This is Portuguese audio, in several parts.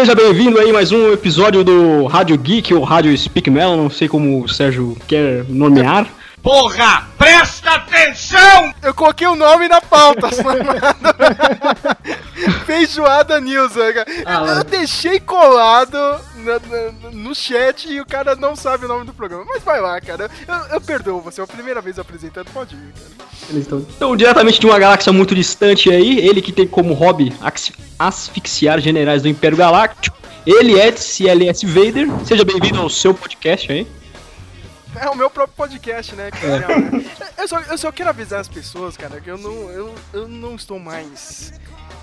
Seja bem-vindo aí a mais um episódio do Rádio Geek ou Rádio Speak Melon, não sei como o Sérgio quer nomear. Porra, presta atenção! Eu coloquei o nome na pauta. Feijoada News, né, cara. Ah, eu, eu deixei colado na- na- no chat e o cara não sabe o nome do programa. Mas vai lá, cara. Eu, eu perdoo você, é a primeira vez apresentando, pode ir, cara. Eles estão- Então, diretamente de uma galáxia muito distante aí, ele que tem como hobby asfixiar generais do Império Galáctico, ele é CLS Vader. Seja bem-vindo ao seu podcast aí. É o meu próprio podcast, né, cara? Eu, só, eu só quero avisar as pessoas, cara, que eu não, eu, eu não estou mais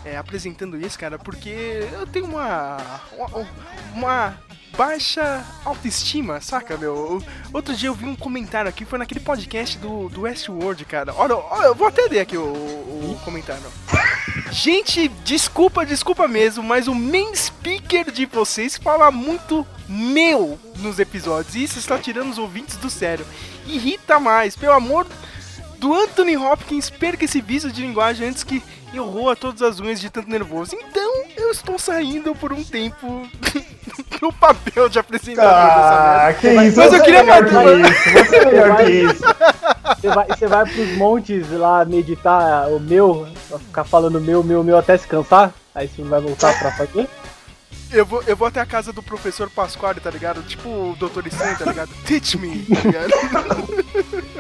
é, apresentando isso, cara, porque eu tenho uma, uma, uma baixa autoestima, saca, meu? Outro dia eu vi um comentário aqui, foi naquele podcast do, do Westworld, cara. Olha, olha, eu vou até ler aqui o, o comentário. Gente, desculpa, desculpa mesmo, mas o main speaker de vocês fala muito meu nos episódios. E isso está tirando os ouvintes do sério. Irrita mais, pelo amor do Anthony Hopkins, perca esse vício de linguagem antes que eu roa todas as unhas de tanto nervoso. Então, eu estou saindo por um tempo do papel de apresentador Ah, dessa que merda. isso, Mas eu queria é que isso, você é melhor que isso. Você vai, você vai pros montes lá meditar o meu, ficar falando meu, meu, meu até se cansar? Aí você não vai voltar pra fazer? Eu vou, eu vou até a casa do professor Pasquale, tá ligado? Tipo o Doutor Estranho, tá ligado? Teach me, tá ligado?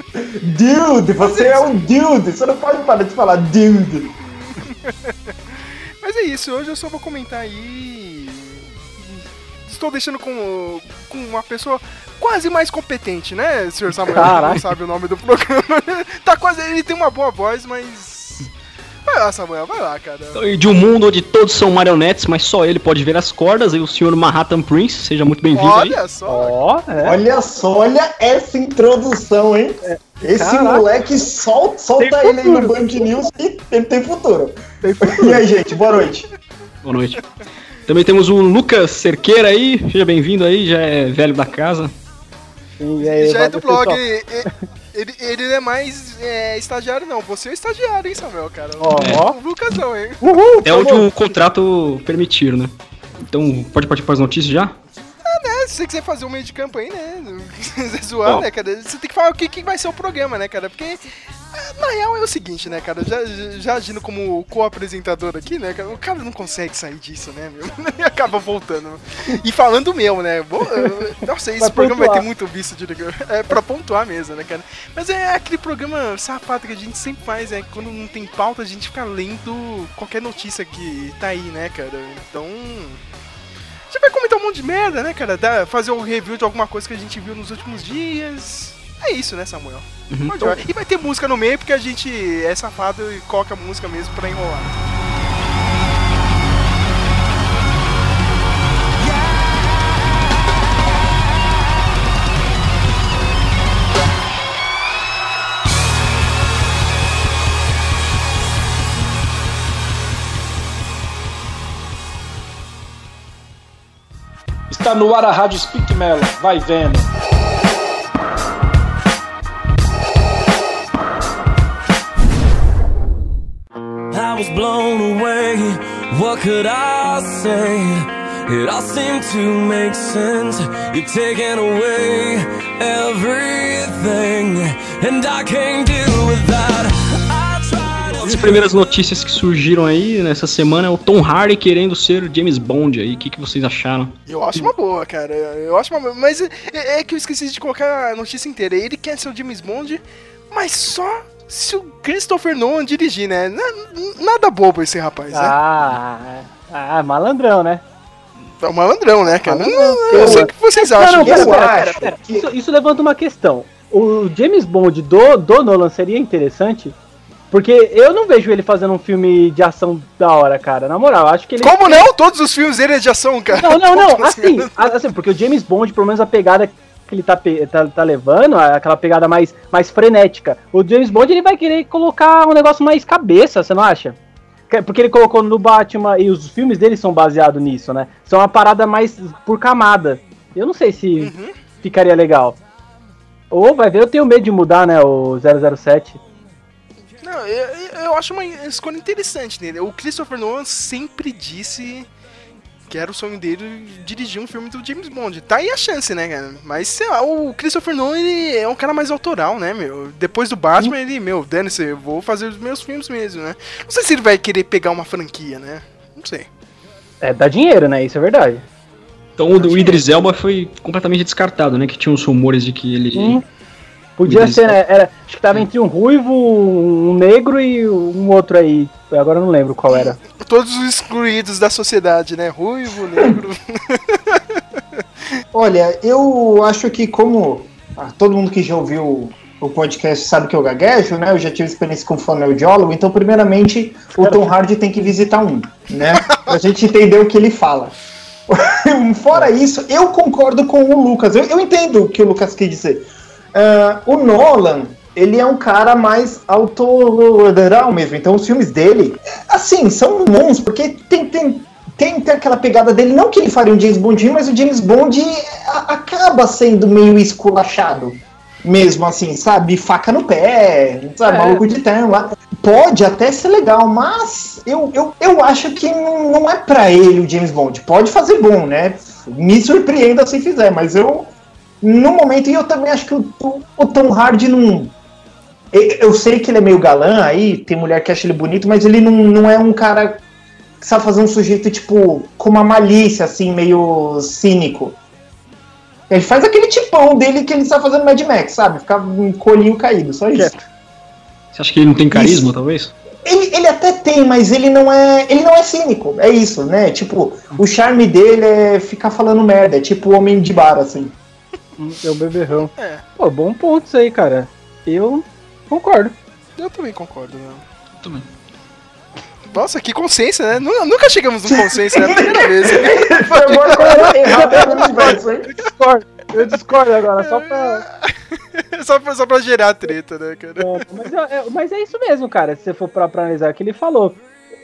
Dude, você é um dude, você não pode parar de falar dude. Mas é isso, hoje eu só vou comentar aí. Estou deixando com, com uma pessoa quase mais competente, né, senhor Samuel? Caralho. Não sabe o nome do programa. tá quase. Ele tem uma boa voz, mas. Vai lá, Samuel, vai lá, cara. De um mundo onde todos são marionetes, mas só ele pode ver as cordas, e o senhor Manhattan Prince, seja muito bem-vindo aí. Olha só. Ó, é. Olha só, olha essa introdução, hein? Esse Caraca. moleque sol, solta Tem ele aí no futuro. Band News e ele tem futuro. Tem E aí, gente, boa noite. Boa noite. Também temos o Lucas Cerqueira aí, seja bem-vindo aí, já é velho da casa. E aí, Já é do pessoal? blog. e- Ele, ele não é mais é, estagiário, não. Você é o estagiário, hein, Samuel, cara? Ó. O Lucas não, hein? Uhul! É onde o contrato permitir, né? Então, pode partir para as notícias já? Se você quiser fazer um meio de campo aí, né? Se quiser zoar, Bom. né, cara? Você tem que falar o que, que vai ser o programa, né, cara? Porque, é, na real, é o seguinte, né, cara? Já, já agindo como co-apresentador aqui, né, cara? O cara não consegue sair disso, né, meu? E acaba voltando. E falando meu, né? Nossa, esse Pra programa vai ter pontuar. muito vício de É pra pontuar mesmo, né, cara? Mas é aquele programa safado que a gente sempre faz, é quando não tem pauta, a gente fica lendo qualquer notícia que tá aí, né, cara? Então. A gente vai comentar um monte de merda, né, cara? Dar, fazer um review de alguma coisa que a gente viu nos últimos dias. É isso, né, Samuel? Uhum. Ir. E vai ter música no meio porque a gente é safado e coloca música mesmo pra enrolar. Está no ar a Rádio Speak Melon. Vai vendo. I was blown away. What could I say? It all seemed to make sense. You've taken away everything, and I can't do without. Tried As primeiras notícias que surgiram aí nessa semana é o Tom Hardy querendo ser o James Bond aí. O que, que vocês acharam? Eu acho uma boa, cara. Eu acho uma boa. Mas é, é que eu esqueci de colocar a notícia inteira. Ele quer ser o James Bond, mas só se o Christopher Nolan dirigir, né? Na- Nada bobo esse rapaz, né? Ah, ah, malandrão, né? É um malandrão, né, cara? Malandrão. Não, eu sei o que vocês Não, acham. não, pera, pera, acho pera, pera. que- Isso, isso levanta uma questão. O James Bond do, do Nolan seria interessante? Porque eu não vejo ele fazendo um filme de ação da hora, cara. Na moral, acho que ele. Como não? Todos os filmes dele é de ação, cara. Não, não, não. Assim, assim, porque o James Bond, pelo menos a pegada que ele tá, tá, tá levando, aquela pegada mais, mais frenética. O James Bond ele vai querer colocar um negócio mais cabeça, você não acha? Que- Porque ele colocou no Batman e os filmes dele são baseados nisso, né? São uma parada mais por camada. Eu não sei se Uhum. ficaria legal. Ou vai ver, eu tenho medo de mudar, né? O 007. Não, eu, eu acho uma escolha interessante nele. O Christopher Nolan sempre disse que era o sonho dele dirigir um filme do James Bond. Tá aí a chance, né, cara? Mas sei lá, o Christopher Nolan ele é um cara mais autoral, né, meu? Depois do Batman, ele, meu, dane-se, eu vou fazer os meus filmes mesmo, né? Não sei se ele vai querer pegar uma franquia, né? Não sei. É, dá dinheiro, né? Isso é verdade. Então o, Idris Elba foi completamente descartado, né? Que tinha uns rumores de que ele. Hum. Podia ser, né? Era, acho que tava entre um ruivo, um negro e um outro aí. Agora eu não lembro qual era. Todos os excluídos da sociedade, né? Ruivo, negro. Olha, eu acho que como ah, todo mundo que já ouviu o podcast sabe que eu gaguejo, né? Eu já tive experiência com fonoaudiólogo, então primeiramente o Tom Hardy tem que visitar um, né? Pra gente entender o que ele fala. Fora isso, eu concordo com o Lucas. Eu, eu entendo o que o Lucas quer dizer. Ah, o Nolan, ele é um cara mais autoral mesmo. Então os filmes dele, assim, são bons, porque tem, tem, tem, tem aquela pegada dele. Não que ele faria um James Bond, mas o James Bond a- acaba sendo meio esculachado. Mesmo assim, sabe? Faca no pé, sabe? É. Maluco de terno lá. Pode até ser legal, mas eu, eu, eu acho que não, não é pra ele o James Bond. Pode fazer bom, né? Me surpreenda se fizer, mas eu, no momento, e eu também acho que o, o- Tom Hardy não. Eu, eu sei que ele é meio galã aí, tem mulher que acha ele bonito, mas ele não, não é um cara que sabe fazer um sujeito, tipo, com uma malícia, assim, meio cínico. Ele faz aquele tipão dele que ele está fazendo Mad Max, sabe? Ficar um colinho caído, só isso. Você acha que ele não tem carisma, Isso. talvez? Ele, ele até tem, mas ele não é. Ele não é cínico. É isso, né? Tipo, o charme dele é ficar falando merda. É tipo o homem de bar, assim. É o beberrão. É. Pô, bom ponto isso aí, cara. Eu concordo. Eu também concordo, né? Também. Nossa, que consciência, né? Nu- Nunca chegamos num consenso, né? Primeira vez. Foi agora errado diverso, hein? Eu discordo. Eu discordo agora, só pra. só, pra, só pra gerar treta, né, cara? É, mas, é, é- mas é isso mesmo, cara. Se você for pra, pra analisar o que ele falou.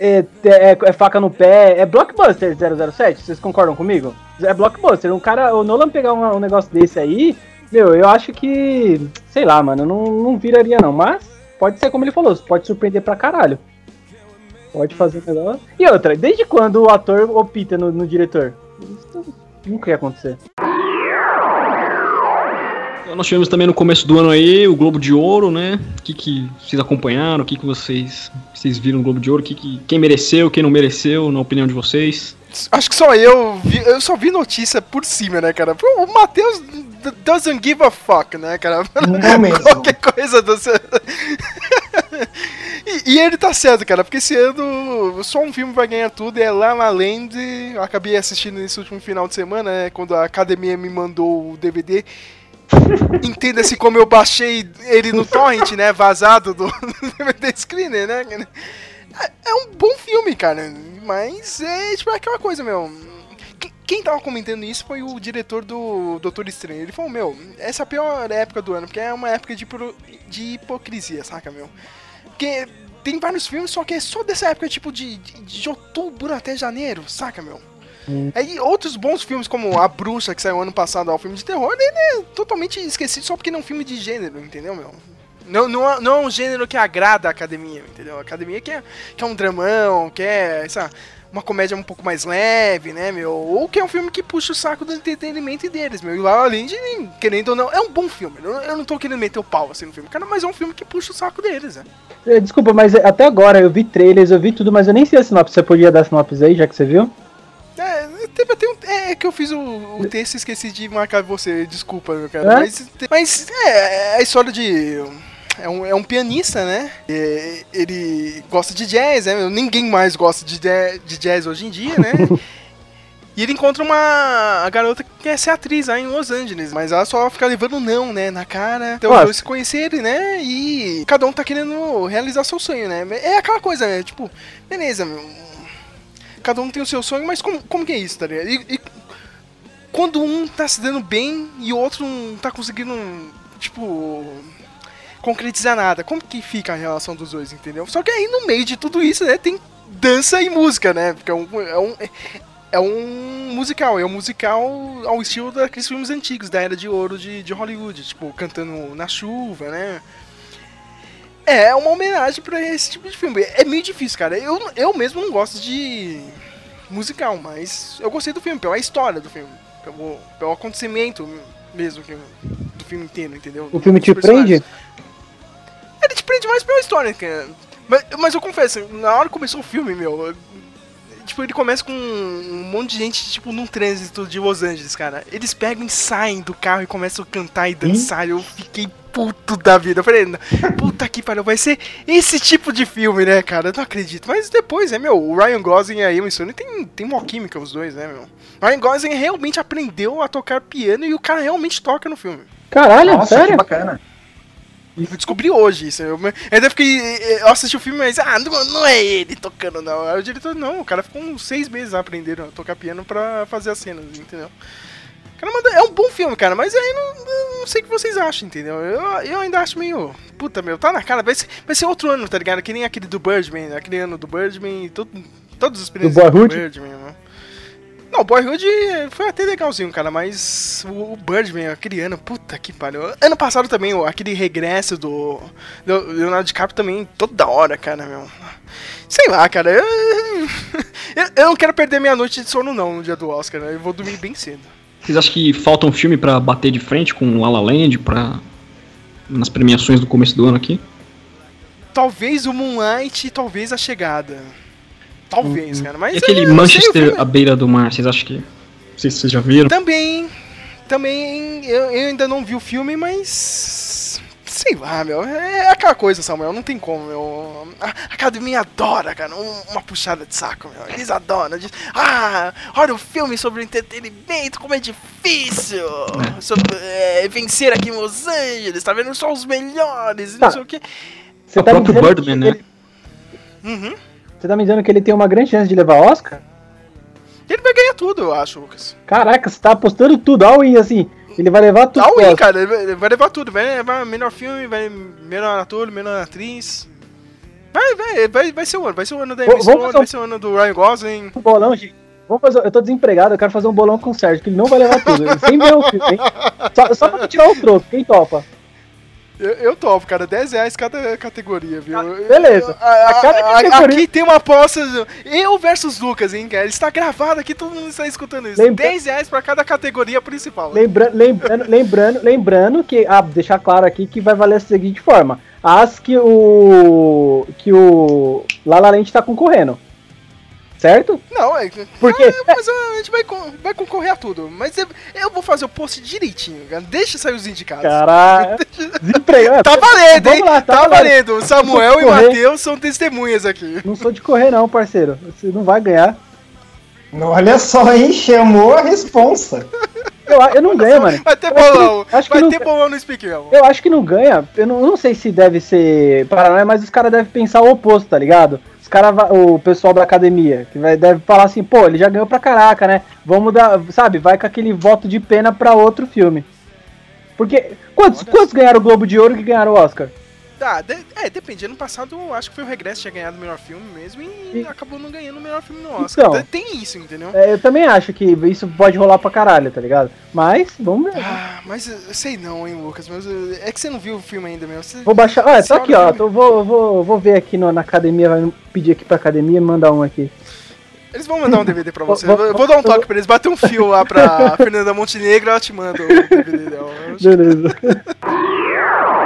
É, é- é faca no pé, é blockbuster 007, vocês concordam comigo? É blockbuster. Um cara, o Nolan pegar um, um negócio desse aí, meu, eu acho que. Sei lá, mano, não, não viraria não. Mas pode ser como ele falou, pode surpreender pra caralho. Pode fazer um negócio. E outra, desde quando o ator opta no, no diretor? Isso nunca ia acontecer. Então, Nós tivemos também no começo do ano aí o Globo de Ouro, né? O que, que vocês acompanharam? O que, que vocês, vocês viram no Globo de Ouro? O que, que, quem mereceu, quem não mereceu, na opinião de vocês? Acho que só eu vi, eu só vi notícia por cima, né, cara? O Matheus doesn't give a fuck, né, cara? Não mesmo. Qualquer coisa do seu... e, e ele tá certo, cara, porque esse ano só um filme vai ganhar tudo, é La La Land. Eu acabei assistindo nesse último final de semana, né, quando a academia me mandou o DVD. Entenda-se como eu baixei ele no torrent, né, vazado do DVD screener, né? É- É um bom filme, cara, mas é tipo aquela coisa, meu. Quem- tava comentando isso foi o diretor do Doutor Estranho. Ele falou, meu, essa é a pior época do ano, porque é uma época de, de hipocrisia, saca, meu? Porque tem vários filmes, só que é só dessa época, tipo, de, de, de outubro até janeiro, saca, meu? Aí outros bons filmes, como A Bruxa, que saiu ano passado, é um filme de terror, ele é totalmente esquecido só porque não é um filme de gênero, entendeu, meu? Não, não, é- não é um gênero que agrada a academia, entendeu? A academia quer, quer um dramão, quer, sabe, uma comédia um pouco mais leve, né, meu? Ou quer um filme que puxa o saco do entretenimento deles, meu. E lá, além de, querendo ou não, é um bom filme. Eu, eu não tô querendo meter o pau assim no filme, cara, mas é um filme que puxa o saco deles, né? É, Desculpa, mas até agora eu vi trailers, eu vi tudo, mas eu nem sei a sinopse. Você podia dar a sinopse aí, já que você viu? É, teve até um. É que eu fiz o, o texto e esqueci de marcar você, desculpa, meu cara. É? Mas, mas é, é a história de. É um, é um pianista, né? É, ele gosta de jazz, né? Ninguém mais gosta de, jazz- de jazz hoje em dia, né? E ele encontra uma a garota que quer ser atriz lá em Los Angeles, mas ela só fica levando não, né, na cara. Então os Nossa. dois se conhecerem, né? E cada um tá querendo realizar seu sonho, né? É aquela coisa, né? Tipo, beleza, meu. Cada um tem o seu sonho, mas como, como que é isso, tá ligado? E, e quando um tá se dando bem e o outro não tá conseguindo, tipo, concretizar nada, como que fica a relação dos dois, entendeu? Só que aí no meio de tudo isso, né, tem dança e música, né? Porque é um, é um, é um musical, é um musical ao estilo daqueles filmes antigos, da Era de Ouro de, de Hollywood, tipo, cantando na chuva, né? É uma homenagem pra esse tipo de filme. É meio difícil, cara. Eu, eu mesmo não gosto de musical, mas eu gostei do filme, pela história do filme, pelo, pelo acontecimento mesmo que, do filme inteiro, entendeu? O filme te prende? Ele te prende mais pela história, cara. Mas, mas eu confesso, na hora que começou o filme, meu. eu- Tipo, ele começa com um monte de gente, tipo, num trânsito de Los Angeles, cara. Eles pegam e saem do carro e começam a cantar e dançar. Eu fiquei puto da vida. Eu falei, puta que pariu, vai ser esse tipo de filme, né, cara? Eu não acredito. Mas depois, né, meu, o Ryan Gosling e a Emma Stone tem, tem uma química os dois, né, meu? O Ryan Gosling realmente aprendeu a tocar piano e o cara realmente toca no filme. Caralho, Nossa, que sério? bacana. Eu descobri hoje isso. Eu, ainda fiquei. Eu assisti o filme, mas. Ah, não, não é ele tocando, não. Aí o diretor, não. O cara ficou uns seis meses aprendendo a tocar piano pra fazer as cenas, entendeu? Cara, é um bom filme, cara, mas aí não, não sei o que vocês acham, entendeu? Eu, eu ainda acho meio. Puta, meu, tá na cara. Vai ser, vai ser outro ano, tá ligado? Que nem aquele do Birdman, aquele ano do Birdman e todo, todos os experiências Boyhood? Birdman, mano. Não, o Boyhood foi até legalzinho, cara, mas o, Birdman, aquele ano, puta que pariu. Ano passado também, aquele regresso do, do Leonardo DiCaprio também, toda da hora, cara, meu. Sei lá, cara, eu, eu, eu não quero perder minha noite de sono não no dia do Oscar, né? Eu vou dormir bem cedo. Vocês acham que falta um filme pra bater de frente com La La Land pra... nas premiações do começo do ano aqui? Talvez o Moonlight, talvez a chegada. Talvez, cara, mas E aquele Manchester à beira do mar, vocês acham que... Não sei se vocês já viram. Também, também, eu, eu ainda não vi o filme, mas. Sei lá, meu. É aquela coisa, Samuel, não tem como, meu. A academia adora, cara, um- uma puxada de saco, meu. Eles adoram. Diz, ah, olha o filme sobre entretenimento, como é difícil sobre, é, vencer aqui em Los Angeles, tá vendo? Só os melhores, e Tá. não sei o quê. Você O tá me próprio Birdman, que né? ele- Uhum. Você tá me dizendo que ele tem uma grande chance de levar Oscar? Ele vai ganhar tudo, eu acho, Lucas. Caraca, você tá apostando tudo, all in, assim. Ele vai levar tudo. Dá win, Oscar. cara. Ele vai- levar tudo. Vai levar melhor filme, vai melhor ator, melhor atriz. Vai, vai, vai, vai ser o ano. Vai ser o ano da vamos Stone, um- vai ser o ano do Ryan Gosling. Um bolão, gente. Vamos fazer, eu tô desempregado, eu quero fazer um bolão com o Sérgio, que ele não vai levar tudo. Ele sem ver o filme, hein? Só, só pra tirar o troco, quem topa? Eu, eu topo, cara. 10 reais cada categoria, viu? Ah, beleza. A- a- A categoria- Aqui tem uma aposta. Eu versus Lucas, hein, cara. Está gravado aqui, todo mundo está escutando isso. Lembra- 10 reais pra cada categoria principal. Lembra, lembrando, lembrando, lembrando que, ah, deixar claro aqui que vai valer da seguinte forma: as que o. que o La La Land tá concorrendo. Certo? Não, é. Porque- Ah, mas a gente vai, vai concorrer a tudo. Mas eu, vou fazer o post direitinho, cara. Deixa sair os indicados. Caralho. Desempregado. Tá valendo, hein? Vamos lá, tá, tá valendo. Samuel e. Matheus são testemunhas aqui. Não sou de correr, não, parceiro. Você não vai ganhar. Olha só, hein? Chamou a responsa. Eu, eu não ganho, mano. Vai ter Eu acho que- bolão. acho que Vai não- ter bolão no Speak Mesmo. Eu acho que não ganha. Eu não, eu não sei se deve ser paranoia, mas os caras devem pensar o oposto, tá ligado? Cara, o pessoal da academia, que vai, deve falar assim, pô, ele já ganhou pra caraca, né? Vamos dar, sabe, vai com aquele voto de pena pra outro filme. Porque, quantos, quantos ganharam o Globo de Ouro que ganharam o Oscar? Tá, de- é, depende. Ano passado eu acho que foi o Regresso que tinha ganhado o melhor filme mesmo e, E- acabou não ganhando o melhor filme no Oscar. Então. Tem- isso, entendeu? É, eu também acho que isso pode rolar pra caralho, tá ligado? Mas, vamos ver. Ah, mas eu sei não, hein, Lucas. Mas eu- é que você não viu o filme ainda, meu. Você- Vou baixar. Ah, tá aqui, ó. Tô, vou, vou, vou ver aqui no- na academia, vai pedir aqui pra academia e mandar um aqui. Eles vão mandar um DVD pra você. Vou- Eu vou dar um toque pra eles. Bater um fio lá pra Fernanda Montenegro, ela te manda o DVD dela. Beleza.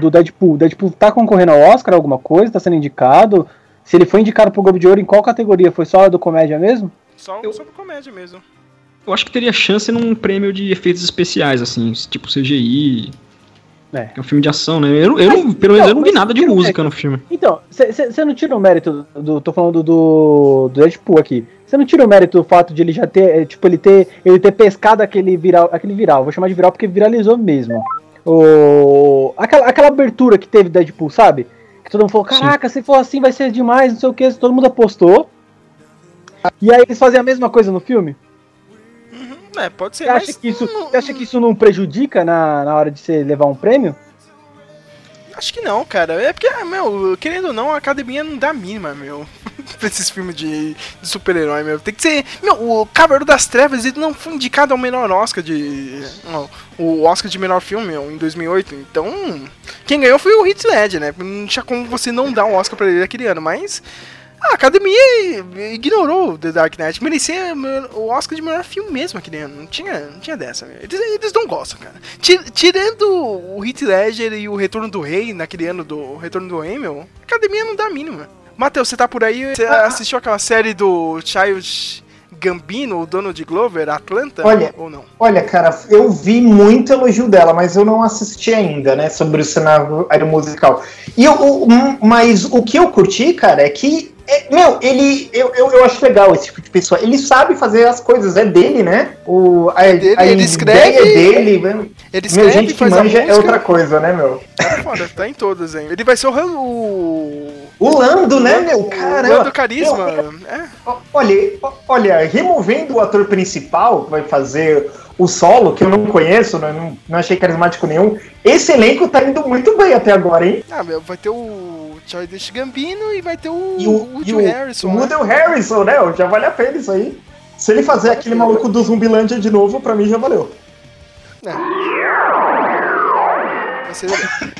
Do Deadpool. Deadpool tá concorrendo ao Oscar, alguma coisa? Tá sendo indicado? Se ele foi indicado pro Globo de Ouro, em qual categoria? Foi só a do comédia mesmo? Só Eu- sobre comédia mesmo. Eu acho que teria chance num prêmio de efeitos especiais, assim, tipo CGI. É. Que é um filme de ação, né? Eu, eu não, pelo menos eu não vi mas nada de música no filme. Então, você não tira o mérito do. Tô falando do, do Deadpool aqui. Você não tira o mérito do fato de ele já ter. é, Tipo, ele ter. Ele ter pescado aquele viral. Aquele viral, vou chamar de viral porque viralizou mesmo. O, aquela, aquela abertura que teve Deadpool, sabe? Que todo mundo falou, Sim. caraca, se for assim vai ser demais, não sei o que, todo mundo apostou. E aí eles fazem a mesma coisa no filme? É, pode ser, Você acha, mas que isso, você acha que isso não prejudica na, na hora de você levar um prêmio? Acho que não, cara. É porque, meu, querendo ou não, a academia não dá mínima, meu. pra esses filmes de, de super-herói, meu. Tem que ser. Meu, o Cavaleiro das Trevas ele não foi indicado ao menor Oscar de. Não, o Oscar de menor filme, meu, em 2008. Então. Quem ganhou foi o Heath Ledger, né? Não tinha como você não dar um Oscar pra ele aquele ano, mas. A academia ignorou The Dark Knight. Merecia o Oscar de melhor filme mesmo aquele ano. Não tinha, não tinha dessa. Eles, eles não gostam, cara. Ti- Tirando o Heath Ledger e o Retorno do Rei, naquele ano do Retorno do meu, a academia não dá a mínima. Matheus, você tá por aí? Você assistiu aquela série do Child Gambino, o Donald Glover, Atlanta? Olha, Ou não? Olha, cara, eu vi muito elogio dela, mas eu não assisti ainda, né, sobre o cenário musical. E eu, o- um, mas o que eu curti, cara, é que, é, meu, ele, eu, eu, eu acho legal esse tipo de pessoa. Ele sabe fazer as coisas, é dele, né? O, a, dele, a ele ideia escreve- é dele. meu. Ele Meu, escreve, gente que manja é outra coisa, né, meu? Tá foda, tá em todas, hein? Ele vai ser o... O... O Lando, né, meu? O Caramba. Lando Carisma. Eu- É. Olha, olha, removendo o ator principal, que vai fazer o solo, que eu não conheço, né, não, não achei carismático nenhum, esse elenco tá indo muito bem até agora, hein? Ah, meu, vai ter o Childish Gambino e vai ter o, E o, o e o, Harrison, o né? Harrison, né? Já vale a pena isso aí. Se ele fazer aquele maluco do Zumbilândia de novo, pra mim já valeu. Ser-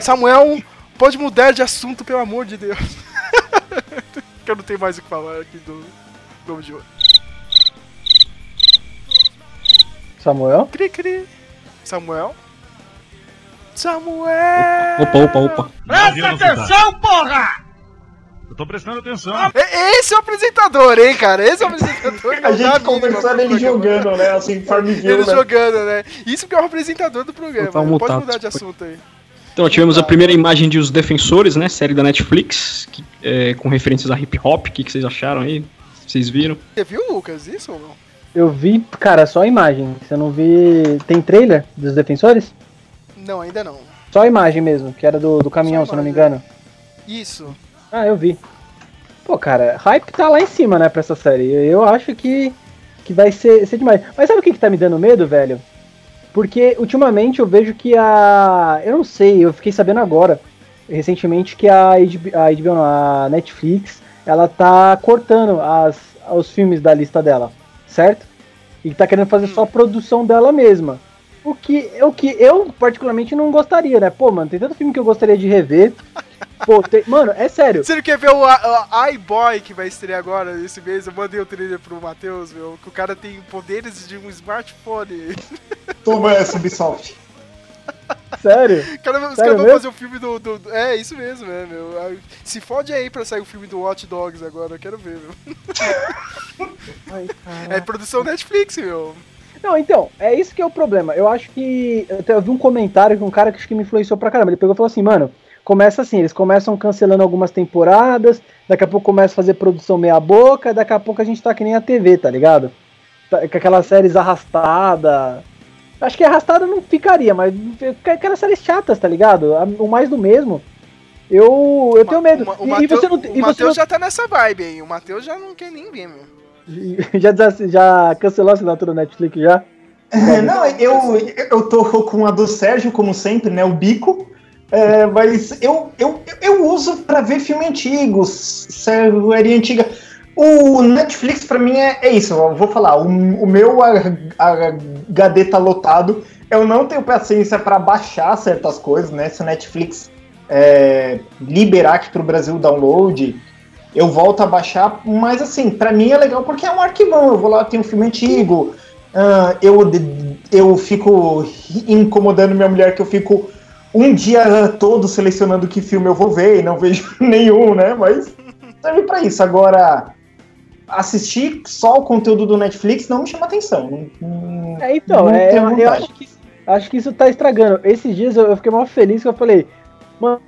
Samuel, pode mudar de assunto, pelo amor de Deus. que eu não tenho mais o que falar aqui do Globo de Ouro. Samuel? Cri, cri. Samuel. Samuel! Opa, opa, opa. Presta atenção, porra! Eu tô prestando atenção. E- Esse é o apresentador, hein, cara? Esse é o apresentador. A gente conversando ele jogando, né? Assim, Farmville, Ele né? jogando, né? Isso que é o apresentador do programa. Tá Não pode mutado, mudar de assunto aí. Então, tivemos a primeira imagem de Os Defensores, né? Série da Netflix, que, é, com referências a hip hop. O que, que vocês acharam aí? Vocês viram? Você viu, Lucas, isso ou não? Eu vi, cara, só a imagem. Você não vi. Tem trailer dos defensores? Não, ainda não. Só a imagem mesmo, que era do, do caminhão, Só se não me engano. Isso. Ah, eu vi. Pô, cara, hype tá lá em cima, né, pra essa série. Eu acho que, que vai ser, ser demais. Mas sabe o que, que tá me dando medo, velho? Porque ultimamente eu vejo que a. Eu não sei, eu fiquei sabendo agora, recentemente, que a HBO, a, HBO a Netflix, ela tá cortando as, os filmes da lista dela, certo? E tá querendo fazer só a produção dela mesma. O que, o que eu, particularmente, não gostaria, né? Pô, mano, tem tanto filme que eu gostaria de rever. Pô, tem- mano, é sério. Você não quer ver o iBoy que vai estrear agora esse mês? Eu mandei o trailer pro Matheus, meu, que o cara tem poderes de um smartphone. Toma essa, Ubisoft. Sério? Cara, os Sério caras vão fazer o filme do, do- do- É, isso mesmo, é, meu. Se fode aí pra sair o filme do Watch Dogs agora, eu quero ver, meu. Ai, É produção Netflix, meu. Não, então, é isso que é o problema. Eu acho que. Eu, vi um comentário de um cara que acho que me influenciou pra caramba. Ele pegou e falou assim, mano, começa assim, eles começam cancelando algumas temporadas, daqui a pouco começa a fazer produção meia boca, daqui a pouco a gente tá que nem a TV, tá ligado? Tá- Com aquelas séries arrastadas. Acho que arrastada não ficaria, mas aquelas séries chatas, tá ligado? O mais do mesmo. Eu, eu tenho medo. O, E- e, você não, o e você Matheus não- já tá nessa vibe aí. O Matheus já não quer nem ver, meu. já, já cancelou a assinatura da Netflix já? É, não, eu, eu tô com a do Sérgio, como sempre, né? O bico. É, mas eu, eu, eu uso pra ver filme antigo, série antiga. O Netflix, pra mim, é, é isso. Eu vou falar. O, o meu HD tá lotado. Eu não tenho paciência pra baixar certas coisas, né? Se o Netflix é, liberar aqui pro Brasil o download, eu volto a baixar. Mas, assim, pra mim é legal porque é um arquivão. Eu vou lá, tem um filme antigo. Ah, eu, eu fico incomodando minha mulher que eu fico um dia todo selecionando que filme eu vou ver e não vejo nenhum, né? Mas serve pra isso. Agora, assistir só o conteúdo do Netflix não me chama atenção. Não- É, então, não é, eu, acho, que, acho que isso tá estragando. Esses dias eu, eu fiquei mal feliz que eu falei, mano,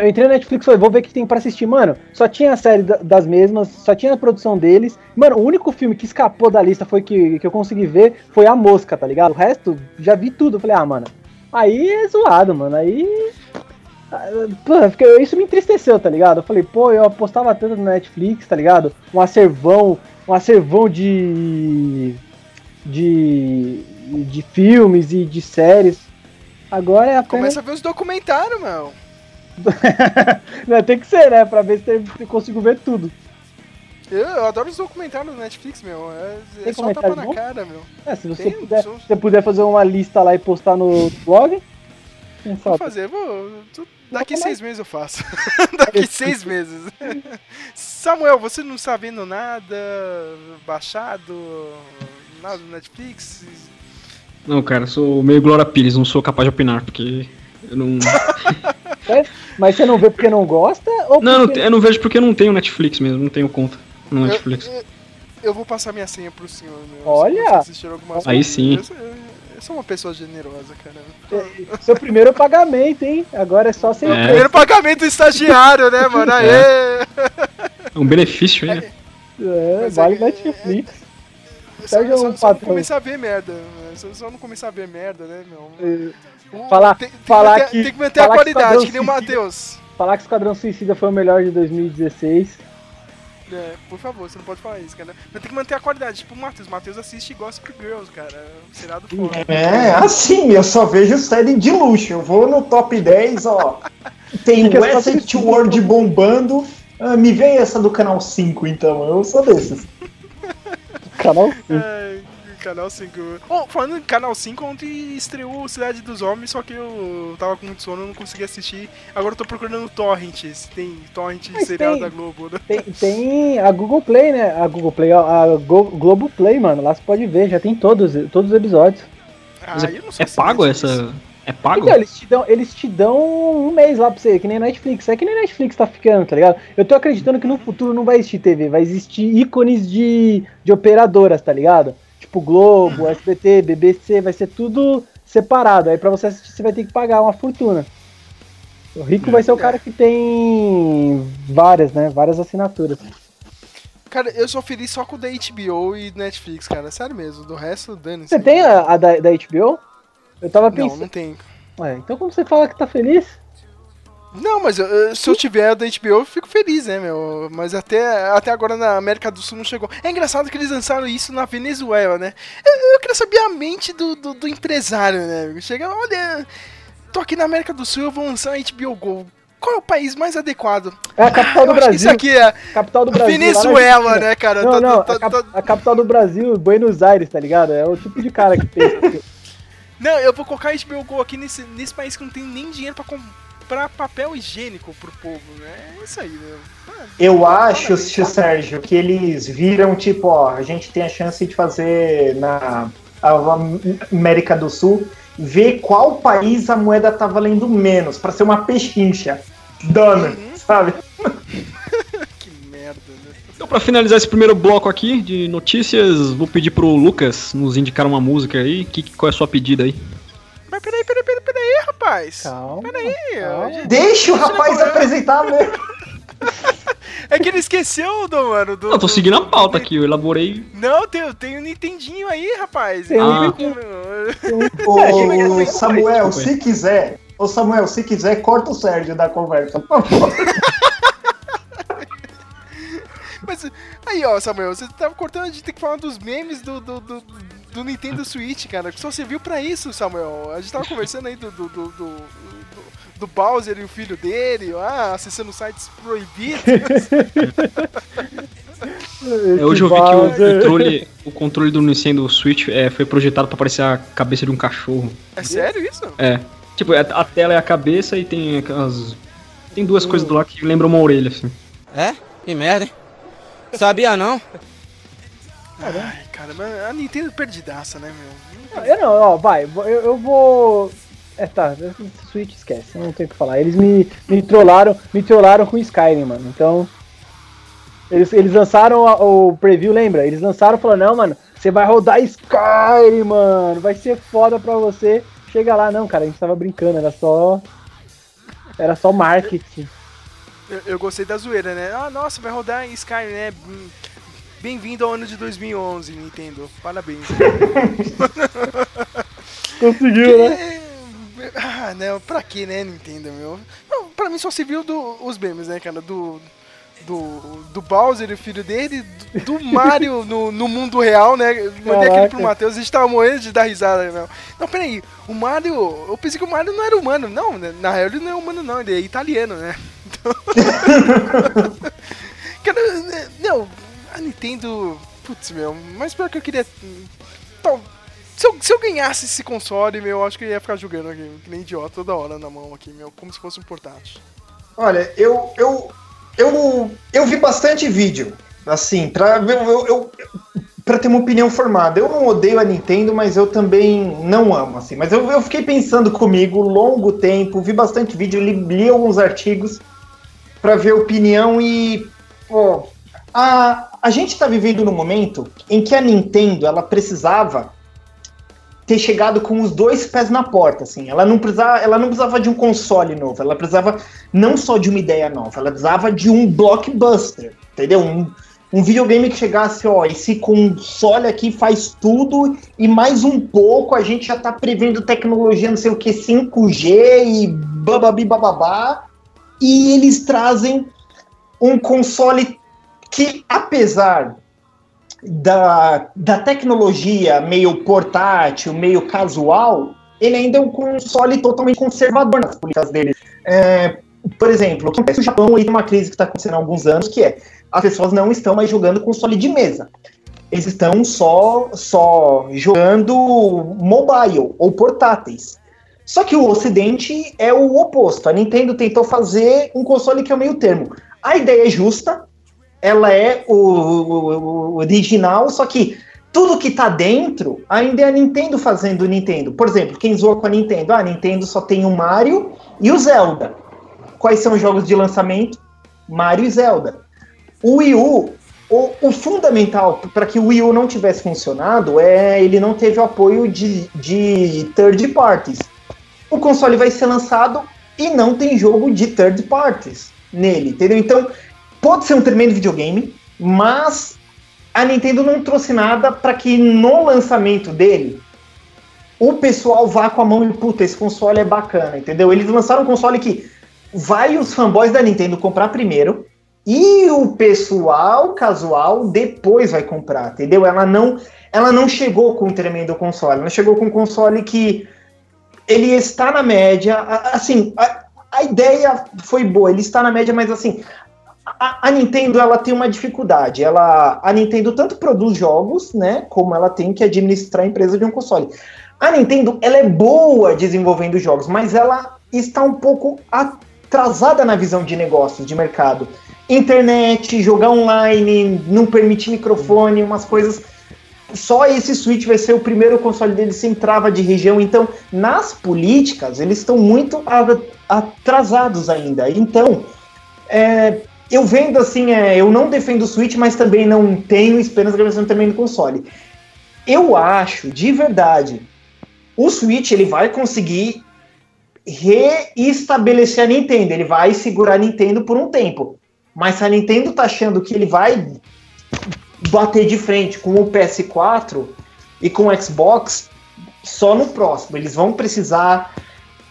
eu entrei na Netflix e falei, vou ver o que tem pra assistir. Mano, só tinha a série da- das mesmas, só tinha a produção deles. Mano, o único filme que escapou da lista foi que, que eu consegui ver foi A Mosca, tá ligado? O resto, já vi tudo. Falei, ah, mano, aí é zoado, mano. Aí. Pô, isso me entristeceu, tá ligado? Eu falei, pô, eu apostava tanto na Netflix, tá ligado? Um acervão, um acervão de. de. de filmes e de séries. Agora é apenas. Começa a ver os documentários, meu. Tem que ser, né? Pra ver se eu consigo ver tudo. Eu, eu adoro os documentários do Netflix, meu. É, é Tem só comentário tapa na bom? cara, meu. É, se você Tem, puder, se você puder fazer uma lista lá e postar no blog. Vou sabe? fazer, vou. tu- Daqui Vou seis meses eu faço. Daqui seis meses. Samuel, você não está vendo nada baixado, nada do Netflix? Não, cara, eu sou meio Glória Pires, não sou capaz de opinar, porque eu não. É? Mas você não vê porque não gosta? Ou não, porque... eu não vejo porque eu não tenho Netflix mesmo, não tenho conta no Netflix. Eu, eu, eu vou passar minha senha pro senhor, meu. Olha! Aí coisas. sim. Eu, sou- uma pessoa generosa, cara. Seu primeiro pagamento, hein? Agora é só você. É. Primeiro pagamento do estagiário, né, mano? Aê! É um benefício né? É, vale é- Netflix. Só, Sérgio é só, um só não começar a ver merda. Só, só não começar a ver merda, né, meu? É, Falar- tem, tem falar manter, que- tem que manter falar a que qualidade, Esquadrão que nem o Suicida- Matheus. Falar que Esquadrão Suicida foi o melhor de 2016. É, por favor, você não pode falar isso, cara. Mas tem que manter a qualidade. Tipo o Matheus. Matheus assiste Gossip Girls, cara. Seriado foda. É, assim, eu só vejo série de luxo. Eu vou no top 10, ó. Tem Fica só Westworld bombando. Ah, me vem essa do canal 5, então. Eu sou desses. Canal 5. Ai, Canal 5. Oh, falando em Canal 5, ontem estreou Cidade dos Homens, só que eu tava com muito sono, não consegui assistir. Agora eu tô procurando Torrent, se tem Torrent Mas serial tem. da Globo, né? Tem, tem a Google Play, né? A Google Play, ó, a Go- Globo Play, mano. Lá você pode ver, já tem todos, todos os episódios. Mas Ah, é, eu não sou é pago assinante disso. essa. É pago? Então, eles te, dão, eles te dão um mês lá pra você, que nem Netflix. É que nem Netflix tá ficando, tá ligado? Eu tô acreditando que no futuro não vai existir TV, vai existir ícones de, de operadoras, tá ligado? Tipo Globo, SBT, BBC, vai ser tudo separado. Aí pra você assistir, você vai ter que pagar uma fortuna. O rico vai ser o cara que tem várias, né? Várias assinaturas. Cara, eu sou feliz só com o da HBO e Netflix, cara. Sério mesmo. Do resto, dane Você tem a, a da, da HBO? Eu tava Não, pensando. não tem. Ué, então como você fala que tá feliz? Não, mas eu- eu- se eu tiver da HBO, eu fico feliz, né, meu? Mas até, até agora na América do Sul não chegou. É engraçado que eles lançaram isso na Venezuela, né? Eu, eu queria saber a mente do, do, do empresário, né? Chega, olha, tô aqui na América do Sul, eu vou lançar a HBO Go. Qual é o país mais adequado? É a capital do que isso Brasil. aqui é Capital do Brasil. Venezuela, né, cara? Não, Tá- não, tá- a, cap- tá- a capital do Brasil, Buenos Aires, tá ligado? É o tipo de cara que pensa. Não, eu vou colocar a HBO Go aqui nesse, nesse país que não tem nem dinheiro pra comprar papel higiênico pro povo, né? É isso aí, né? Eu acho, tio Sérgio, que eles viram, tipo, ó, a gente tem a chance de fazer na América do Sul, ver qual país a moeda tá valendo menos, pra ser uma pechincha. Dona, sabe? que merda, né? Então, pra finalizar esse primeiro bloco aqui de notícias, vou pedir pro Lucas nos indicar uma música aí. Que, qual é a sua pedida aí? Mas peraí, peraí, peraí, peraí, rapaz. Calma. Peraí, calma. Deixa o rapaz é- apresentar mesmo. É que ele esqueceu do, mano, do... Não, eu tô do- seguindo a do- pauta aqui, eu elaborei. Não, tem, tem um Nintendinho aí, rapaz. Tem um Ô, Samuel, se quiser. Ô Samuel, se quiser, corta o Sérgio da conversa, por favor. Mas aí, ó, Samuel, você tava cortando, a gente tem que falar dos memes do, do, do, do Nintendo Switch, cara. Que só serviu pra isso, Samuel. A gente tava conversando aí do, do, do, do, do- Bowser e o filho dele, ah, acessando sites proibidos. É, hoje eu vi que o controle, o controle do Nintendo Switch é, foi projetado pra parecer a cabeça de um cachorro. É sério isso? É. Tipo, a, a tela é a cabeça e tem aquelas. Tem duas coisas do lado que lembram uma orelha, assim. É? Que merda, hein? Sabia não? Ai, cara, mas a Nintendo perdidaça, né, meu? Eu não, ó, vai, eu, eu vou. É, tá, Switch esquece, não tem o que falar. Eles me, me trollaram, me trollaram com Skyrim, mano. Então. Eles, eles lançaram a- o preview, lembra? Eles lançaram e falaram, não, mano, você vai rodar Skyrim, mano. Vai ser foda pra você. Chega lá, não, cara, a gente tava brincando, era só. Era só marketing. Eu, eu gostei da zoeira, né? Ah, nossa, vai rodar em Skyrim, né? Bem-vindo ao ano de 2011, Nintendo. Parabéns. Conseguiu, né? É, Ah, né? Pra que, né, Nintendo, meu? Não, pra mim só se viu do, os memes, né, cara? Do, do, do Bowser e o filho dele, do, do Mario no, no mundo real, né? Mandei aquele pro Matheus, a gente tava morrendo de dar risada, meu. Não, peraí, o Mario. Eu pensei que o Mario não era humano. Não, né, na real ele não é humano, não, ele é italiano, né? Então... Cara, né, não, a Nintendo. Putz, meu, mas pior que eu queria. Tal, se eu, se eu ganhasse esse console, meu, eu acho que eu ia ficar jogando aqui, que nem idiota, toda hora na mão aqui, meu, como se fosse um portátil. Olha, eu, eu, eu, eu vi bastante vídeo, assim, pra, eu, eu, pra ter uma opinião formada. Eu não odeio a Nintendo, mas eu também não amo, assim. Mas eu, eu fiquei pensando comigo longo tempo, vi bastante vídeo, li, li alguns artigos para ver opinião e, pô, a, a gente tá vivendo num momento em que a Nintendo, ela precisava ter chegado com os dois pés na porta, assim. Ela não precisava, ela não precisava de um console novo, ela precisava não só de uma ideia nova, ela precisava de um blockbuster, entendeu? Um, um videogame que chegasse, ó, esse console aqui faz tudo e mais um pouco, a gente já tá prevendo tecnologia, não sei o que, 5G e bababi bababá, e eles trazem um console que, apesar da, da tecnologia meio portátil, meio casual, ele ainda é um console totalmente conservador nas políticas dele. É, por exemplo, o que acontece no Japão aí tem uma crise que está acontecendo há alguns anos, que é as pessoas não estão mais jogando console de mesa. Eles estão só, só jogando mobile ou portáteis. Só que o Ocidente é o oposto. A Nintendo tentou fazer um console que é o meio termo. A ideia é justa, ela é o, o, o original, só que tudo que tá dentro ainda é a Nintendo fazendo o Nintendo. Por exemplo, quem zoa com a Nintendo? Ah, a Nintendo só tem o Mario e o Zelda. Quais são os jogos de lançamento? Mario e Zelda. O Wii U, o, o fundamental para que o Wii U não tivesse funcionado é ele não teve o apoio de, de third parties. O console vai ser lançado e não tem jogo de third parties nele, entendeu? Então, pode ser um tremendo videogame, mas a Nintendo não trouxe nada para que no lançamento dele o pessoal vá com a mão e puta, esse console é bacana, entendeu? Eles lançaram um console que vai os fanboys da Nintendo comprar primeiro e o pessoal casual depois vai comprar, entendeu? Ela não, ela não chegou com um tremendo console, ela chegou com um console que ele está na média, assim, a, a ideia foi boa, ele está na média, mas assim, a, Nintendo ela tem uma dificuldade. Ela, a Nintendo tanto produz jogos, né, como ela tem que administrar a empresa de um console. A Nintendo ela é boa desenvolvendo jogos, mas ela está um pouco atrasada na visão de negócios, de mercado. Internet, jogar online, não permite microfone, umas coisas. Só esse Switch vai ser o primeiro console dele sem trava de região. Então, nas políticas, eles estão muito atrasados ainda. Então, é, eu vendo assim, é, eu não defendo o Switch, mas também não tenho esperança de versão também no console. Eu acho, de verdade, o Switch ele vai conseguir reestabelecer a Nintendo, ele vai segurar a Nintendo por um tempo. Mas se a Nintendo tá achando que ele vai bater de frente com o PS4 e com o Xbox, só no próximo. Eles vão precisar,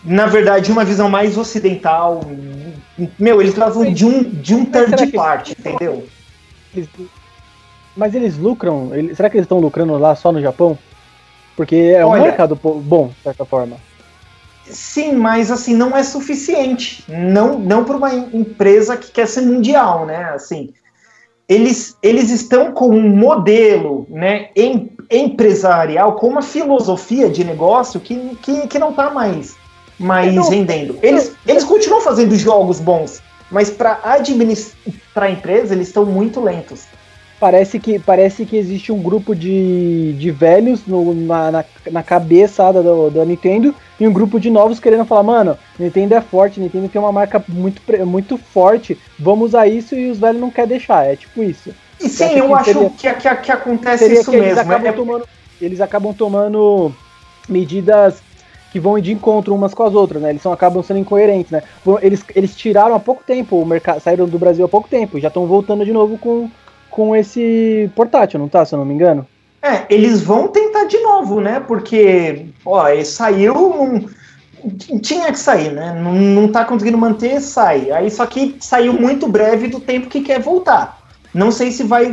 na verdade, uma visão mais ocidental, meu, eles levam de um, de um third party, entendeu? Eles, mas eles lucram? Eles, será que eles estão lucrando lá só no Japão? Porque é um mercado bom, de certa forma. Sim, mas assim, não é suficiente. Não, não para uma empresa que quer ser mundial, né? Assim, eles, eles estão com um modelo né, em, empresarial, com uma filosofia de negócio que, que, que não está mais mais então, rendendo. Eles, eles continuam fazendo jogos bons, mas para administrar a empresa, eles estão muito lentos. Parece que, parece que existe um grupo de, de velhos no, na, na, na cabeça da, da Nintendo e um grupo de novos querendo falar, mano, Nintendo é forte, Nintendo tem uma marca muito, muito forte, vamos usar isso e os velhos não querem deixar. É tipo isso. E sim, eu, eu acho que, que, que, acontece isso que mesmo. Eles acabam, é... tomando, eles acabam tomando medidas que vão de encontro umas com as outras, né? Eles são, acabam sendo incoerentes, né? Eles, eles tiraram há pouco tempo o mercado, saíram do Brasil há pouco tempo, já estão voltando de novo com, com esse portátil, não tá? Se eu não me engano. É, eles vão tentar de novo, né? Porque, ó, saiu um, tinha que sair, né? Não, não tá conseguindo manter, sai. Aí só que saiu muito breve do tempo que quer voltar. Não sei se vai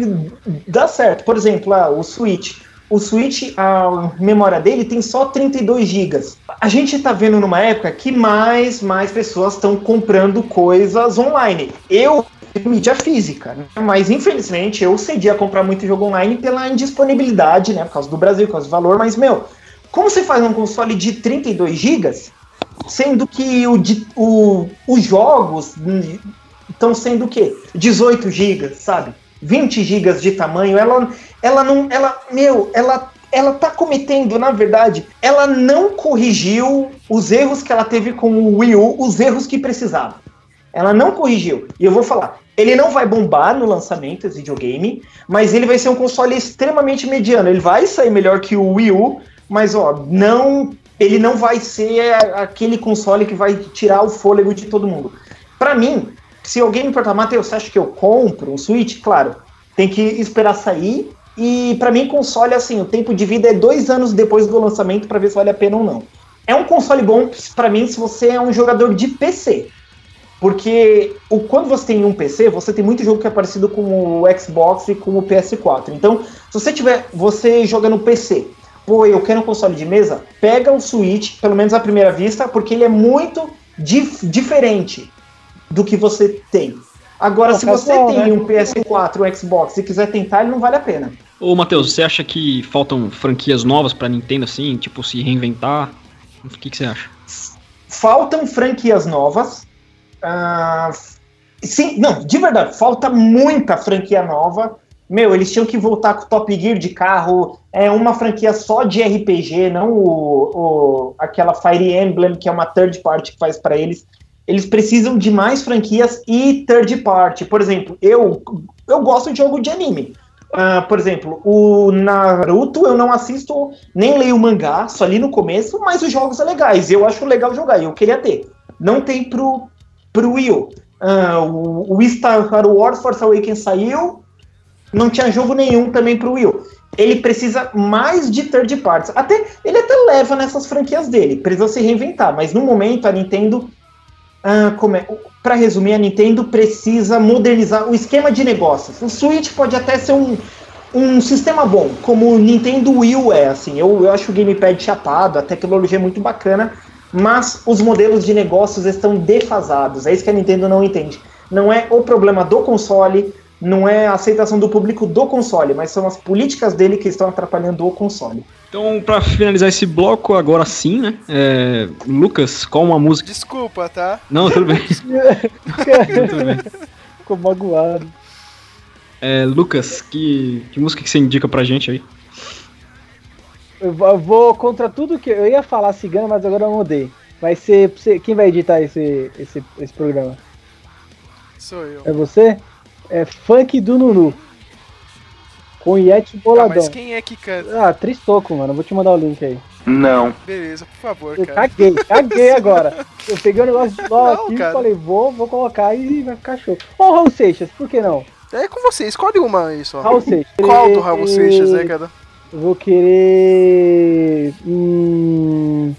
dar certo. Por exemplo, ah, o Switch. O Switch, a memória dele tem só 32 GB. A gente tá vendo numa época que mais, mais pessoas estão comprando coisas online. Eu mídia física, né? mas infelizmente eu cedi a comprar muito jogo online pela indisponibilidade, né, por causa do Brasil, por causa do valor, mas meu, como você faz um console de 32 GB, sendo que o, o, os jogos estão sendo o quê? 18 GB, sabe? 20 GB de tamanho, ela, ela não, ela, meu, ela, ela tá cometendo, na verdade, ela não corrigiu os erros que ela teve com o Wii U, os erros que precisava. Ela não corrigiu. E eu vou falar, ele não vai bombar no lançamento esse videogame, mas ele vai ser um console extremamente mediano. Ele vai sair melhor que o Wii U, mas ó, não, ele não vai ser aquele console que vai tirar o fôlego de todo mundo. Para mim, se alguém me perguntar, Matheus, você acha que eu compro um Switch? Claro, tem que esperar sair. E para mim, console, assim, o tempo de vida é dois anos depois do lançamento para ver se vale a pena ou não. É um console bom para mim se você é um jogador de PC. Porque o, quando você tem um PC, você tem muito jogo que é parecido com o Xbox e com o PS4. Então, se você tiver, você joga no PC, pô, eu quero um console de mesa, pega o Switch, pelo menos à primeira vista, porque ele é muito dif diferente do que você tem. Agora, se você bom, tem né? um PS4, um Xbox e quiser tentar, ele não vale a pena. Ô, Matheus, você acha que faltam franquias novas pra Nintendo, assim, tipo, se reinventar? O que, que você acha? Faltam franquias novas, ah, sim, não, de verdade, falta muita franquia nova. Meu, eles tinham que voltar com o Top Gear de carro, é uma franquia só de RPG, não o, o aquela Fire Emblem, que é uma third party que faz para eles. Eles precisam de mais franquias e third party. Por exemplo, eu, eu gosto de jogo de anime. Uh, por exemplo, o Naruto eu não assisto, nem leio o mangá, só ali no começo, mas os jogos são legais. Eu acho legal jogar, eu queria ter. Não tem pro, pro Wii U. Uh, o, o Star Wars Force Awakens saiu, não tinha jogo nenhum também pro Wii U. Ele precisa mais de third parties. Até, ele até leva nessas franquias dele, precisa se reinventar, mas no momento a Nintendo. Uh, é, para resumir, a Nintendo precisa modernizar o esquema de negócios. O Switch pode até ser um, um sistema bom, como o Nintendo Wii é. Assim, eu, eu acho o gamepad chapado, a tecnologia é muito bacana, mas os modelos de negócios estão defasados. É isso que a Nintendo não entende. Não é o problema do console, não é a aceitação do público do console, mas são as políticas dele que estão atrapalhando o console. Então, para finalizar esse bloco, agora sim, né? É... Lucas, qual uma música? Desculpa, tá? Não, tudo bem. tudo bem. Ficou magoado. É, Lucas, que, que música que você indica pra gente aí? Eu vou contra tudo que. Eu ia falar cigano, mas agora eu mudei. Vai ser. Quem vai editar esse, esse, esse programa? Sou eu. É você? É funk do Nunu. Com Yeti Boladão. Ah, mas quem é que canta? Ah, Tristoco, mano. Vou te mandar o link aí. Não. Beleza, por favor, eu cara. Caguei, caguei agora. Eu peguei o um negócio de LOL aqui e falei, vou, vou colocar e vai ficar show. Ô, Raul Seixas, por que não? É com você, escolhe uma aí só. Raul Seixas. Qual do Raul Seixas, né, cara? Eu vou querer. Hum,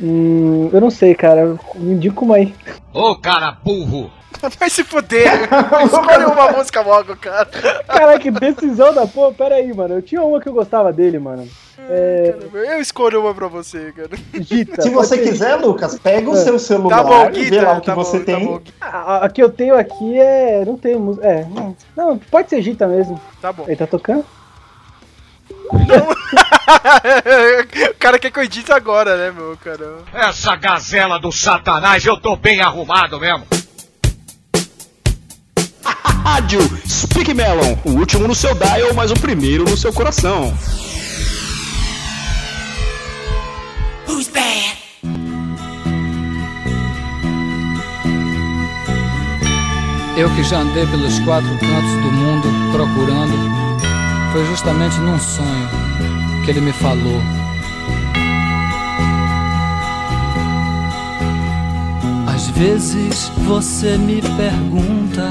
hum, eu não sei, cara. Me indica uma aí. Ô, cara burro! Vai se fuder! Escolhe uma música logo, cara. Caralho, que decisão da porra. Pera aí, mano. Eu tinha uma que eu gostava dele, mano. É... eu escolho uma pra você, cara. Gita, Se você quiser, Lucas, pega o é. seu celular, tá bom, Gita, vê lá o que tá você bom, tá tem. Tá a, a, que eu tenho aqui é. Não tenho música. É, não, não, pode ser Gita mesmo. Tá bom. Ele tá tocando? o cara quer que eu edite agora, né, meu cara? Essa gazela do satanás, eu tô bem arrumado mesmo. Rádio Speak Melon, o último no seu dial, mas o primeiro no seu coração. Who's bad? Eu que já andei pelos quatro cantos do mundo procurando foi justamente num sonho que ele me falou. Às vezes você me pergunta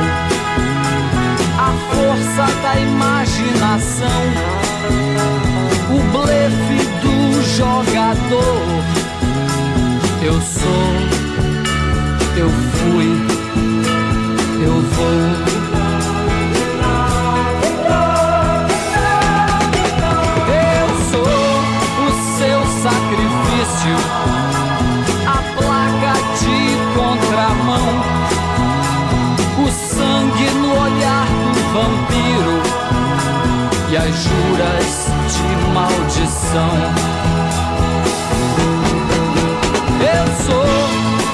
força da imaginação, o blefe do jogador. Eu sou, eu fui, eu vou. Eu sou o seu sacrifício, a placa de contramão, o sangue no olhar vampiro e as juras de maldição. Eu sou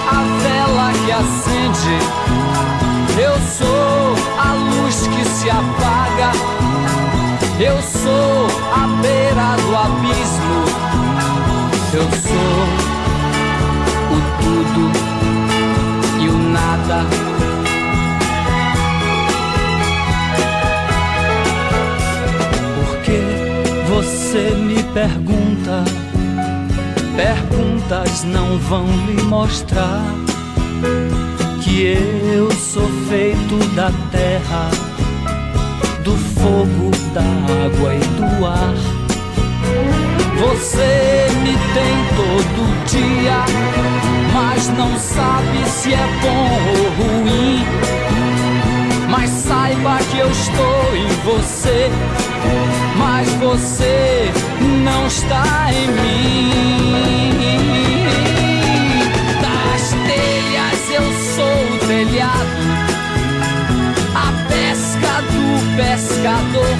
a vela que acende, eu sou a luz que se apaga, eu sou a beira do abismo, eu sou o tudo e o nada. Você me pergunta, perguntas não vão lhe mostrar que eu sou feito da terra, do fogo, da água e do ar. Você me tem todo dia, mas não sabe se é bom ou ruim. Mas saiba que eu estou em você, mas você não está em mim. Das telhas eu sou o telhado, a pesca do pescador.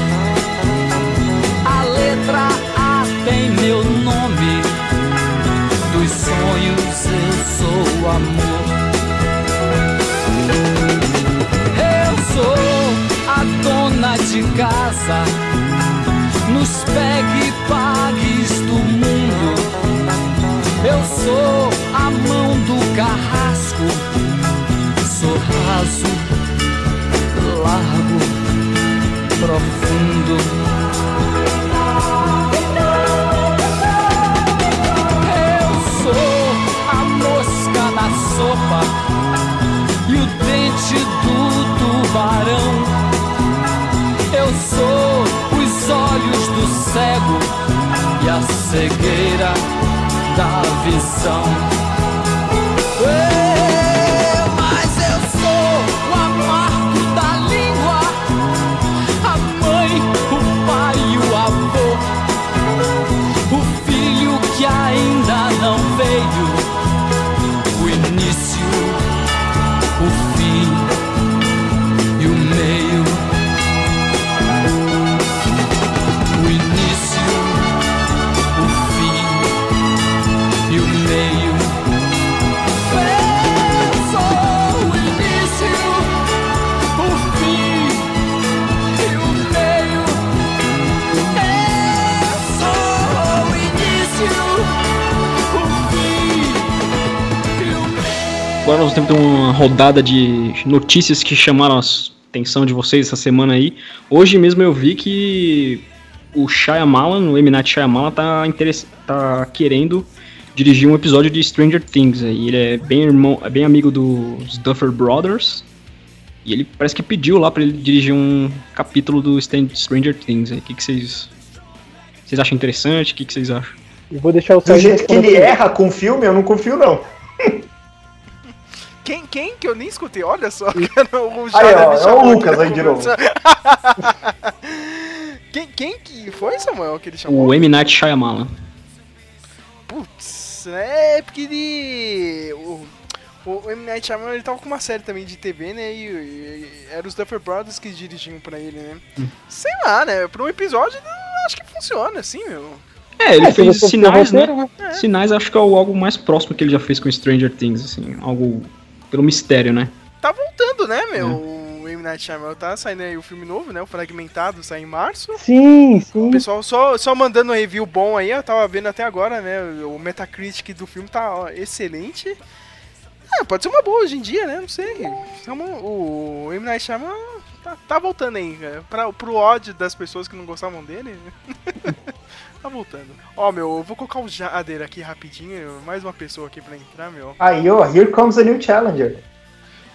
A letra A tem meu nome, dos sonhos eu sou o amor. Dona de casa, nos pegue pagues do mundo. Eu sou a mão do carrasco, sou raso, largo, profundo. Cego e a cegueira da visão. Agora nós temos uma rodada de notícias que chamaram a atenção de vocês essa semana aí. Hoje mesmo eu vi que o Shyamalan, o M. Night Shyamalan, tá, interess... tá querendo dirigir um episódio de Stranger Things. Aí. Ele é bem, irmão, é bem amigo dos Duffer Brothers. E ele parece que pediu lá pra ele dirigir um capítulo do Stranger Things. aí. O que, que vocês. Vocês acham interessante? O que, que vocês acham? E vou deixar o Do jeito que ele erra com o filme, eu não confio, não. Quem, quem que eu nem escutei? Olha só, cara, o Aí, ó, me é o chamou Lucas aí de novo. quem, quem que foi, Samuel, que ele chamou? O M. Night Shyamalan. Putz, é porque ele... O, O, M. Night Shyamalan, ele tava com uma série também de TV, né? E, e, e era os Duffer Brothers que dirigiam pra ele, né? Hum. Sei lá, né? Pra um episódio, acho que funciona, assim, meu. É, ele É, fez sinais, né? roteiro, É. Sinais acho que é o algo mais próximo que ele já fez com Stranger Things, assim, algo pelo mistério, né? Tá voltando, né, meu? É. O M. Night Shyamalan tá saindo aí o filme novo, né? O Fragmentado, sai em março. Sim, sim. O pessoal só, só mandando um review bom aí, eu tava vendo até agora, né? O Metacritic do filme tá ó, excelente. É, pode ser uma boa hoje em dia, né? Não sei. O M. Night Shyamalan tá, tá voltando aí, cara. Pra, pro ódio das pessoas que não gostavam dele. tá voltando. Ó, meu, eu vou colocar o Jader aqui rapidinho. Mais uma pessoa aqui pra entrar, meu. Aí, ó, here comes a new challenger.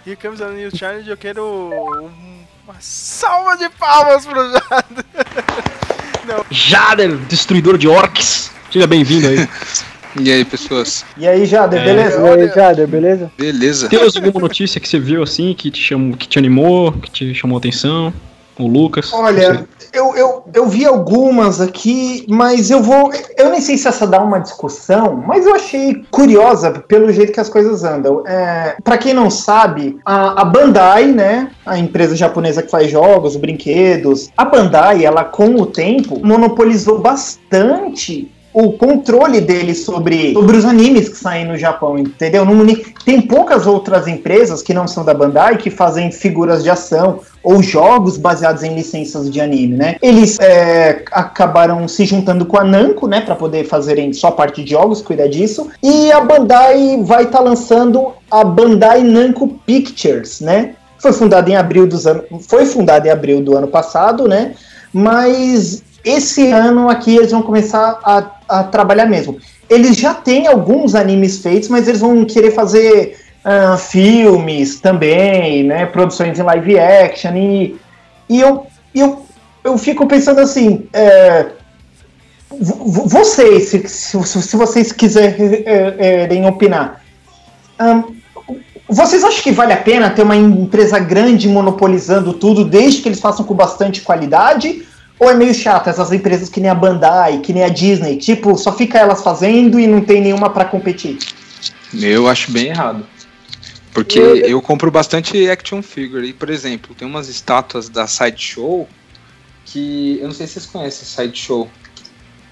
Here comes a new challenge, eu quero um- uma salva de palmas pro Jader. Jader, destruidor de orcs. Seja bem-vindo aí. E aí, pessoas? E aí, Jader, É. beleza? E aí, Jader, beleza? Beleza? Tem alguma notícia que você viu assim, que te chamou, que te animou, que te chamou a atenção? O Lucas? Olha, eu, eu, eu vi algumas aqui, mas eu vou. Eu nem sei se essa dá uma discussão, mas eu achei curiosa pelo jeito que as coisas andam. É, para quem não sabe, a, a Bandai, né? A empresa japonesa que faz jogos, brinquedos, a Bandai, ela com o tempo monopolizou bastante o controle dele sobre, sobre os animes que saem no Japão, entendeu? Tem poucas outras empresas que não são da Bandai que fazem figuras de ação ou jogos baseados em licenças de anime, né? Eles é, acabaram se juntando com a Namco, né, para poder fazerem só parte de jogos, cuidar disso. E a Bandai vai estar lançando a Bandai Namco Pictures, né? Foi fundada em abril dos anos, foi fundada em abril do ano passado, né? Mas esse ano aqui eles vão começar a, a trabalhar mesmo. Eles já têm alguns animes feitos, mas eles vão querer fazer ah, filmes também, né? Produções em live action e, e eu, eu, eu fico pensando assim, é, vo- vo- vocês, se, se, se vocês quiserem opinar, ahn, vocês acham que vale a pena ter uma empresa grande monopolizando tudo, desde que eles façam com bastante qualidade? Ou é meio chato essas empresas que nem a Bandai, que nem a Disney, tipo, só fica elas fazendo e não tem nenhuma pra competir? Eu acho bem errado. Porque Eu- eu, compro bastante action figure. E, por exemplo, tem umas estátuas da Sideshow que. Eu não sei se vocês conhecem Sideshow.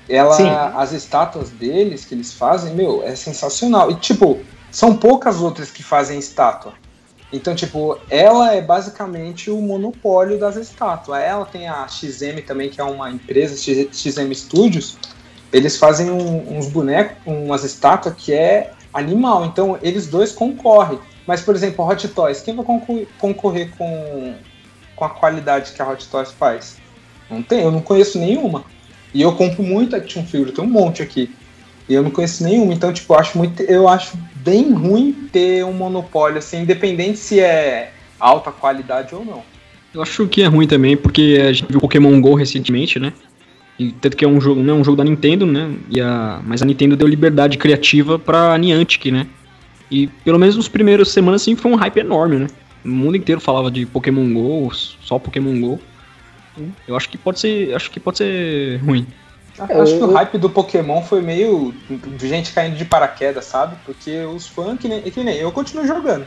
Ela, Sim. as estátuas deles que eles fazem, meu, é sensacional. E, tipo, são poucas outras que fazem estátua. Então, tipo, ela é basicamente o monopólio das estátuas. Ela tem a XM também, que é uma empresa, XM Studios. Eles fazem um- uns bonecos, umas estátuas que é animal. Então, eles dois concorrem. Mas, por exemplo, a Hot Toys, quem vai concor- concorrer com, com a qualidade que a Hot Toys faz? Não tem, eu não conheço nenhuma. E eu compro muito action figure, tem um monte aqui. E eu não conheço nenhuma, então, tipo, eu acho muito. Eu acho bem ruim ter um monopólio, assim, independente se é alta qualidade ou não. Eu acho que é ruim também, porque a gente viu Pokémon GO recentemente, né? E tanto que é um jogo, não é um jogo da Nintendo, né? E a, mas a Nintendo deu liberdade criativa pra Niantic, né? E pelo menos nos primeiros semanas assim foi um hype enorme, né? O mundo inteiro falava de Pokémon GO, só Pokémon GO. Eu acho que pode ser, acho que pode ser ruim. Eu acho que o hype do Pokémon foi meio de gente caindo de paraquedas, sabe? Porque os fãs, que nem, que nem eu, continuo jogando.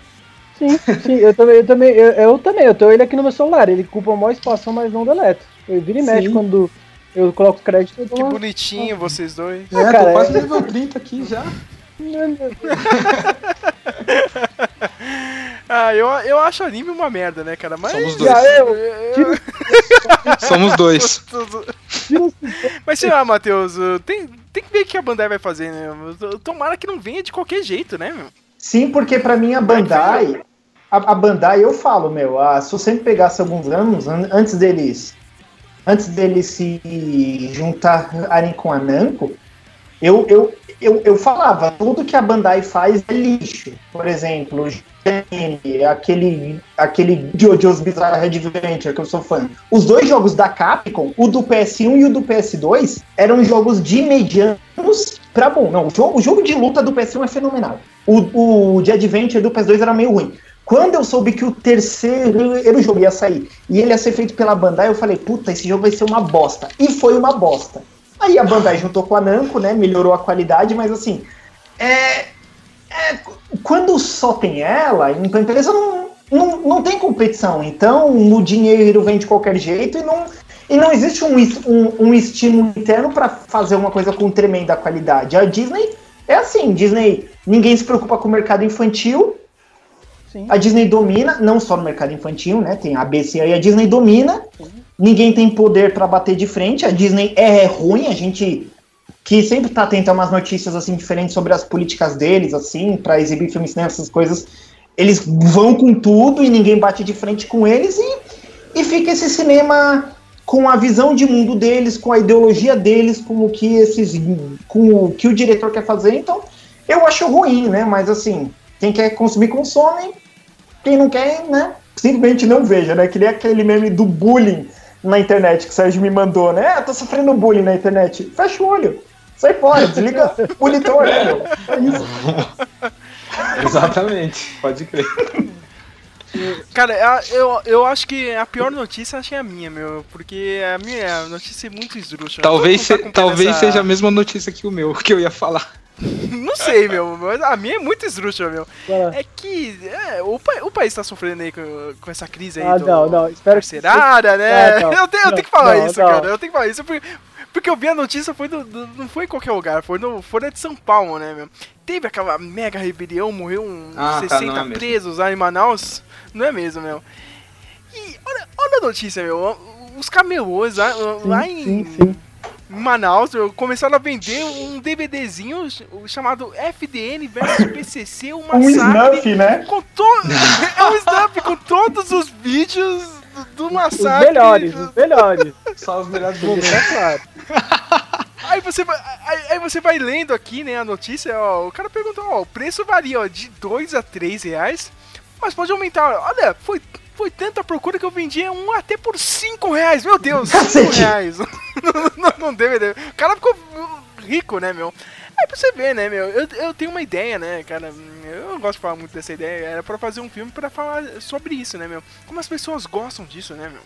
Sim, sim, eu também, eu também, eu, eu também, eu tenho ele aqui no meu celular, ele ocupa o maior espaço, mas não deleto. Eu vira e mexe Sim. quando eu coloco os créditos, eu dou Que uma... bonitinho vocês dois. É, cara, tô quase é- nível 30 aqui já. Ah, eu, eu acho anime uma merda, né, cara? Mas. Somos dois. Já eu, eu- Somos dois. Mas sei lá, Matheus, uh, tem, tem que ver o que a Bandai vai fazer, né? Tomara que não venha de qualquer jeito, né, meu? Sim, porque pra mim a Bandai, a, a Bandai eu falo, meu, ah, se eu sempre pegasse alguns anos an- antes deles, antes deles se juntarem com a Namco, eu, eu, eu, eu falava, tudo que a Bandai faz é lixo. Por exemplo, GM, aquele, aquele JoJo's Bizarre Adventure, que eu sou fã. Os dois jogos da Capcom, o do PS1 e o do PS2, eram jogos de medianos pra bom. Não, o jogo, o jogo de luta do PS1 é fenomenal. O, o de Adventure do PS2 era meio ruim. Quando eu soube que o terceiro jogo ia sair e ele ia ser feito pela Bandai, eu falei, puta, esse jogo vai ser uma bosta. E foi uma bosta. Aí a Bandai juntou com a Namco, né? Melhorou a qualidade, mas assim. É, é, quando só tem ela, então a empresa não, não, não tem competição. Então o dinheiro vem de qualquer jeito e não, e não existe um, um, um estímulo interno para fazer uma coisa com tremenda qualidade. A Disney é assim, Disney, ninguém se preocupa com o mercado infantil. Sim. A Disney domina, não só no mercado infantil, né? Tem a ABC aí, a Disney domina. Ninguém tem poder para bater de frente. A Disney é ruim, a gente que sempre tá atento a umas notícias assim diferentes sobre as políticas deles, assim, para exibir filmes nessas coisas. Eles vão com tudo e ninguém bate de frente com eles e, e fica esse cinema com a visão de mundo deles, com a ideologia deles, com o que esses com o que o diretor quer fazer. Então, eu acho ruim, né? Mas assim, quem quer consumir consome, quem não quer, né? Simplesmente não veja, né? Que nem aquele meme do bullying na internet que o Sérgio me mandou, né? Ah, tô sofrendo bullying na internet. Fecha o olho. Sai fora, desliga o monitor, né, meu? É isso. Exatamente, pode crer. Cara, eu, eu acho que a pior notícia acho que é a minha, meu. Porque a minha notícia é muito esdrúxula. Talvez, se- talvez essa- seja a mesma notícia que o meu, que eu ia falar. Não sei, meu, mas a minha é muito esdrúxula, meu. Bora. É que é, o, pa- o país tá sofrendo aí com, com essa crise aí Ah, do não, não, espero que- né? Ah, não, eu, tenho, eu não, tenho que falar não, isso, não. cara. Eu tenho que falar isso porque, porque eu vi a notícia, foi do, do- não foi em qualquer lugar, foi no Folha de São Paulo, né, meu? Teve aquela mega rebelião, morreu uns Ah, tá, 60 não é presos lá em Manaus. Não é mesmo, meu? E olha, olha a notícia, meu. Os camelôs lá, lá em, sim, sim. Em Manaus começaram a vender um DVDzinho ch- chamado FDN versus PCC, o Um massacre. snuff, né? Com to... é um snap com todos os vídeos do, do Os massacre. melhores, os melhores. Só os melhores Vou deixar claro. Aí você, vai, aí, aí você vai lendo aqui, né, a notícia, ó, o cara perguntou, ó, o preço varia, ó, de 2 a 3 reais, mas pode aumentar, olha, foi, foi tanta procura que eu vendia um até por 5 reais, meu Deus, 5 Cacete. reais, não, não deve, deve, o cara ficou rico, né, meu, aí pra você ver, né, meu, eu, eu tenho uma ideia, né, cara, eu não gosto de falar muito dessa ideia, era pra fazer um filme pra falar sobre isso, né, meu, como as pessoas gostam disso, né, meu.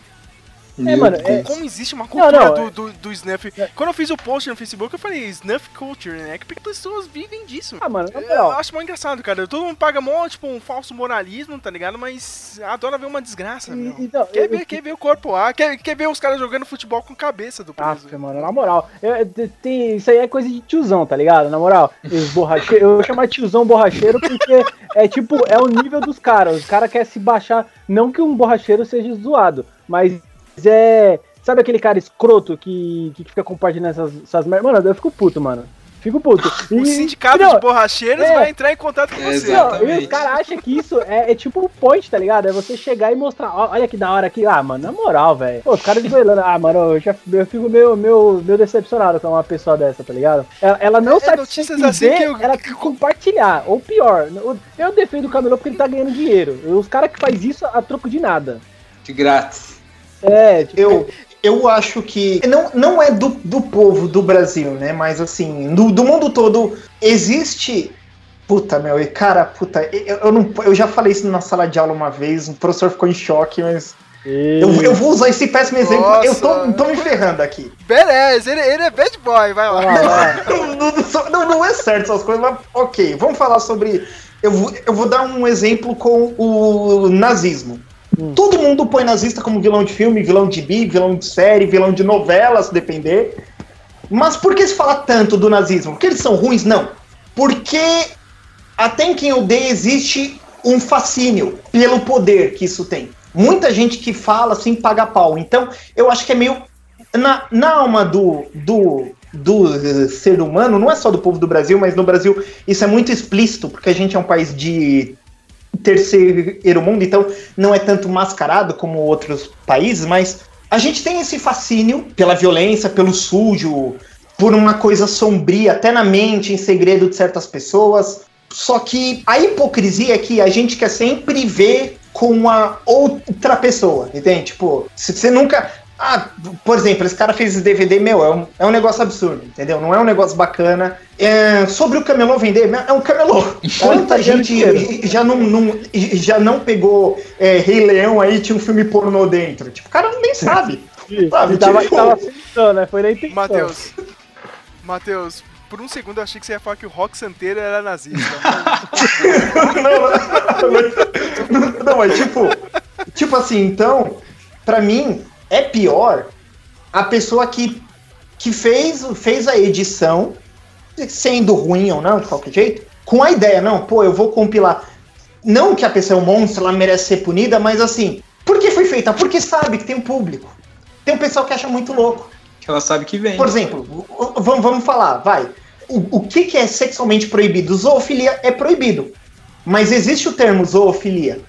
É, mano, é- Como existe uma cultura não, do, é- do, do snuff. Quando eu fiz o post no Facebook, eu falei snuff culture, né? Porque pessoas vivem disso. Ah, mano, na Eu moral. acho mó engraçado, cara. Todo mundo paga mó, tipo, um falso moralismo, tá ligado? Mas adora ver uma desgraça, meu. E- então, Quer eu- ver, quer ver o corpo lá, quer, quer ver os caras jogando futebol com cabeça do preso. Aff, mano, na moral, eu- eu- tem, isso aí é coisa de tiozão, tá ligado? Na moral, os borracheiros, eu vou chamar tiozão borracheiro porque é tipo, é o nível dos caras. Os caras querem se baixar, não que um borracheiro seja zoado, mas é. Sabe aquele cara escroto que, que fica compartilhando essas, essas merdas? Mano, eu fico puto, mano. Fico puto. O E- sindicato não, de borracheiros é. vai entrar em contato com você. Não, e os caras acham que isso é, é tipo um point, tá ligado? É você chegar e mostrar, ó, olha que da hora aqui. Ah, mano, na moral, velho. Pô, os caras desgoelando. Ah, mano, eu já eu fico meio, meio, meio decepcionado com uma pessoa dessa, tá ligado? Ela, ela não É, sabe notícias assim que eu- ela compartilhar. Ou pior, eu- eu defendo o Camelô porque ele tá ganhando dinheiro. Os caras que faz isso a troco de nada. De grátis. É, tipo, Eu, eu acho que não, não é do, do povo do Brasil, né? Mas assim, do, do mundo todo existe. Puta, meu, e cara, puta, eu, eu, não, eu já falei isso na sala de aula uma vez, o professor ficou em choque, mas. Eu, eu vou usar esse péssimo exemplo. Eu tô, tô me ferrando aqui. Beleza, ele, ele é bad boy, vai lá. Não, não, não é certo essas coisas, mas ok, vamos falar sobre. Eu vou, eu vou dar um exemplo com o nazismo. Todo mundo põe nazista como vilão de filme, vilão de bi, vilão de série, vilão de novela, se depender. Mas por que se fala tanto do nazismo? Porque eles são ruins? Não. Porque até em quem odeia existe um fascínio pelo poder que isso tem. Muita gente que fala assim paga pau. Então, eu acho que é meio na, na alma do, do, do eh, ser humano, não é só do povo do Brasil, mas no Brasil isso é muito explícito, porque a gente é um país de terceiro mundo, então não é tanto mascarado como outros países, mas a gente tem esse fascínio pela violência, pelo sujo, por uma coisa sombria, até na mente, em segredo de certas pessoas. Só que a hipocrisia é que a gente quer sempre ver com a outra pessoa, entende? Tipo, se você nunca. Ah, por exemplo, esse cara fez esse DVD, meu, é um, é um negócio absurdo, entendeu? Não é um negócio bacana. É, sobre o camelô vender, é um camelô. Quanta tá gente já não, não- já não pegou é, Rei Leão aí, tinha um filme pornô dentro. Tipo, o cara nem sabe. Sabe, tava, tipo- tava pensando, né? Foi na intenção. Matheus. Matheus, por um segundo eu achei que você ia falar que o Rock Santeiro era nazista. não, não, não, mas tipo, tipo assim, então, pra mim, é pior a pessoa que, que fez, fez a edição, sendo ruim ou não, de qualquer jeito, com a ideia, não, pô, eu vou compilar. Não que a pessoa é um monstro, ela merece ser punida, mas assim, por que foi feita? Porque sabe que tem um público. Tem um pessoal que acha muito louco. Que ela sabe que vem. Por exemplo, vamos, vamos falar, vai. O, o que, que é sexualmente proibido? Zoofilia é proibido. Mas existe o termo zoofilia.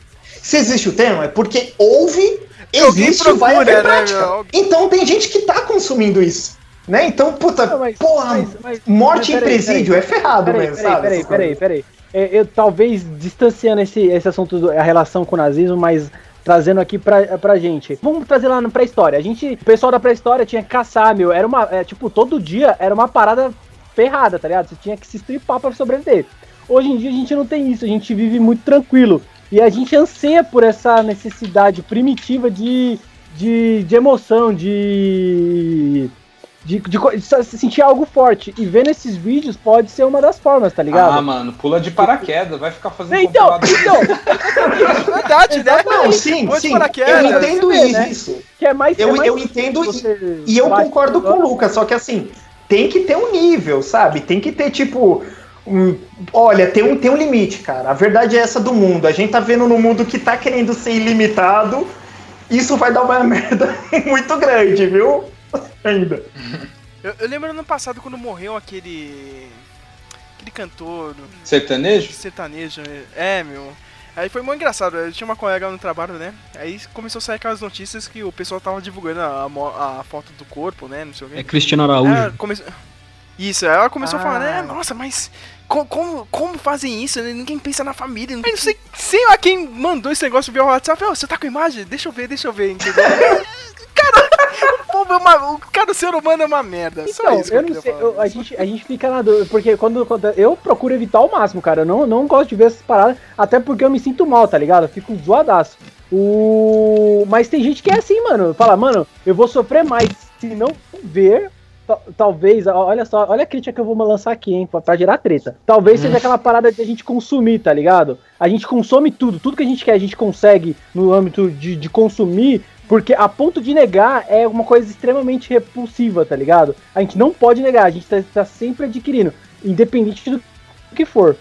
Se existe o termo, é porque houve, existe, procura, vai haver né, prática. meu? Então tem gente que tá consumindo isso. Né? Então, puta, Não, mas- porra, mas- mas- morte mas em presídio peraí. é ferrado Peraí, mesmo, peraí, sabe? peraí, peraí, peraí. É, eu talvez distanciando esse, esse assunto, do- a relação com o nazismo, mas trazendo aqui pra, pra gente. Vamos trazer lá na pré-história. A gente, o pessoal da pré-história tinha que caçar, meu. Era uma, é, tipo, todo dia era uma parada ferrada, tá ligado? Você tinha que se estripar pra sobreviver. Hoje em dia a gente não tem isso, a gente vive muito tranquilo. E a gente anseia por essa necessidade primitiva de, de, de emoção, de de, de de se sentir algo forte. E vendo esses vídeos pode ser uma das formas, tá ligado? Ah, mano, pula de paraquedas, vai ficar fazendo então, então, Verdade, né? Não, sim, sim, paraquedas, eu entendo você vê, né? isso. que é mais. Eu, é mais eu entendo E eu concordo com o Lucas, só que assim, tem que ter um nível, sabe? Tem que ter, tipo. Um- olha, tem um, tem um limite, cara. A verdade é essa do mundo. A gente tá vendo no mundo que tá querendo ser ilimitado. Isso vai dar uma merda muito grande, viu? Ainda. Eu, eu lembro ano passado quando morreu aquele. aquele cantor Sertanejo? sertanejo. É, meu. Aí foi muito engraçado. Eu tinha uma colega no trabalho, né? Aí começou a sair aquelas notícias que o pessoal tava divulgando a, a foto do corpo, né? Não sei o quê. É Cristiano Araújo. É, come... Isso, aí ela começou a falar, né? Ah. Nossa, mas co- como, como fazem isso? né? Ninguém pensa na família. Aí não sei, sei lá quem mandou esse negócio via WhatsApp. Ô, você tá com imagem? Deixa eu ver, deixa eu ver, entendeu? cara, o, povo é uma, o cara, o ser humano é uma merda. Só Então, isso que eu não sei, eu- a, gente, a gente fica na dúvida, porque quando, quando eu procuro evitar ao máximo, cara, eu não, não gosto de ver essas paradas, até porque eu me sinto mal, tá ligado? Eu fico zoadaço. O... Mas tem gente que é assim, mano, fala, mano, eu vou sofrer mais se não ver, talvez, olha só, olha a crítica que eu vou lançar aqui, hein, pra, pra gerar treta. Talvez seja aquela parada de a gente consumir, tá ligado? A gente consome tudo, tudo que a gente quer, a gente consegue no âmbito de, de consumir, porque a ponto de negar é uma coisa extremamente repulsiva, tá ligado? A gente não pode negar, a gente tá, tá sempre adquirindo, independente do que for.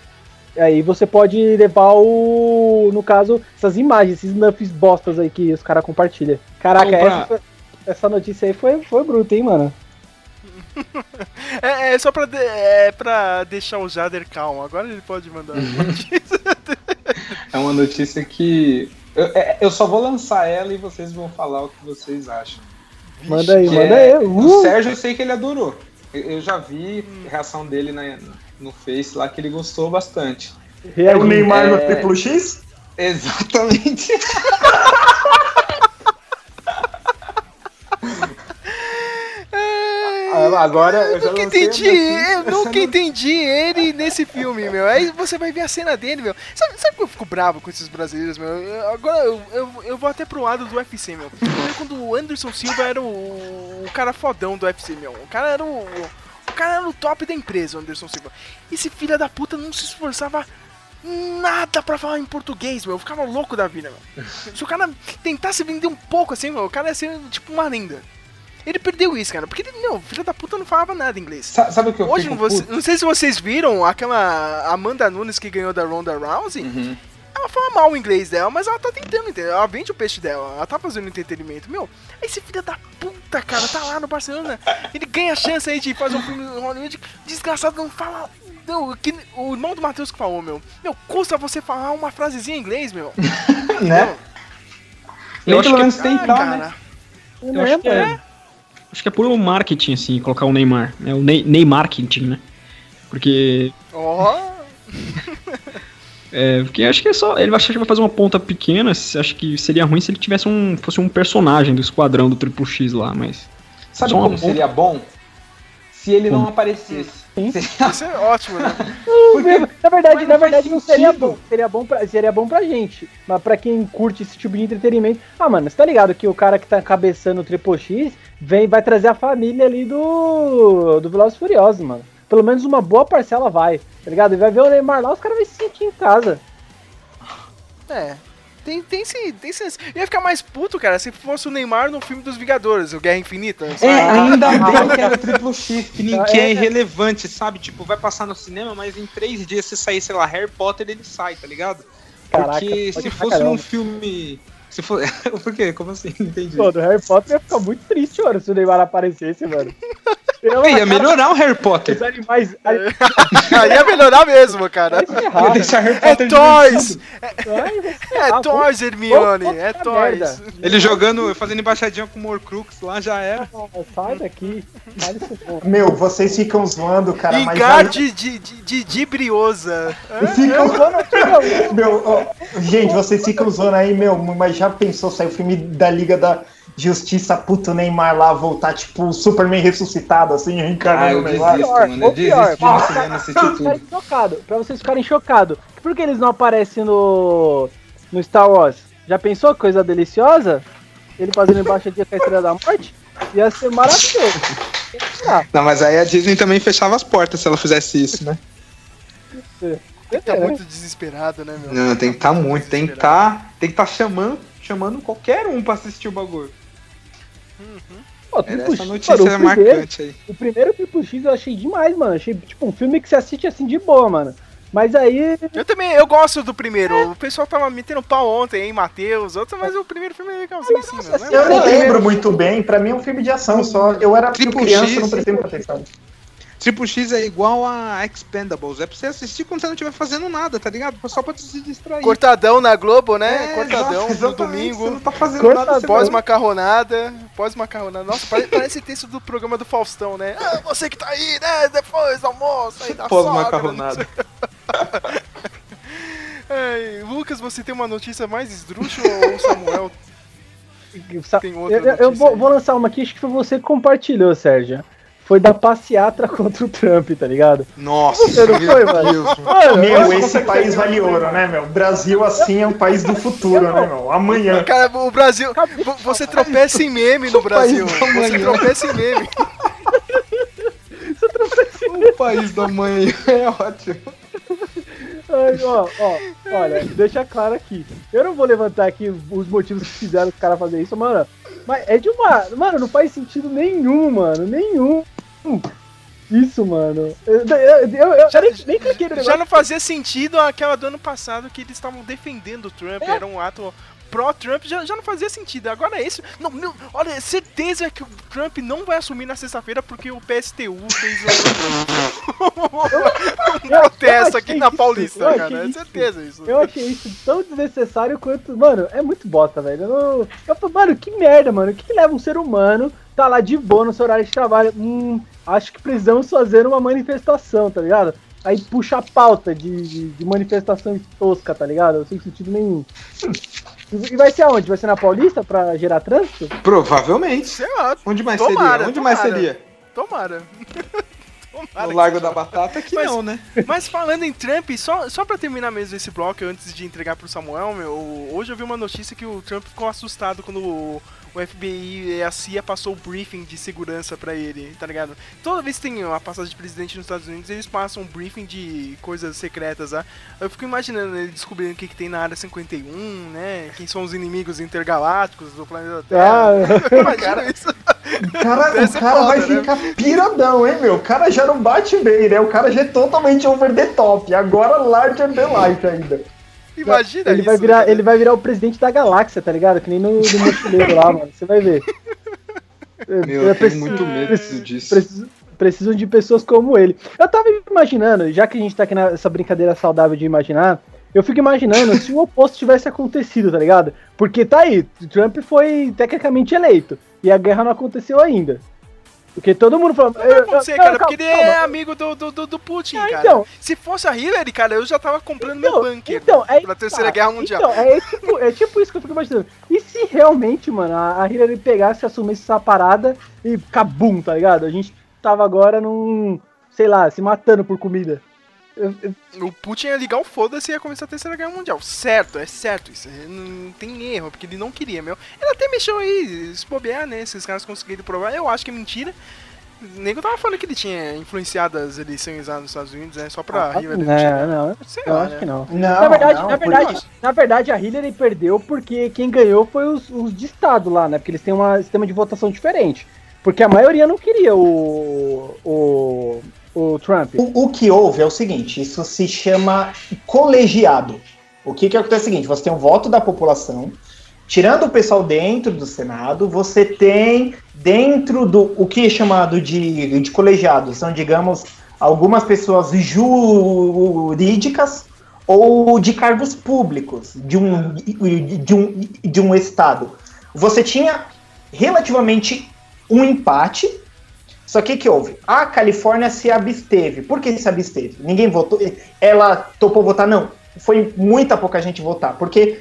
Aí você pode levar o. No caso, essas imagens, esses nuffs bostas aí que os caras compartilham. Caraca, essa, essa notícia aí foi, foi bruta, hein, mano? É, é só pra, de- é pra deixar o Jader calmo. Agora ele pode mandar. É uma notícia que. Eu, é- eu só vou lançar ela e vocês vão falar o que vocês acham. Manda aí, manda é- aí. O Uh! Sérgio eu sei que ele adorou. Eu, eu já vi a reação dele na- no Face lá que ele gostou bastante. É o. Neymar no É. triplo X? Exatamente. Agora eu já nunca entendi, eu nunca entendi ele nesse filme, meu. Aí você vai ver a cena dele, meu. Sabe, sabe que eu fico bravo com esses brasileiros, meu? Eu- Agora eu, eu, eu vou até pro lado do UFC, meu. Eu quando o Anderson Silva era o, o cara fodão do UFC, meu. O cara era o. O cara era o top da empresa, o Anderson Silva. Esse filho da puta não se esforçava nada pra falar em português, meu. Eu ficava louco da vida, meu. Se o cara tentasse vender um pouco assim, meu, o cara ia ser tipo uma lenda. Ele perdeu isso, cara, porque ele, meu, filho da puta não falava nada inglês. Sa- Sabe o que eu Hoje, fico você- não sei se vocês viram aquela Amanda Nunes que ganhou da Ronda Rousey. Uhum. Ela fala mal o inglês dela, mas ela tá tentando, entendeu? Ela vende o peixe dela, ela tá fazendo entretenimento. Meu, esse filho da puta, cara, tá lá no Barcelona. Ele ganha a chance aí de fazer um filme em Hollywood. Desgraçado, não fala. Não, que, o irmão do Matheus que falou, meu. Meu, custa você falar uma frasezinha em inglês, meu. Né? Eu Nem acho pelo que- Ah, tentar, né? cara. Eu acho que é, acho que é puro marketing, assim, colocar o Neymar. É o Ney, Ney marketing, né? Porque. Ó. É, porque acho que é só. Ele acha que vai fazer uma ponta pequena. se- Acho que seria ruim se ele tivesse um. fosse um personagem do esquadrão do Triple X lá, mas. Sabe como ponta. seria bom? Se ele não Como? Aparecesse. Isso é ótimo, né? Porque- Na verdade, na verdade não seria sentido. bom. Seria bom, pra, seria bom pra gente. Mas pra quem curte esse tipo de entretenimento. Ah, mano, você tá ligado que o cara que tá cabeçando o Triple X vem, vai trazer a família ali do. do Velozes Furiosos, mano. pelo menos uma boa parcela vai, tá ligado? E vai ver o Neymar lá, os caras vão se sentir em casa. É. Tem, tem sim, tem sim. Eu ia ficar mais puto, cara, se fosse o Neymar no filme dos Vingadores, o Guerra Infinita. É, ainda bem que era triplo X, que ninguém É, é é. irrelevante, sabe? Tipo, vai passar no cinema, mas em três dias se sair, sei lá, Harry Potter, ele sai, tá ligado? Caraca, Porque se fosse caramba. num filme. Se for... Por quê? Como assim? Não entendi. Pô, do Harry Potter ia ficar muito triste, mano, se o Neymar aparecesse, mano. Eu Ia melhorar o Harry Potter. Os animais. Aí ia melhorar mesmo, cara. Ferrar, Ia deixar Harry É Potter toys! Ai, vai se É ferrar, toys, Hermione! vamos É toys! Ele jogando, fazendo embaixadinha com o Horcrux lá já era. vamos- Sai daqui. Sai. Meu, vocês ficam zoando, cara, Engar vale- de, de, de, de, de briosa. Ficam zoando aqui, meu. meu ó, gente, vocês ficam zoando aí, meu, mas já pensou sair o filme da Liga da Justiça, puto Neymar lá, voltar, tipo, o Superman ressuscitado, assim, Ah, reencarnando eu Neymar? desisto, Pior, mano. Eu pior, desisto de cinema assistir Pra vocês tudo. ficarem chocados, pra vocês ficarem chocados. Por que eles não aparecem no, no Star Wars? Já pensou que coisa deliciosa? Ele fazendo embaixadinha com a Estrela da Morte? Ia ser maravilhoso. Ah, Não, mas aí a Disney também fechava as portas se ela fizesse isso, né? Tá muito desesperado, né, meu? Não, tem que estar muito, tem que estar. tem que estar chamando, chamando qualquer um pra assistir o bagulho. pô, Era Triple essa X, notícia mano, o primeiro, marcante aí. o primeiro Triple X eu achei demais, mano. Achei tipo um filme que você assiste assim de boa, mano. Mas aí. Eu também, eu gosto do primeiro. O pessoal tava metendo pau ontem, hein, Matheus, outro, mas o primeiro filme é legalzinho sim, meu. né? Eu nem lembro muito bem, pra mim é um filme de ação só. Eu era Triple criança, X. não prestei muita atenção. Triple X é igual a Expendables. É pra você assistir quando você não estiver fazendo nada, tá ligado? Só pra se distrair. Cortadão na Globo, né? É, Cortadão no exatamente, Você não domingo. tá fazendo Cortadão. nada. Pós-macarronada, pós-macarronada. Nossa, parece, parece texto do programa do Faustão, né? Ah, você que tá aí, né? Depois do almoço, aí da Pós-macarronada. Ai, Lucas, você tem uma notícia mais esdrúxula ou o Samuel? Sa- Tem outra eu, eu- vou, vou lançar uma aqui, acho que foi você que compartilhou, Sérgio. Foi da passeata contra o Trump, tá ligado? Nossa, Você não foi, mano? Deus. Mano, Meu, eu- esse país vale ouro, né, meu? Brasil, assim, é um país do futuro, né, meu? Amanhã. Cara, o Brasil. vo- Você tropeça em meme no Brasil. país da Você manhã. tropeça em meme. O país da mãe é ótimo. Ai, ó, ó, olha, deixa claro aqui. Eu não vou levantar aqui os motivos que fizeram os caras fazer isso, mano. Mas é de uma. Mano, não faz sentido nenhum, mano. Nenhum. Isso, mano. Eu, eu, eu, eu Já- nem, nem cliquei no Já negócio. não fazia sentido aquela do ano passado que eles estavam defendendo o Trump, É. era um ato pró-Trump, já, já não fazia sentido. Agora é isso. Não, não, olha, certeza que o Trump não vai assumir na sexta-feira porque o PSTU fez um, um protesto eu aqui na Paulista, eu cara. É certeza isso. Eu achei isso tão desnecessário quanto. Mano, é muito bosta, velho. Eu, eu mano, que merda, mano. O que, que leva um ser humano tá lá de boa no seu horário de trabalho? Hum, acho que precisamos fazer uma manifestação, tá ligado? Aí puxa a pauta de, de, de manifestação tosca, tá ligado? Sem sentido nenhum. E vai ser aonde? Vai ser na Paulista pra gerar trânsito? Provavelmente. Sei lá, Onde mais Tomara, seria? Onde mais tomara. seria? tomara. Tomara No Largo da Batata que Mas- não, né? Mas falando em Trump, só, só pra terminar mesmo esse bloco, antes de entregar pro Samuel, meu, hoje eu vi uma notícia que o Trump ficou assustado quando o, FBI e a CIA passou o briefing de segurança pra ele, tá ligado? Toda vez que tem uma passagem de presidente nos Estados Unidos, eles passam um briefing de coisas secretas, tá? Eu fico imaginando ele descobrindo o que, que tem na área 51, né? Quem são os inimigos intergalácticos do planeta Terra. Ah, Imagina isso. O cara, o cara foda, vai né? ficar piradão, hein, meu? O cara já não bate bem, né? O cara já é totalmente over the top. Agora larger than life ainda. Imagina ele isso. vai virar, cara. ele vai virar o presidente da galáxia, tá ligado? Que nem no, no mochileiro lá, mano. Você vai ver. Meu, Eu eu tenho preciso- muito medo preciso- disso. Precisam, precisam de pessoas como ele. Eu tava imaginando, já que a gente tá aqui nessa brincadeira saudável de imaginar, eu fico imaginando se o oposto tivesse acontecido, tá ligado? Porque tá aí, Trump foi tecnicamente eleito e a guerra não aconteceu ainda. Porque todo mundo falou. Não vai acontecer, cara, porque ele é calma. amigo do, do, do, Putin, Ah, cara. então. Se fosse a Hillary, cara, eu já tava comprando meu Então, bunker então, é pra Terceira tá. Guerra Mundial. Então, é tipo, é tipo isso que eu fico imaginando. E se realmente, mano, a a Hillary pegasse, assumisse essa parada e cabum, tá ligado? A gente tava agora num, sei lá, se matando por comida. Eu- eu- O Putin ia ligar o foda-se e ia começar a Terceira Guerra Mundial. Certo, é certo isso. Não tem erro, porque ele não queria, meu. Ele até mexeu aí, se bobear, né? Se os caras conseguirem provar, eu acho que é mentira. O nego tava falando que ele tinha influenciado as eleições lá nos Estados Unidos, né? Só pra Ah, Hillary não, não, Sei eu lá, acho né? que não. Não, na verdade, não, na, verdade, na verdade, a Hillary perdeu porque quem ganhou foi os, os de estado lá, né? Porque eles têm um sistema de votação diferente. Porque a maioria não queria o, o, o Trump. O, o que houve é o seguinte: isso se chama colegiado. O que, que acontece é o seguinte: você tem um voto da população, tirando o pessoal dentro do Senado, você tem dentro do o que é chamado de, de colegiado, são, digamos, algumas pessoas jurídicas ou de cargos públicos de um, de um, de um estado. Você tinha relativamente um empate só que o que houve? A Califórnia se absteve. Por que se absteve? Ninguém votou. Ela topou votar? Não. Foi muita pouca gente votar. Porque,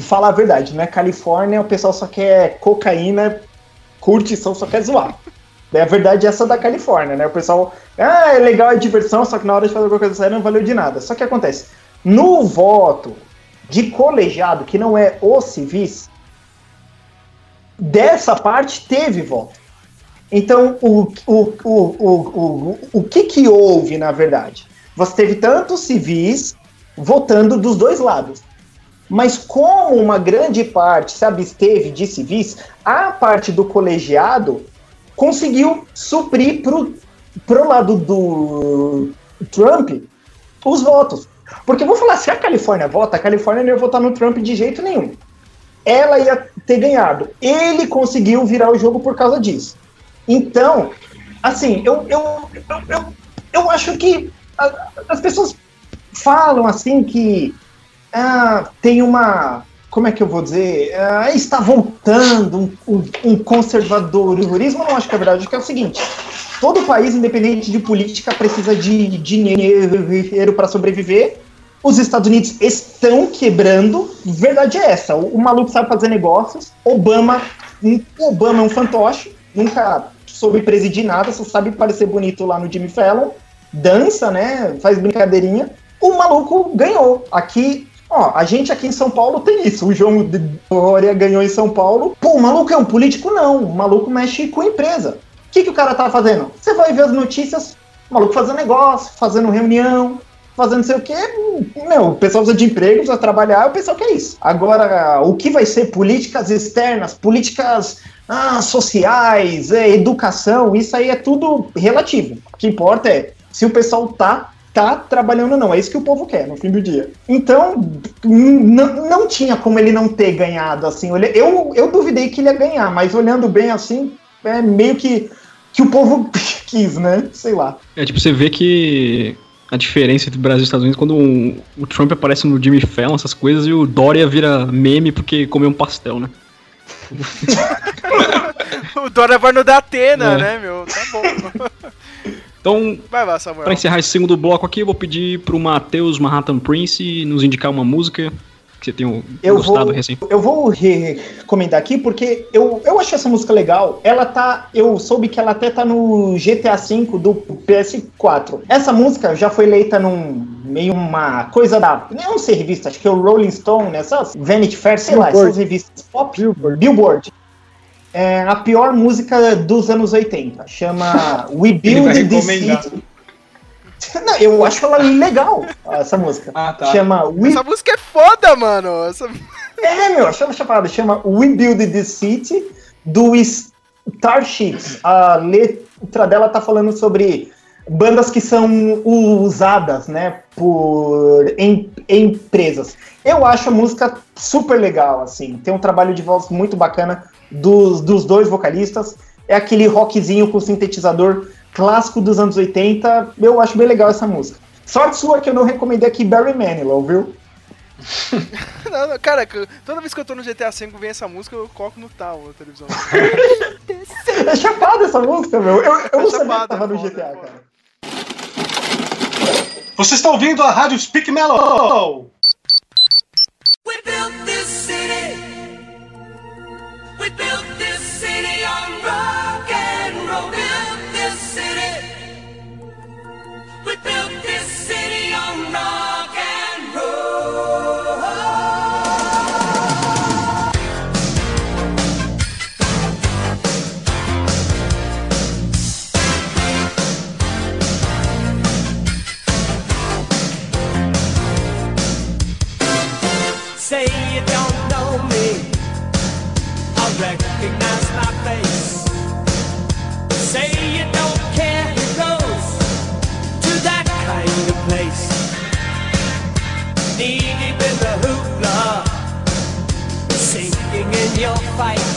falar a verdade, né? Califórnia, o pessoal só quer cocaína, curtição, só quer zoar. É a verdade essa da Califórnia, né? O pessoal, ah, é legal, é diversão, só que na hora de fazer alguma coisa séria não valeu de nada. Só que acontece, no voto de colegiado, que não é os civis, dessa parte teve voto. Então, o, o, o, o, o, o que que houve, na verdade? Você teve tantos civis votando dos dois lados. Mas como uma grande parte se absteve de civis, a parte do colegiado conseguiu suprir pro, pro lado do Trump os votos. Porque vou falar, se a Califórnia vota, a Califórnia não ia votar no Trump de jeito nenhum. Ela ia ter ganhado. Ele conseguiu virar o jogo por causa disso. Então, assim, eu, eu, eu, eu, acho que as pessoas falam assim que ah, tem uma. Como é que eu vou dizer? Ah, está voltando um, um, conservadorismo. Eu não acho que é verdade. Acho que é o seguinte: todo país, independente de política, precisa de dinheiro para sobreviver. Os Estados Unidos estão quebrando. Verdade é essa. O, o maluco sabe fazer negócios. Obama, Obama é um fantoche. Nunca soube presidir nada, só sabe parecer bonito lá no Jimmy Fallon. Dança, né? Faz brincadeirinha. O maluco ganhou. Aqui, ó, a gente aqui em São Paulo tem isso. O João de Dória ganhou em São Paulo. Pô, o maluco é um político? Não. O maluco mexe com empresa. O que, que o cara tá fazendo? Você vai ver as notícias, o maluco fazendo negócio, fazendo reunião, fazendo sei o quê. Meu, o pessoal precisa de emprego, precisa trabalhar, o pessoal quer isso. Agora, o que vai ser políticas externas, políticas ah, sociais, é, educação, isso aí é tudo relativo. O que importa é se o pessoal tá tá trabalhando ou não. É isso que o povo quer no fim do dia. Então, não tinha como ele não ter ganhado assim. Eu, eu duvidei que ele ia ganhar, mas olhando bem assim, é meio que que o povo quis, né? Sei lá. É tipo, você vê que a diferença entre Brasil e Estados Unidos quando o, o Trump aparece no Jimmy Fallon, essas coisas, e o Dória vira meme porque comeu um pastel, né? O vai no da Atena, É. né, meu? Tá bom. Então, Vai lá, Samuel. pra encerrar esse segundo bloco aqui, eu vou pedir pro Matheus Manhattan Prince nos indicar uma música que você tenha Eu gostado vou, recém. eu vou recomendar aqui porque eu, eu achei essa música legal. Ela tá. Eu soube que ela até tá no GTA V do PS4. Essa música já foi eleita num meio uma coisa da. Não sei revista, acho que é o Rolling Stone, essas Vanity Fair, sei lá, Billboard. essas revistas pop. Billboard. É a pior música dos anos 80. Chama We Build This recomendar. City. Não, eu acho ela legal, essa música. Ah, tá. Chama We Essa música é foda, mano. Essa... é, meu, chama chamada, chama We Build This City do Starships. A letra dela tá falando sobre bandas que são usadas, né, por em- empresas. Eu acho a música super legal, assim. Tem um trabalho de voz muito bacana dos, dos dois vocalistas. É aquele rockzinho com sintetizador clássico dos anos 80. Eu acho bem legal essa música. Sorte sua que eu não recomendei aqui Barry Manilow, viu? Não, não, cara, toda vez que eu tô no GTA V vem essa música, eu coloco no tal na televisão. É chapada essa música, meu. Eu, eu não sabia que chapada, tava no GTA, foda. cara. Você está ouvindo a Rádio Speak Mellow. We built this city. We built this city on rock and roll. Built this city. We built this city on rock your fight.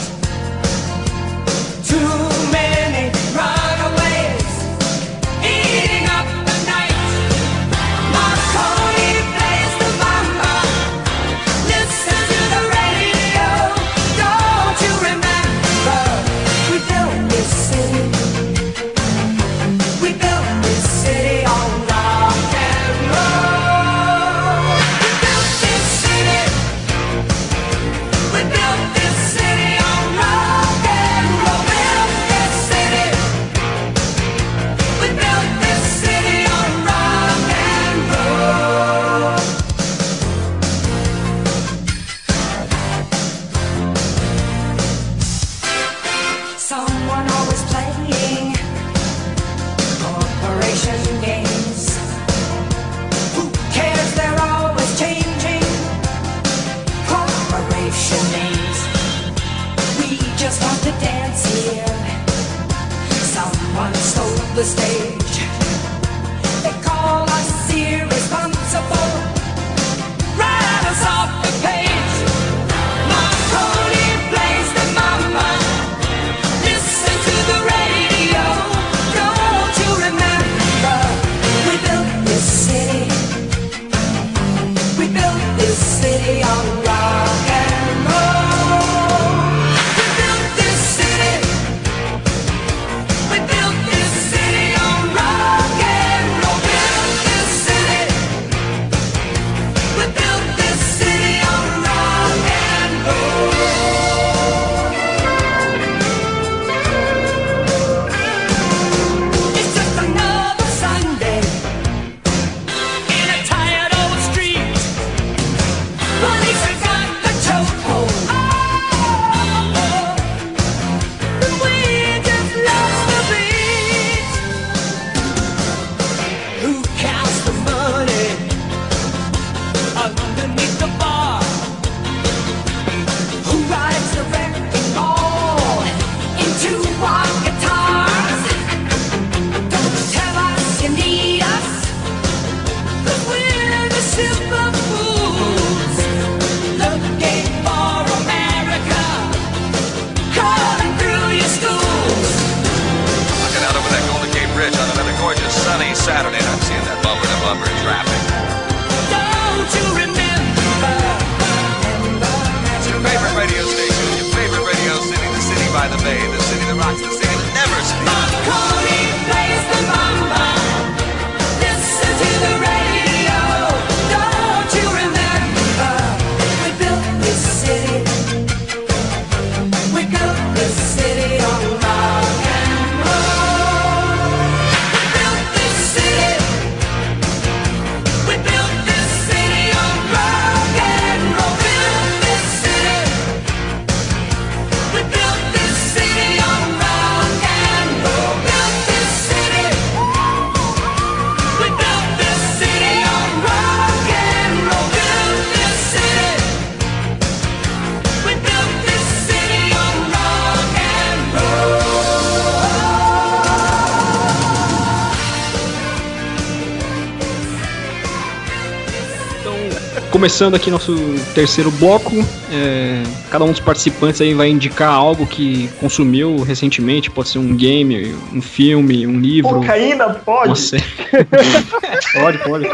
Começando aqui nosso terceiro bloco, é, cada um dos participantes aí vai indicar algo que consumiu recentemente, pode ser um game, um filme, um livro, Cocaína pode? série. pode, pode.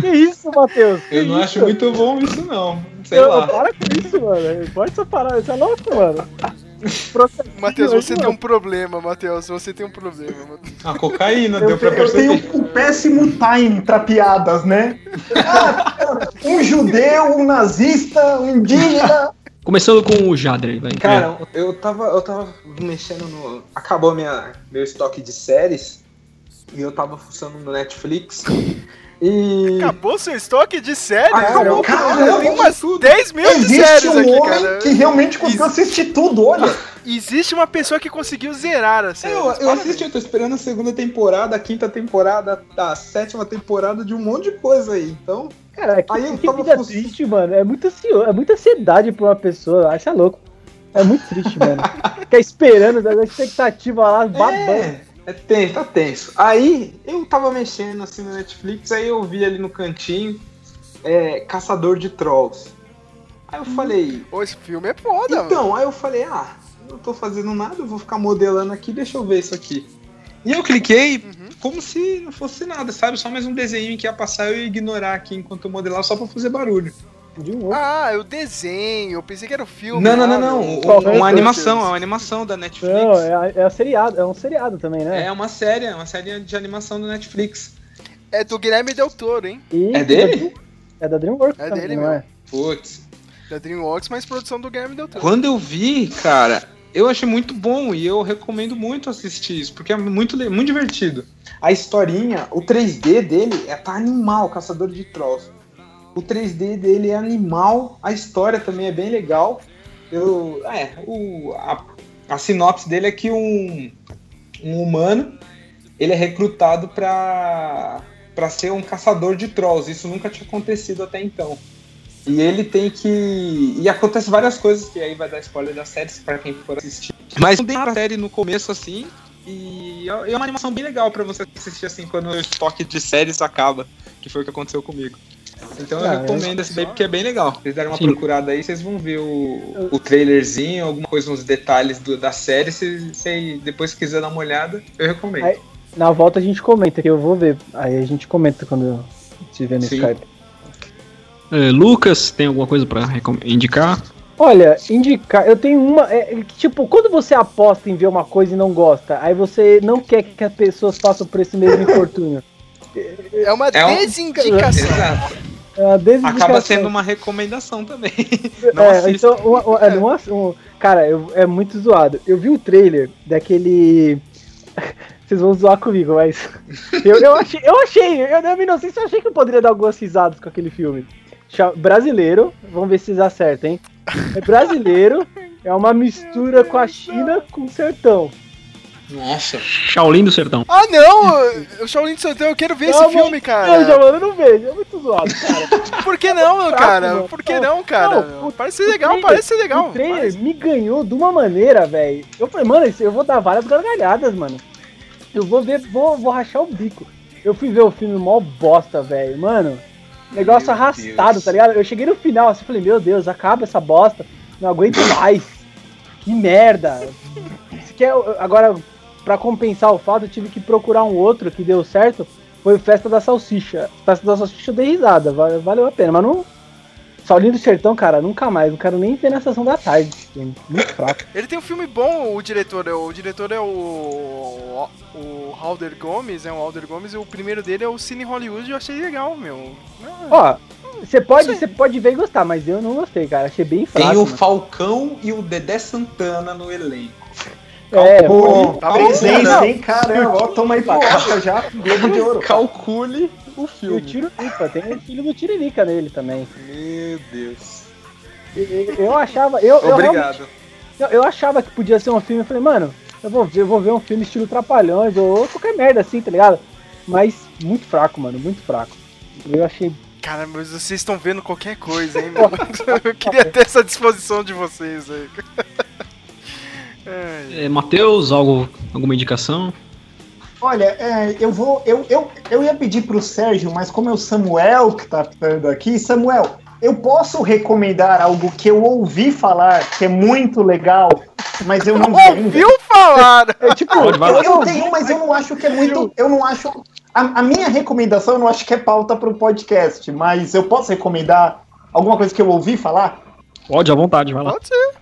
Que isso, Matheus? Que Eu não isso? acho muito bom isso, não. Sei Não, lá. Para com isso, mano. Pode só parar. Isso é louco, mano. Matheus, você tem mano. um problema, Matheus. Você tem um problema. A cocaína, Eu, deu pra eu tenho perceber. um péssimo time pra piadas, né? Ah, um judeu, um nazista, um indígena. Começando com o Jadre, vai. Cara, eu tava, eu tava mexendo no. Acabou minha, meu estoque de séries e eu tava fuçando no Netflix. E. Acabou seu estoque de séries? Acabou, cara. cara, Tem umas tudo. 10 mil de Existe séries um aqui, homem cara. que realmente conseguiu assistir tudo, olha. Existe uma pessoa que conseguiu zerar a série. Eu, eu assisti, eu tô esperando a segunda temporada, a quinta temporada, a sétima temporada de um monte de coisa aí. Então, Cara, que, Aí eu que tava vida triste, mano. É muita, ansio- é muita ansiedade pra uma pessoa. Acha louco. É muito triste, mano. Ficar esperando, a expectativa lá, babando. É, é tenso, tá tenso. Aí eu tava mexendo assim no Netflix, aí eu vi ali no cantinho é, Caçador de Trolls. Aí eu falei. Pô, esse filme é foda, mano. Então, aí eu falei, ah, não tô fazendo nada, eu vou ficar modelando aqui, deixa eu ver isso aqui. E eu cliquei Uhum. como se não fosse nada, sabe? Só mais um desenho que ia passar eu ia ignorar aqui enquanto eu modelar só pra fazer barulho. Ah, é o desenho. Eu pensei que era o filme. Não, não, não, Ah, não. meu. Uma, uma animação, é uma animação da Netflix. Não, é, a- é, a seriado, é um seriado também, né? É uma série, é uma série de animação da Netflix. É do Guilherme Del Toro, hein? E- É dele? É da DreamWorks É também, dele não é? Putz. Da DreamWorks, mas produção do Guilherme Del Toro. Quando eu vi, cara, eu achei muito bom e eu recomendo muito assistir isso, porque é muito, muito divertido. A historinha, o 3D dele é tá animal, Caçador de Trolls. O 3D dele é animal, a história também é bem legal. Eu, é, o, a, a sinopse dele é que um, um humano ele é recrutado pra para ser um caçador de trolls. Isso nunca tinha acontecido até então. E ele tem que. E acontece várias coisas que aí vai dar spoiler da série para quem for assistir. Mas não tem a série no começo assim. E é uma animação bem legal para você assistir assim quando o estoque de séries acaba. Que foi o que aconteceu comigo. Então eu Ah, recomendo esse daí porque é bem legal. Vocês deram uma Sim. procurada aí, vocês vão ver o, o trailerzinho, alguma coisa, uns detalhes do- da série. Se, se depois quiser dar uma olhada, eu recomendo. Aí- Na volta a gente comenta, que eu vou ver. Aí a gente comenta quando estiver no Sim. Skype. É, Lucas, tem alguma coisa pra recom- indicar? Olha, indicar, eu tenho uma. é, é tipo, quando você aposta em ver uma coisa e não gosta, aí você não quer que as pessoas passem por esse mesmo infortúnio. É uma É um- desindicação. Exato. É. Acaba sendo uma recomendação também. Não é, então, é, não ass- um- cara, eu- é muito zoado. Eu vi o trailer daquele. Vocês vão zoar comigo, mas. Eu, eu achei, eu achei, eu na minha inocência eu achei que eu poderia dar algumas risadas com aquele filme. Brasileiro, vamos ver se vocês acertam, hein? É brasileiro, é uma mistura com a China com o sertão. Nossa. Shaolin do Sertão. Ah, não! O Shaolin do Sertão, eu quero ver esse Não, filme, Não, cara. já, mano, eu não vejo, é muito zoado, cara. Por que não, cara? Por que não, cara? Não, o- parece ser legal, trailer- parece ser legal. O trailer me ganhou de uma maneira, velho. Eu falei, mano, eu vou dar várias gargalhadas, mano. Eu vou ver, vou, vou rachar o bico. Eu fui ver o filme mó bosta, velho. Mano, negócio Meu arrastado, Deus. tá ligado? Eu cheguei no final assim, falei, meu Deus, acaba essa bosta. Não aguento mais. Que merda. Isso que é, agora, pra compensar o fato, eu tive que procurar um outro que deu certo. Foi o Festa da Salsicha. Festa da Salsicha eu dei risada, va- valeu a pena, mas não. Saulinho do Sertão, cara, nunca mais. Não quero nem ver na sessão da tarde. Muito fraco. Ele tem um filme bom, o diretor. é- O diretor é o. O Halder Gomes, é o Halder Gomes, e o primeiro dele é o Cine Hollywood, eu achei legal, meu. Ó, você pode, você pode ver e gostar, mas eu não gostei, cara. Achei bem fraco. Tem o mano. Falcão e o Dedé Santana no elenco. É, Pô, tá presença, bom, hein, caramba. Ó, toma aí pro Oscar já. Globo de Ouro. Calcule o e o filme. Tiririca, tem o filho do Tiririca nele também. Meu Deus. Eu, eu- achava, eu, Obrigado. eu, eu achava que podia ser um filme, eu falei, mano, eu vou, ver- eu vou ver um filme estilo Trapalhões ou qualquer merda assim, tá ligado? Mas muito fraco, mano, muito fraco. Eu achei. Cara, mas vocês estão vendo qualquer coisa, hein, meu? Eu queria ter essa disposição de vocês aí. Ai. É, Matheus, algo, alguma indicação? Olha, é, eu vou. Eu, eu, eu ia pedir pro Sérgio, mas como é o Samuel que tá falando aqui, Samuel, eu posso recomendar algo que eu ouvi falar que é muito legal, mas eu não vi ainda? Ouviu falar? É tipo, Eu, eu tenho, mas eu não acho que é muito. Eu não acho. A, a minha recomendação eu não acho que é pauta pro podcast, mas eu posso recomendar alguma coisa que eu ouvi falar? Pode, à vontade, vai lá. Pode ser.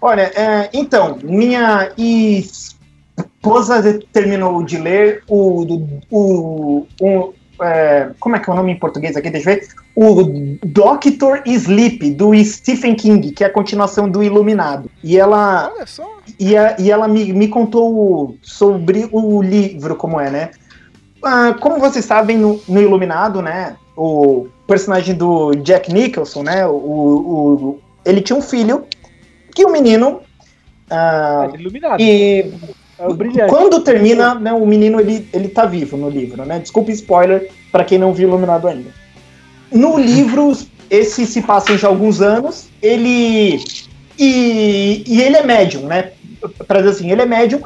Olha, é, então, minha esposa terminou de ler o. o, o é, como é que é o nome em português aqui? Deixa eu ver. O Doctor Sleep, do Stephen King, que é a continuação do Iluminado. E ela, Olha só. e, a- e ela me, me contou sobre o livro, como é, né? Ah, como vocês sabem, no, no Iluminado, né? O personagem do Jack Nicholson, né? O, o- ele tinha um filho que o menino. ah, é iluminado. e É o brilhante. quando termina, né, o menino ele, ele tá vivo no livro, né? Desculpa spoiler pra quem não viu Iluminado ainda. No livro, esse se passa já alguns anos, ele e, e ele é médium, né? Pra dizer assim, ele é médium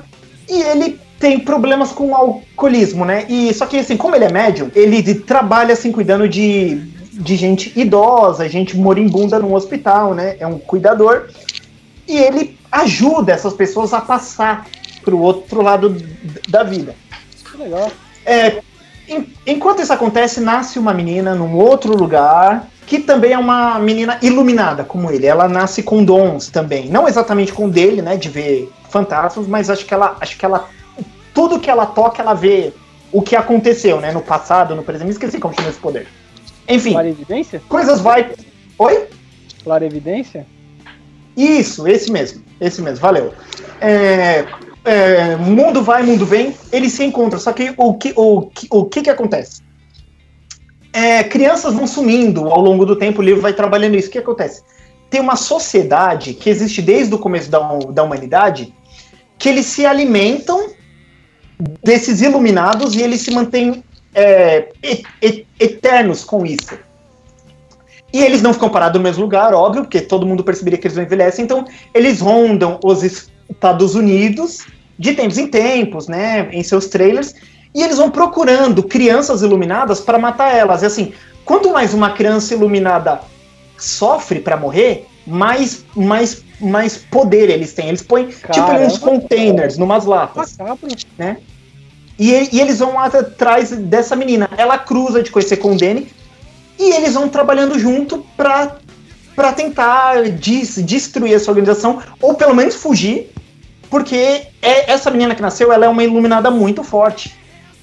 e ele tem problemas com o alcoolismo, né? E só que assim, como ele é médium, ele trabalha assim cuidando de de gente idosa, gente moribunda num hospital, né? É um cuidador. E ele ajuda essas pessoas a passar para o outro lado da vida. Que legal. É, en- enquanto isso acontece, nasce uma menina num outro lugar, que também é uma menina iluminada, como ele. Ela nasce com dons também. Não exatamente com o dele, né? De ver fantasmas, mas acho que ela. Acho que ela. Tudo que ela toca, ela vê o que aconteceu, né? No passado, no presente. Me esqueci como chama esse poder. Enfim, Clara evidência? coisas vai. Oi? Clara evidência? Isso, esse mesmo. Esse mesmo, valeu. É, é, mundo vai, mundo vem, eles se encontram. Só que o que, o, o que, que acontece? É, crianças vão sumindo ao longo do tempo, o livro vai trabalhando isso. O que acontece? Tem uma sociedade que existe desde o começo da, da humanidade que eles se alimentam desses iluminados e eles se mantêm é, e- e- eternos com isso. E eles não ficam parados no mesmo lugar, óbvio, porque todo mundo perceberia que eles não envelhecem, então eles rondam os Estados Unidos de tempos em tempos, né, em seus trailers, e eles vão procurando crianças iluminadas para matar elas. E assim, quanto mais uma criança iluminada sofre para morrer, mais, mais, mais poder eles têm. Eles põem tipo Caramba. uns containers, numas latas né? E, e eles vão atrás dessa menina. Ela cruza de conhecer com o Danny e eles vão trabalhando junto pra, pra tentar des- destruir essa organização ou pelo menos fugir, porque é, essa menina que nasceu ela é uma iluminada muito forte.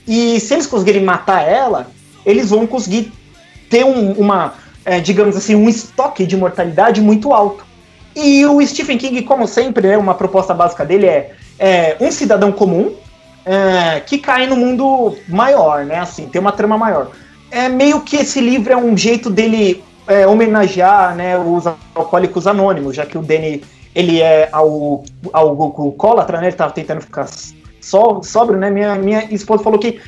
E se eles conseguirem matar ela, eles vão conseguir ter um- uma, é, digamos assim, um estoque de mortalidade muito alto. E o Stephen King, como sempre, né, uma proposta básica dele é, é um cidadão comum é, que cai no mundo maior, né? Assim, tem uma trama maior. É meio que esse livro é um jeito dele é, homenagear né, os alcoólicos anônimos, já que o Danny ele é ao, ao, alcoólatra, né? Ele tava tentando ficar só sóbrio, né? Minha, minha esposa falou que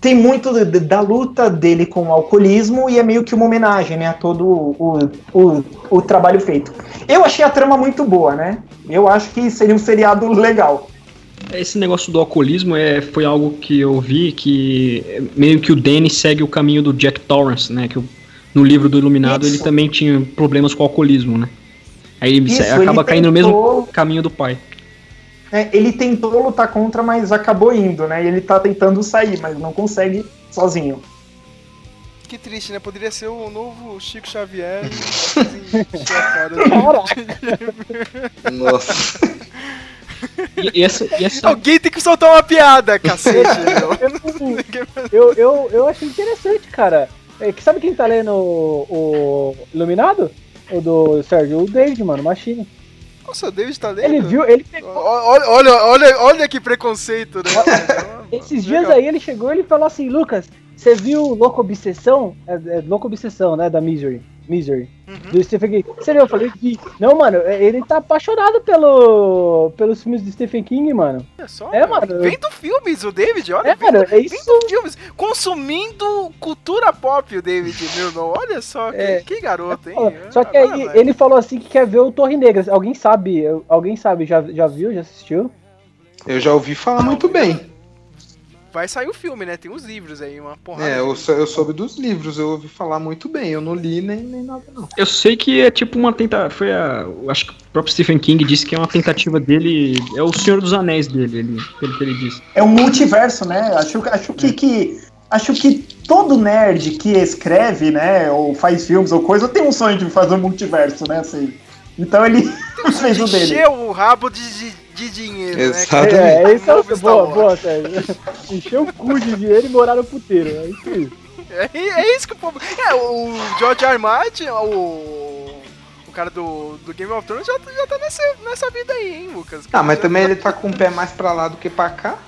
tem muito da luta dele com o alcoolismo e é meio que uma homenagem, né, a todo o, o, o trabalho feito. Eu achei a trama muito boa, né? Eu acho que seria um seriado legal. Esse negócio do alcoolismo é, foi algo que eu vi que meio que o Danny segue o caminho do Jack Torrance, né? Que o- no livro do Iluminado Isso. ele também tinha problemas com o alcoolismo, né? Aí ele Isso, acaba ele caindo no tentou- mesmo caminho do pai. É, ele tentou lutar contra, mas acabou indo, né? E ele tá tentando sair, mas não consegue sozinho. Que triste, né? Poderia ser o novo Chico Xavier. assim. Nossa. E, e essa, e essa- Alguém tem que soltar uma piada, cacete. Eu, eu, eu achei interessante, cara. É, que sabe quem tá lendo o, o Iluminado? O do Sérgio? O David, mano, Machine. Nossa, o David tá lendo? Ele viu, ele pegou. Olha, olha, olha, olha que preconceito, né? Esses dias aí ele chegou e ele falou assim, Lucas, você viu Louco Obsessão? É, é Louco Obsessão, né? Da Misery. Misery. Do Stephen King. Você viu? Eu falei que. Não, mano, é- ele tá apaixonado pelo, pelos filmes do Stephen King, mano. Olha só, É, mano. Vendo filmes, o David, olha. É, mano, é isso. Vendo filmes, consumindo cultura pop, o David, meu irmão. Olha só, que, É. que garoto, hein? Só que Agora aí vai. ele falou assim que quer ver o Torre Negra. Alguém sabe? Alguém sabe? Já, já viu? Já assistiu? Eu já ouvi falar muito bem. Vai sair o filme, né? Tem uns livros aí, uma porrada. É, eu, sou- eu soube dos livros, eu ouvi falar muito bem. Eu não li nem, nem nada, não. eu sei que é tipo uma tentativa. Foi a. Acho que o próprio Stephen King disse que é uma tentativa dele. É o Senhor dos Anéis dele, ele, pelo que ele disse. É um multiverso, né? Acho, acho que, que acho que todo nerd que escreve, né, ou faz filmes ou coisa, tem um sonho de fazer um multiverso, né? Assim. Então ele fez o dele. Encheu o rabo de, de, de dinheiro, Exatamente. né? É, esse é o. Boa, boa, Sérgio. Encheu o cu de dinheiro e morar no puteiro. É isso aí. É, é isso que o povo. É, o George R. Martin, o. O cara do, do Game of Thrones já, já tá nessa, nessa vida aí, hein, Lucas? Ah, mas também ele tá com o pé mais pra lá do que pra cá.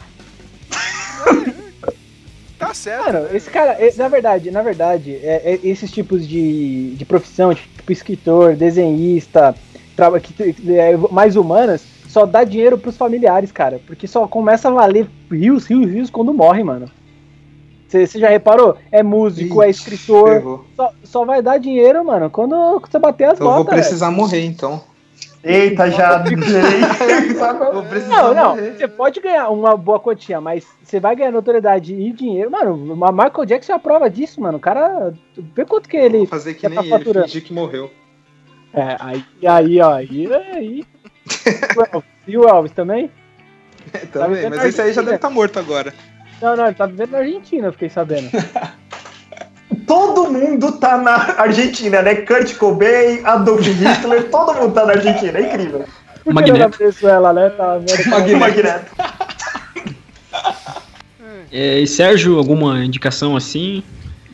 Tá certo. Mano, esse cara, é- na verdade, na verdade, é, é esses tipos de, de profissão, tipo escritor, desenhista, traba- que, é, mais humanas, só dá dinheiro pros familiares, cara. Porque só começa a valer rios, rios, rios quando morre, mano. Você já reparou? É músico, é Ixi, escritor. ferrou. Só, só vai dar dinheiro, mano, quando você bater as Então eu vou botas. precisar morrer, então. Eita, já. Não, não. Você pode ganhar uma boa quantia, mas você vai ganhar notoriedade e dinheiro. Mano, o Michael Jackson é a prova disso, mano. O cara. Vê quanto que ele. Vou fazer que já nem tá ele, faturando. fingir que morreu. É, aí, aí, ó. Aí, aí. E o Elvis também? Também, vivendo mas esse aí já deve estar morto agora. Não, não, ele tá vivendo na Argentina, eu fiquei sabendo. Todo mundo tá na Argentina, né? Kurt Cobain, Adolf Hitler, todo mundo tá na Argentina, é incrível. Não Magneto. Venezuela, né? Tá, O Magneto. É, e Sérgio, alguma indicação assim?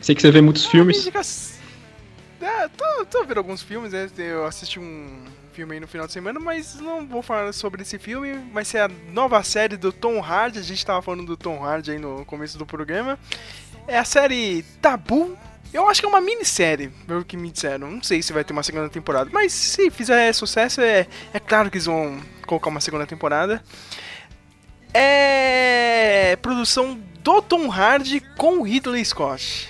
Sei que você vê muitos filmes. Indica- É, tô, tô vendo alguns filmes, né? Eu assisti um filme aí no final de semana, mas não vou falar sobre esse filme. Vai ser a nova série do Tom Hardy. A gente tava falando do Tom Hardy aí no começo do programa. É a série Tabu. Eu acho que é uma minissérie, pelo que me disseram. Não sei se vai ter uma segunda temporada, mas se fizer sucesso, é, é claro que eles vão colocar uma segunda temporada. É produção do Tom Hardy com Ridley Scott.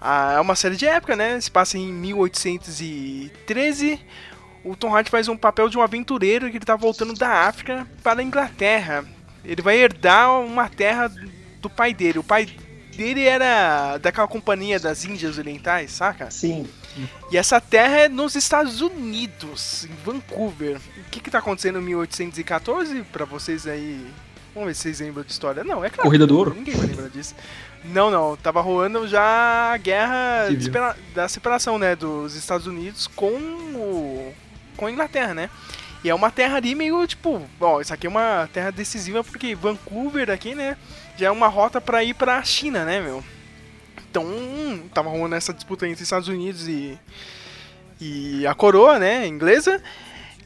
Ah, é uma série de época, né? Se passa em 1813. O Tom Hardy faz um papel de um aventureiro que ele tá voltando da África para a Inglaterra. Ele vai herdar uma terra do pai dele. O pai dele era daquela companhia das Índias Orientais, saca? Sim. E essa terra é nos Estados Unidos, em Vancouver. O que que tá acontecendo em 1814 pra vocês aí? Vamos ver se vocês lembram de história. Não, é claro. Corrida do Ouro? Ninguém vai lembrar disso. Não, não. Tava rolando já a guerra separa- da separação, né? Dos Estados Unidos com o... com a Inglaterra, né? E é uma terra ali meio tipo... Ó, isso aqui é uma terra decisiva porque Vancouver aqui, né? Já é uma rota pra ir pra China, né, meu? Então, tava rolando essa disputa entre Estados Unidos e, e a coroa, né, inglesa.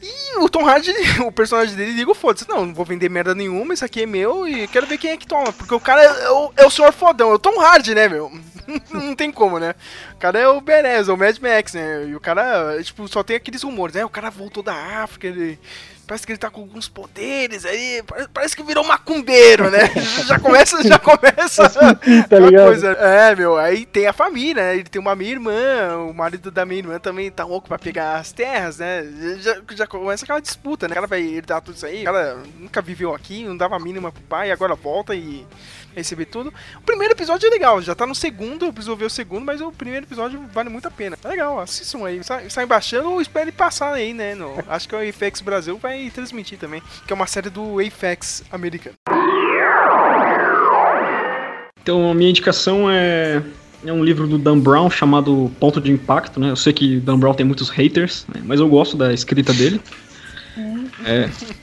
E o Tom Hardy, o personagem dele, liga o foda-se. Não, não vou vender merda nenhuma, isso aqui é meu e quero ver quem é que toma. Porque o cara é o, é o senhor fodão, é o Tom Hardy, né, meu? não tem como, né? O cara é o Beres, o Mad Max, né? E o cara, tipo, só tem aqueles rumores, né? O cara voltou da África, ele... Parece que ele tá com alguns poderes aí, pare- parece que virou macumbeiro, né? Já começa, já começa tá ligado? coisa. É, meu, aí tem a família, né? Ele tem uma minha irmã, o marido da minha irmã também tá louco pra pegar as terras, né? Já, já começa aquela disputa, né? O cara vai herdar tudo isso aí, o cara nunca viveu aqui, não dava a mínima pro pai, agora volta e receber tudo. O primeiro episódio é legal, já tá no segundo, eu preciso ver o segundo, mas o primeiro episódio vale muito a pena. É legal, assistam aí, sai, sai baixando ou espere passar aí, né? No, acho que o Apex Brasil vai transmitir também, que é uma série do Apex americano. Então, a minha indicação é, é um livro do Dan Brown chamado Ponto de Impacto, né? Eu sei que Dan Brown tem muitos haters, né? mas eu gosto da escrita dele. É,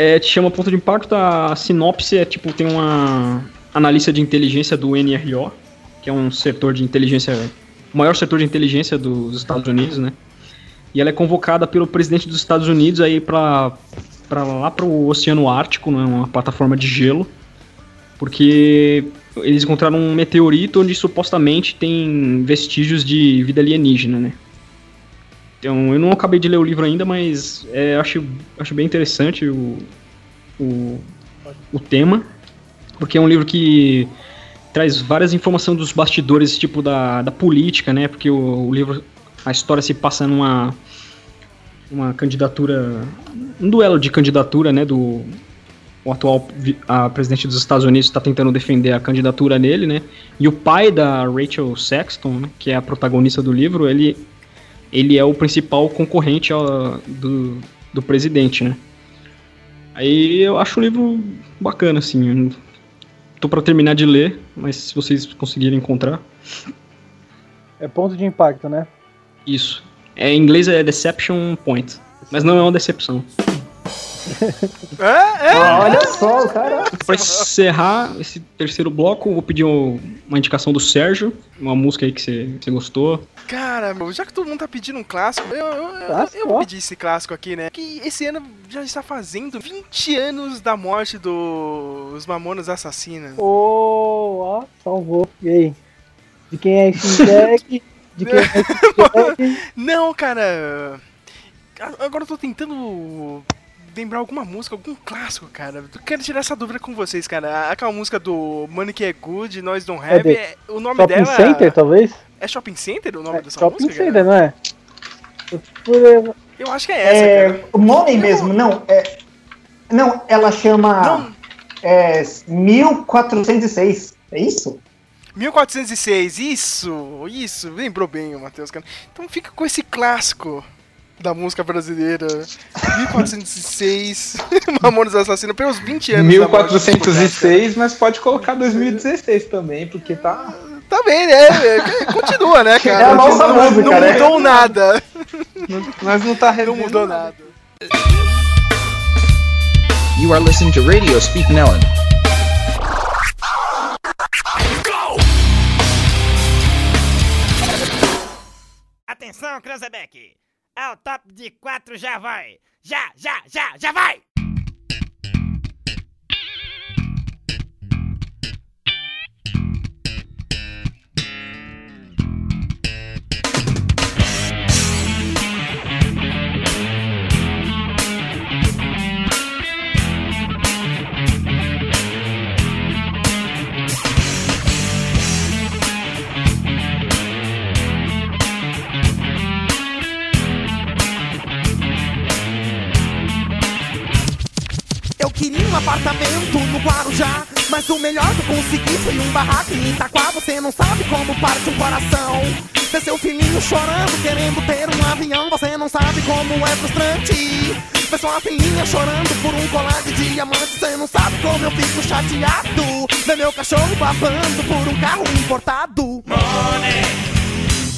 é, te chama Ponto de Impacto, a sinopse é tipo, tem uma analista de inteligência do NRO, que é um setor de inteligência, o maior setor de inteligência dos Estados Unidos, né? E ela é convocada pelo presidente dos Estados Unidos aí para para lá para o Oceano Ártico, né? Uma plataforma de gelo porque eles encontraram um meteorito onde supostamente tem vestígios de vida alienígena, né? Então, eu não acabei de ler o livro ainda, mas é, acho, acho bem interessante o, o, o tema, porque é um livro que traz várias informações dos bastidores, tipo da, da política, né? Porque o, o livro, a história se passa numa uma candidatura, um duelo de candidatura, né? Do o atual a presidente dos Estados Unidos está tentando defender a candidatura dele, né? E o pai da Rachel Sexton, né, que é a protagonista do livro, ele, ele é o principal concorrente ó, do, do presidente, né? Aí eu acho o livro bacana, assim. Tô para terminar de ler, mas se vocês conseguirem encontrar, É ponto de impacto, né? isso. É, em inglês é Deception Point, mas não é uma decepção. É, é. Olha só, o cara. Pra encerrar esse terceiro bloco, eu vou pedir um- uma indicação do Sérgio, uma música aí que você, gostou. Cara, meu, já que todo mundo tá pedindo um clássico, eu, eu, eu- Clássico, eu vou ó. pedir esse clássico aqui, né? Que esse ano já está fazendo 20 anos da morte dos Mamonas Assassinas. Ô, ó, salvou. E aí? De quem é esse Jack? De quem é esse? Não, cara. Agora eu tô tentando lembrar alguma música, algum clássico, cara. Eu quero tirar essa dúvida com vocês, cara. Aquela música do Money que é Good, Nós Don't Have, de é- o nome Shopping dela Center, talvez? é Shopping Center o nome É, dessa Shopping música? Center, cara? não é? Eu acho que é essa, É, cara. o Money mesmo, não. É, não, ela chama Não. é, 1406. É isso? 1406, isso, isso, lembrou bem o Matheus, cara. Então fica com esse clássico da música brasileira. 1406, Mamonas Assassino, pelos 20 anos. da morte do Chico Buarque, 1406, mas pode colocar 2016 também, porque tá. Tá bem, né? É, Continua, né, cara? É a nossa não, música, não né? mudou nada. Mas não tá Não mudou nada. You are listening to Radio Speak Nellen. Atenção, Cranzebeck! Ao top de quatro já vai! Já, já, já, já vai! Queria um apartamento no Guarujá. Mas o melhor que eu consegui foi um barraco em Itaquá. Você não sabe como parte um coração. Ver seu filhinho chorando, querendo ter um avião. Você não sabe como é frustrante. Ver sua filhinha chorando por um colar de diamante. Você não sabe como eu fico chateado. Ver meu cachorro babando por um carro importado. Money,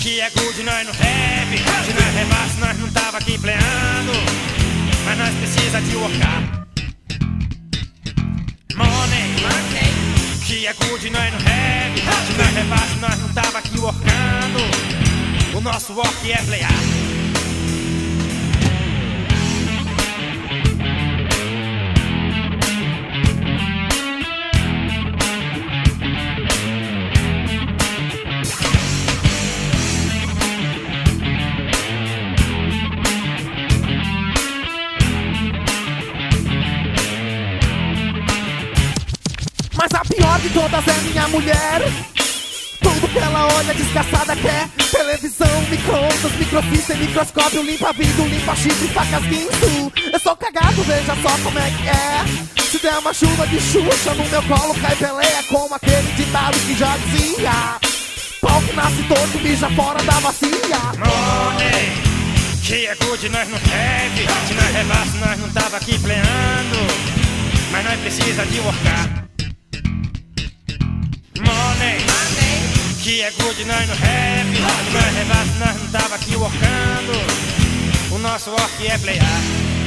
que é good, nós não heavy. Se nós rebaixo, nós não tava aqui pleando. Mas nós precisa de workar. Money, que é good, nós não heavy. Se nós rebaixo, nós não tava aqui workando. O nosso work é playar. De todas é minha mulher. Tudo que ela olha desgraçada quer. Televisão, micro-ondas, microfície, microscópio. Limpa vidro, limpa chifre, facas, guinso. Eu sou cagado, veja só como é que é. Se der uma chuva de xuxa no meu colo cai peleia Como aquele ditado que já dizia. Pau que nasce torto, mija fora da bacia. Money, que é good, nós não heavy. Se nós rebaixo, nós não tava aqui pleando. Mas nós precisa de workar. Money, que é good, nós heavy. Se nós rebaixo, nós não tava aqui workando. O nosso work é playar.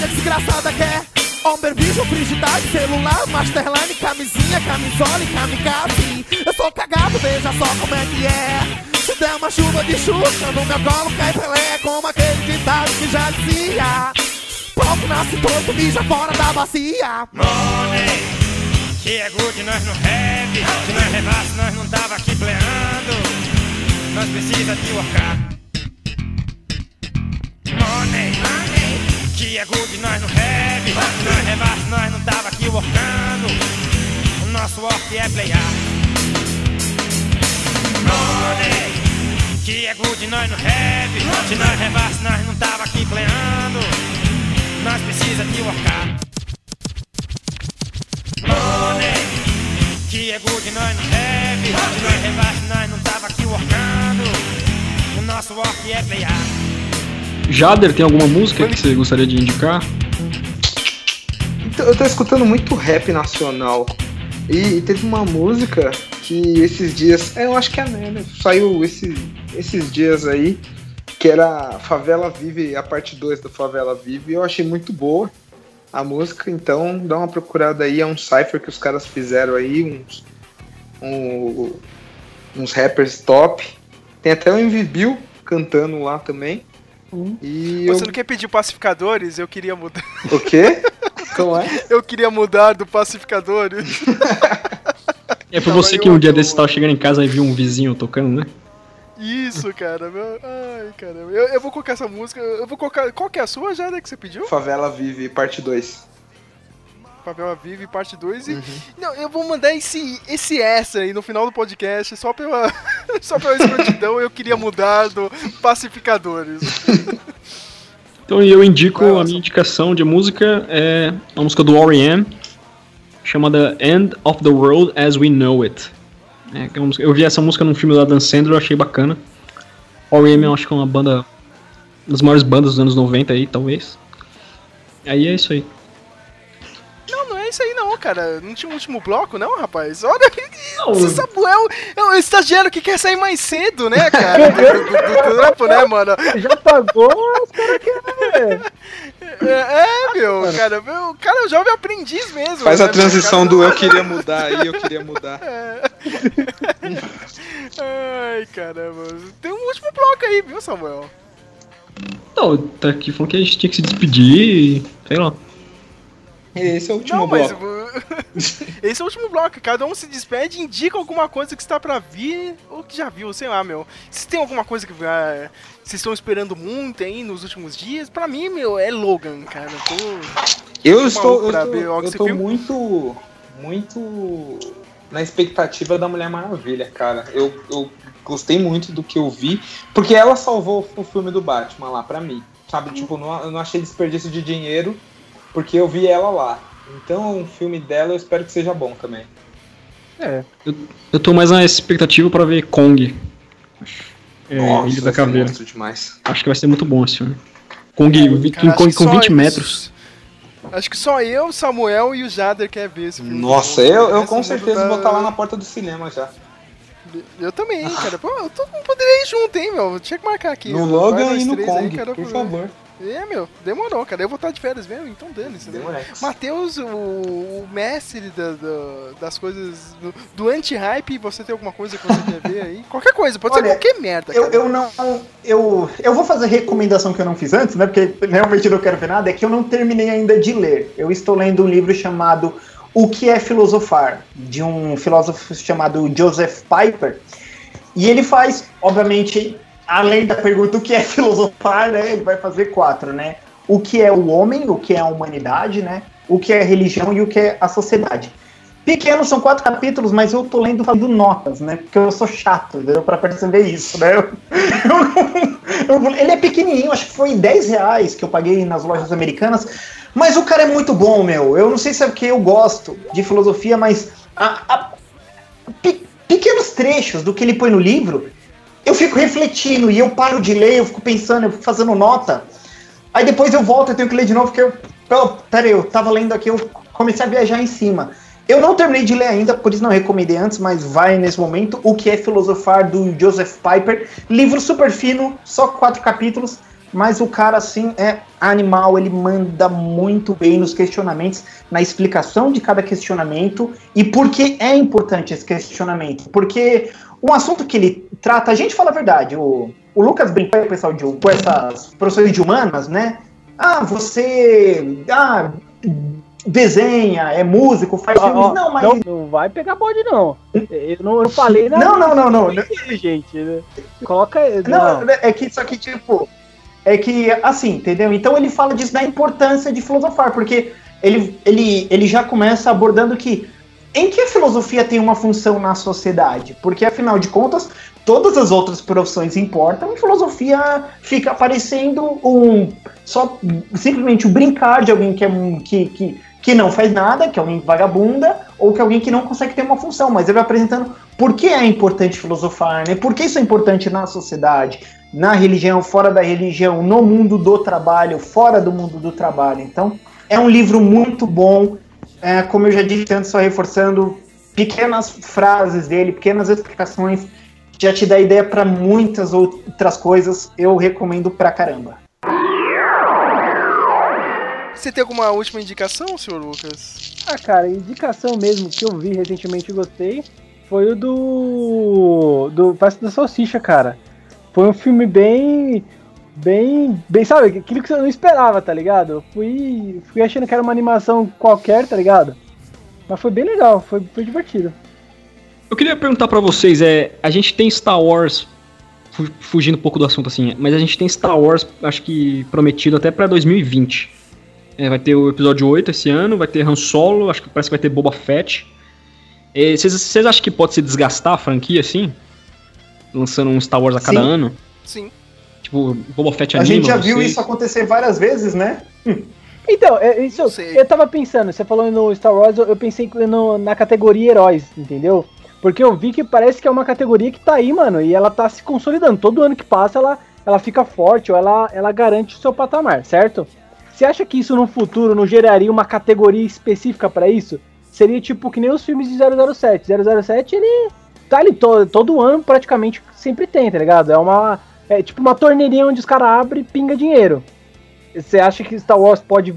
Que olha desgraçada quer Homem, bicho, frigidade, celular, masterline, camisinha, camisola e kamikaze Eu sou cagado, veja só como é que é Se der uma chuva de xuxa no meu colo cai Pelé Como aquele ditado que já dizia que nasce torto, mija fora da bacia Money, que é good, nós não heavy. Se nós rebaixo, nós não tava aqui pleando. Nós precisa de workar. Money, que é good, nós não heavy. Nós rebaixo, nós não tava aqui workando. O nosso work é playar. Money, que é good, nós não heavy. Se nós rebaixo, nós não tava aqui pleando. Nós precisa de workar. Que é good, nós não heavy. Se nós rebaixo, nós não tava aqui workando. O nosso work é playar. Jader, tem alguma música que você gostaria de indicar? Então, eu tô escutando muito rap nacional. E, e teve uma música que esses dias. é, Eu acho que é né, saiu esses, esses dias aí, que era Favela Vive, a parte 2 do Favela Vive. e Eu achei muito boa a música, então dá uma procurada aí. É um cypher que os caras fizeram aí, uns, um- uns rappers top. Tem até o MV Bill cantando lá também. E Você eu- não quer pedir pacificadores? Eu queria mudar. O quê? Como é? Eu queria mudar do pacificadores. É pra Tava você que um dia desse tava chegando em casa e viu um vizinho tocando, né? Isso, cara. Meu... Ai, caramba. Eu, eu vou colocar essa música. Eu vou colocar. Qual que é a sua, Jada, que você pediu? Favela Vive, parte 2. Papel Vive, parte 2. Uhum. E... Não, eu vou mandar esse, esse essa aí no final do podcast, só pela, só pela escrotidão. Eu queria mudar do Pacificadores. Então eu indico a minha indicação de música é a música do R.E.M. chamada End of the World as We Know It. É, que é eu vi essa música num filme da Dan Sandler, eu achei bacana. R.E.M. eu acho que é uma banda, uma das maiores bandas dos anos 90 aí, talvez. Aí é isso aí. É isso aí não, cara. Não tinha um último bloco, não, rapaz? Olha, Não. esse Samuel é o estagiário que quer sair mais cedo, né, cara? Do, do, trampo, né, mano? Já pagou, os caras querem. É, é, meu, cara, meu, cara é o jovem aprendiz mesmo. Faz né, a transição do eu queria mudar aí, eu queria mudar. Ai, caramba. Tem um último bloco aí, viu, Samuel? Não, tá aqui falando que a gente tinha que se despedir e. sei lá. Esse é o último Não, mas bloco. esse é o último bloco. Cada um se despede e indica alguma coisa que está pra vir ou que já viu, sei lá, meu. Se tem alguma coisa que ah, vocês estão esperando muito aí nos últimos dias, pra mim, meu, é Logan, cara. Eu tô, Eu estou, eu tô, eu tô muito, muito na expectativa da Mulher Maravilha, cara. Eu, eu gostei muito do que eu vi, porque ela salvou o filme do Batman lá pra mim, sabe? Tipo, não, eu não achei desperdício de dinheiro, porque eu vi ela lá. Então, o filme dela eu espero que seja bom também. É. Eu, eu tô mais na expectativa pra ver Kong. É, Nossa, Ilha da vai ser Caveira. monstro demais. Acho que vai ser muito bom esse filme. Kong, Cara, Kong com só 20 isso- metros. Acho que só eu, o Samuel e o Jader quer ver esse filme. Nossa, eu, eu com certeza tá- vou estar lá na porta do cinema já. Eu também, cara. Pô, eu todo mundo poderia ir junto, hein, meu. Tinha que marcar aqui. No Logan e no três aí, Kong, cara, por favor. É, meu, demorou, cara. Eu vou estar de férias mesmo, então dane-se. Né? Matheus, o, o mestre da- da- das coisas do, do anti-hype, você tem alguma coisa que você quer ver aí? Qualquer coisa, pode ser Olha, qualquer merda. Eu, eu não. Eu, eu vou fazer recomendação que eu não fiz antes, né? Porque realmente eu não quero ver nada. É que eu não terminei ainda de ler. Eu estou lendo um livro chamado O que é Filosofar, de um filósofo chamado Joseph Piper. E ele faz, obviamente, além da pergunta o que é filosofar, né? Ele vai fazer quatro, né? O que é o homem, o que é a humanidade, né? O que é a religião e o que é a sociedade. Pequenos são quatro capítulos, mas eu tô lendo fazendo notas, né? Porque eu sou chato, pra perceber isso, né? Eu- eu- eu- ele é pequenininho, acho que foi 10 reais que eu paguei nas lojas americanas, mas o cara é muito bom, meu. Eu não sei se é porque eu gosto de filosofia, mas a- a- pe- pequenos trechos do que ele põe no livro, eu fico refletindo e eu paro de ler, eu fico pensando, eu fico fazendo nota. Aí depois eu volto, eu tenho que ler de novo, porque eu. Oh, pera aí, eu tava lendo aqui, eu comecei a viajar em cima. Eu não terminei de ler ainda, por isso não recomendei antes, mas vai nesse momento. O que é Filosofar, do Joseph Piper. Livro super fino, só quatro capítulos, mas o cara, assim, é animal, ele manda muito bem nos questionamentos, na explicação de cada questionamento e por que é importante esse questionamento. Porque um assunto que ele trata, a gente fala a verdade, o, o Lucas brincou com o pessoal de, com essas professores de humanas, né? Ah, você ah, desenha, é músico, faz Ó, filmes. ó, Não, mas. não, não vai pegar bode, não. Eu não, eu falei nada. Não, não, não, não. gente. né? Coloca. Não, é que isso aqui, tipo. É que, assim, entendeu? Então ele fala disso da importância de filosofar, porque ele, ele, ele já começa abordando que em que a filosofia tem uma função na sociedade? Porque, afinal de contas, todas as outras profissões importam e filosofia fica parecendo um. só simplesmente o brincar de alguém que, é, um- que, que, que não faz nada, que é alguém vagabunda, ou que é alguém que não consegue ter uma função. Mas ele vai apresentando por que é importante filosofar, né? Por que isso é importante na sociedade, na religião, fora da religião, no mundo do trabalho, fora do mundo do trabalho. Então, é um livro muito bom. É, como eu já disse antes, só reforçando, pequenas frases dele, pequenas explicações, já te dá ideia para muitas outras coisas. Eu recomendo pra caramba. Você tem alguma última indicação, senhor Lucas? Ah, cara, indicação mesmo que eu vi recentemente e gostei foi o do. do Festa da Salsicha, cara. Foi um filme bem. Bem, bem, sabe, aquilo que você não esperava, tá ligado? Eu fui, fui achando que era uma animação qualquer, tá ligado? Mas foi bem legal, foi, foi divertido. Eu queria perguntar pra vocês, é, a gente tem Star Wars, fu- fugindo um pouco do assunto assim, mas a gente tem Star Wars, acho que prometido até pra 2020. É, vai ter o episódio 8 esse ano, vai ter Han Solo, acho que parece que vai ter Boba Fett. É, Vocês vocês acham que pode se desgastar a franquia assim? Lançando um Star Wars a cada Sim. ano? Sim. Tipo, Boba Fett A anima gente já viu isso acontecer várias vezes, né? Então, é, isso, eu tava pensando, você falou no Star Wars, eu, eu pensei no- na categoria heróis, entendeu? Porque eu vi que parece que é uma categoria que tá aí, mano, e ela tá se consolidando. Todo ano que passa, ela, ela fica forte, ou ela, ela garante o seu patamar, certo? Você acha que isso no futuro não geraria uma categoria específica pra isso? Seria tipo que nem os filmes de 007. 007, ele tá ali todo, todo ano, praticamente sempre tem, tá ligado? É uma. É tipo uma torneirinha onde os caras abrem e pinga dinheiro. Você acha que Star Wars pode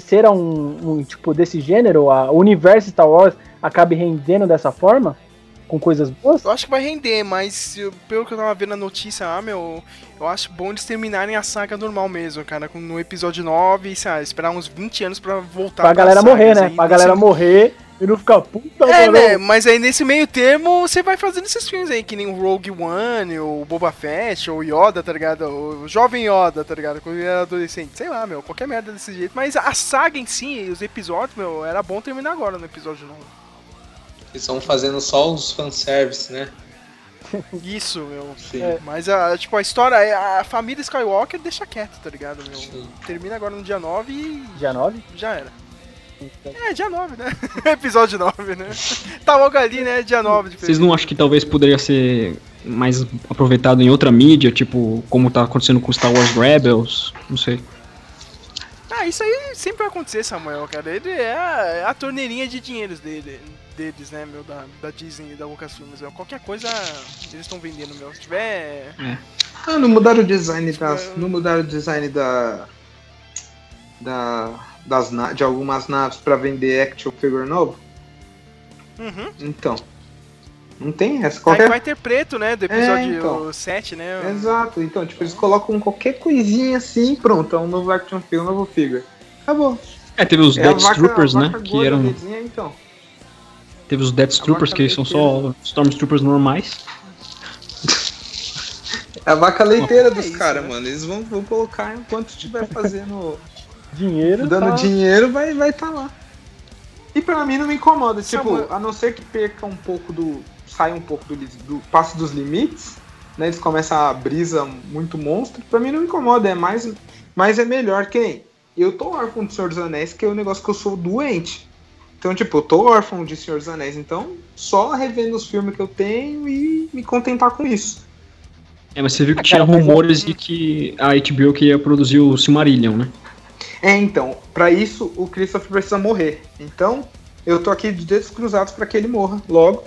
ser um, um tipo desse gênero? O universo Star Wars acabe rendendo dessa forma? Com coisas boas? Eu acho que vai render, mas pelo que eu tava vendo na notícia lá, meu, eu acho bom eles terminarem a saga normal mesmo, cara, com- no episódio 9, e, sei lá, esperar uns 20 anos pra voltar Pra pras galera morrer, né? aí, Pra galera morrer e não ficar puta, É, mano. né? Mas aí nesse meio termo você vai fazendo esses filmes aí, que nem o Rogue One, o Boba Fett, ou o Yoda, tá ligado? O jovem Yoda, tá ligado? Quando ele era adolescente. Sei lá, meu, qualquer merda desse jeito. Mas a saga em si, os episódios, meu, era bom terminar agora no episódio 9. Eles estão fazendo só os fanservice, né? Isso, meu. Sim. É, Mas a, tipo, a história, a família Skywalker deixa quieto, tá ligado, meu? Termina agora no dia 9 e. Dia 9? Já era. É, dia 9, né? Episódio 9, né? Tá logo ali, né? Dia 9 de Vocês não acham que talvez poderia ser mais aproveitado em outra mídia, tipo, como tá acontecendo com Star Wars Rebels? Não sei. Ah, isso aí sempre vai acontecer, Samuel, cara. Ele é a, é a torneirinha de dinheiros dele, deles, né, meu, da, da Disney e da Lucasfilmes. Meu. Qualquer coisa eles estão vendendo, meu. Se tiver. Ah, não mudaram o design das. Não mudaram o design da. Da. Das, na- de algumas naves pra vender action figure novo? Uhum. Então. Não tem essa. Qualquer... vai ter preto, né? Do episódio É, então. 7, né? Exato, então, tipo, eles colocam qualquer coisinha assim, pronto, é um novo action figure, um novo figure. Acabou. É, teve os É Death vaca- Troopers, né? Que eram. né, então. Teve os Death Troopers, que são só Stormtroopers normais. É a vaca leiteira É dos caras, mano. Eles vão, vão colocar enquanto estiver fazendo. Dinheiro. dando tá- dinheiro, vai vai tá lá. E pra mim não me incomoda, tipo, Samuel- a não ser que perca um pouco do. saia um pouco do, do passe dos limites, né? Eles começam a brisa muito monstro, pra mim não me incomoda, é mais. Mas é melhor que nem. Eu tô órfão de Senhor dos Anéis, que é um negócio que eu sou doente. Então, tipo, eu tô órfão de Senhor dos Anéis, então só revendo os filmes que eu tenho e me contentar com isso. É, mas você viu que tinha rumores de que a HBO queria produzir o Silmarillion, né? É, então, pra isso o Christopher precisa morrer. Então, eu tô aqui de dedos cruzados pra que ele morra logo,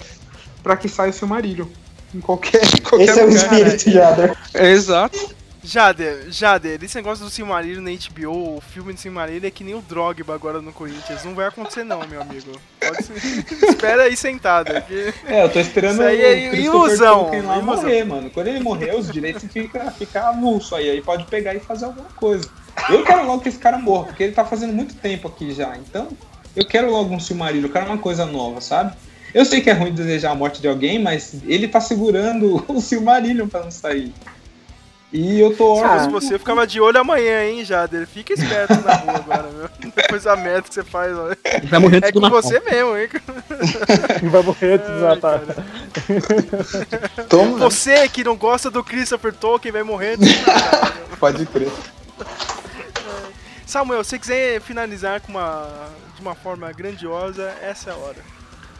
pra que saia o Silmarillion. Em qualquer, em qualquer Esse é o lugar. espírito, Jader. É, exato. Jader, Jader, esse negócio do Silmarillion na HBO, o filme do Silmarillion é que nem o Drogba agora no Corinthians. Não vai acontecer não, meu amigo. Pode ser. Espera aí sentado. Que... É, eu tô esperando Isso aí é ilusão, ilusão. morrer, mano. Quando ele morrer, os direitos ficam fica avulso aí, aí pode pegar e fazer alguma coisa. Eu quero logo que esse cara morra, porque ele tá fazendo muito tempo aqui já. Então, eu quero logo um Silmarillion, eu quero uma coisa nova, sabe? Eu sei que é ruim desejar a morte de alguém, mas ele tá segurando o Silmarillion pra não sair. E eu tô Se órfão. fosse você, eu ficava de olho amanhã, hein, Jader. Fica esperto na rua agora, meu. Depois da merda que você faz, ó. Ele vai morrer antes É do com Natal. você mesmo, hein? Vai morrer antes do Natal. Toma. Você que não gosta do Christopher Tolkien vai morrer antes do Natal. Pode crer. Samuel, se quiser finalizar com uma, de uma forma grandiosa, essa é a hora.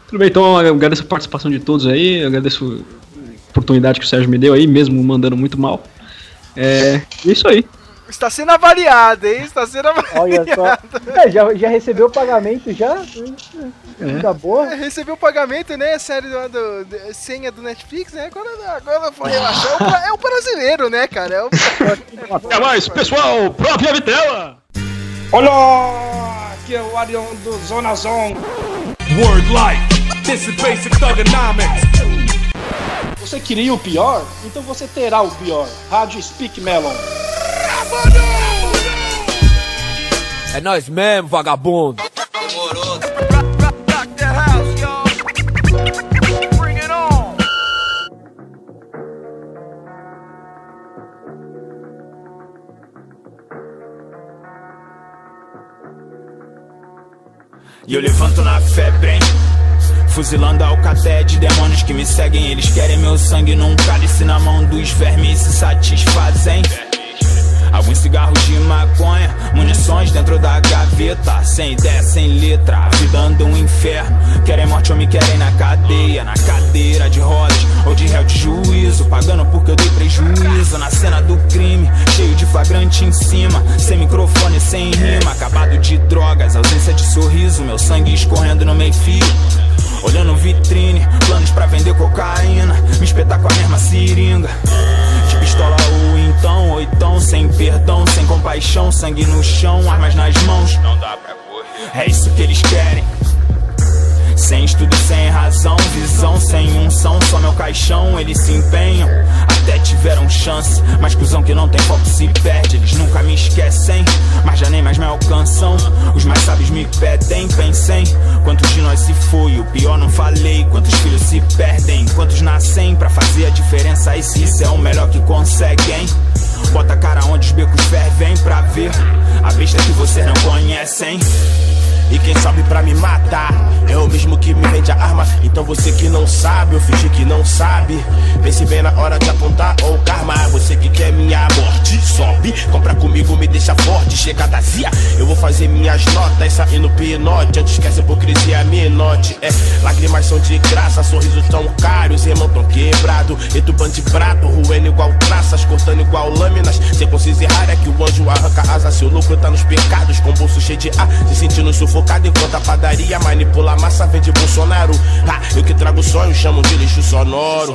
Tudo bem, então eu agradeço a participação de todos aí, agradeço a oportunidade que o Sérgio me deu aí, mesmo mandando muito mal. É isso aí. Está sendo avaliado, hein? Está sendo avaliado. Olha só. É, já, já recebeu o pagamento já? Fica boa. É, Recebeu o pagamento, né? Série do, do, do- senha do Netflix, né? Agora, agora foi relaxar. É o É o brasileiro, né, cara? É o... Até mais, pessoal! Prove a vitela! Olá! Aqui é o Arion do Zona Zone. Word life. This is basic thugonomics. Você queria o pior? Então você terá o pior. Rádio Speak Melon. É nós mesmo, vagabundo. E eu levanto na febre, hein? Fuzilando a alcateia de demônios que me seguem Eles querem meu sangue num cálice na mão dos vermes se satisfazem Alguns cigarros de maconha, munições dentro da gaveta. Sem ideia, sem letra, a um inferno. Querem morte ou me querem na cadeia Na cadeira de rodas ou de réu de juízo. Pagando porque eu dei prejuízo Na cena do crime, cheio de flagrante em cima Sem microfone, sem rima. Acabado de drogas, ausência de sorriso. Meu sangue escorrendo no meio fio. Olhando vitrine, planos pra vender cocaína. Me espetar com a mesma seringa. De pistola ou ou então Sem perdão, sem compaixão Sangue no chão, armas nas mãos. Não dá pra correr. É isso que eles querem. Sem estudo, sem razão, visão, sem unção, só meu caixão, eles se empenham. Até tiveram chance, mas cuzão que não tem foco se perde. Eles nunca me esquecem, mas já nem mais me alcançam. Os mais sábios me pedem, pensem. Quantos de nós se foi, o pior não falei. Quantos filhos se perdem, quantos nascem pra fazer a diferença. E se isso é o melhor que conseguem. Bota a cara onde os becos fervem pra ver a besta que vocês não conhecem. E quem sobe pra me matar é o mesmo que me vende a arma. Então você que não sabe, eu fingi que não sabe. Pense bem na hora de apontar ou karma. Você que quer minha morte, sobe. Compra comigo, me deixa forte. Chega da zia, eu vou fazer minhas notas. Sair no pinote, antes que essa hipocrisia me note. É, lágrimas são de graça, sorrisos tão caros. Irmão tão quebrado, etubando de prato. Ruendo igual traças, cortando igual lâminas. Sem consciência rara é que o anjo arranca asa. Seu lucro tá nos pecados, com bolso cheio de ar. Se sentindo sufocado enquanto a padaria manipula a massa, vende Bolsonaro. Ah, eu que trago sonho, chamo de lixo sonoro.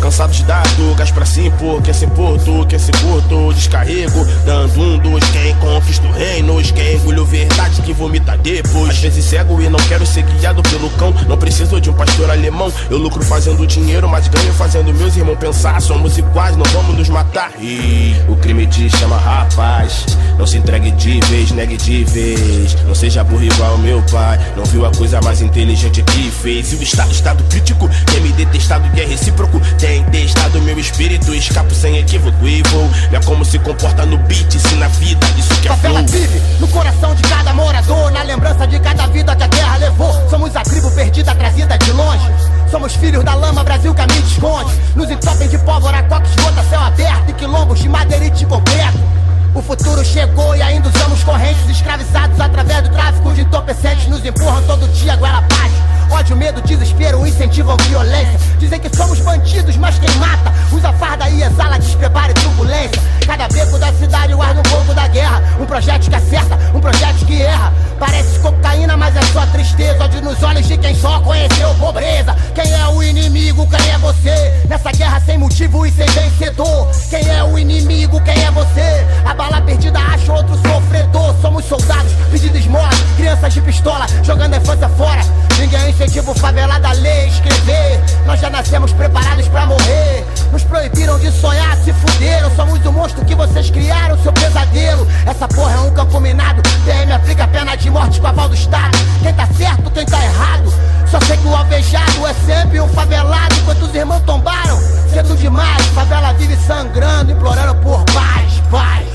Cansados de dar gás pra se impor, quer se impor, tu quer se curto. Descarrego, dando um dos quem conquista o reino. Quem engoliu verdade que vomita depois. Às vezes cego e não quero ser guiado pelo cão. Não preciso de um pastor alemão. Eu lucro fazendo dinheiro, mas ganho fazendo meus irmãos pensar. Somos iguais, não vamos nos matar. E o crime te chama rapaz. Não se entregue de vez, negue de vez. Não seja burro igual meu pai. Não viu a coisa mais inteligente que fez. E o estado, estado crítico, tem me detestado e é recíproco. Tem testado meu espírito, escapo sem equívoco e vou. É como se comporta no beat, se na vida, isso que é. Favela vive no coração de cada morador, na lembrança de cada vida que a terra levou. Somos a tribo perdida, trazida de longe. Somos filhos da lama, Brasil que mídia esconde. Nos entopem de pólvora, coque, esgota, céu aberto e quilombos de madeirite completo. O futuro chegou e ainda usamos correntes escravizados através do tráfico de entorpecentes. Nos empurram todo dia goela abaixo. Ódio, medo, desespero incentivam violência. Dizem que somos bandidos, mas quem mata usa farda e exala despreparo e turbulência. Cada beco da cidade guarda um pouco da guerra. Um projeto que acerta, um projeto que erra. Parece cocaína, mas é só tristeza. Ódio nos olhos de quem só conheceu pobreza. Quem é o inimigo? Quem é você? Nessa guerra sem motivo e sem vencedor. Quem é o inimigo? Quem é você? A bala perdida acha outro sofredor. Somos soldados pedindo esmola, crianças de pistola jogando a infância fora. Ninguém incentiva o favelado a ler escrever. Nós já nascemos preparados pra morrer. Nos proibiram de sonhar, se fuderam. Somos o monstro que vocês criaram, seu pesadelo. Essa porra é um campo minado. PM aplica pena de morte com aval do Estado. Quem tá certo, quem tá errado. Só sei que o alvejado é sempre um favelado. Enquanto os irmãos tombaram, cedo demais. Favela vive sangrando, implorando por paz, paz.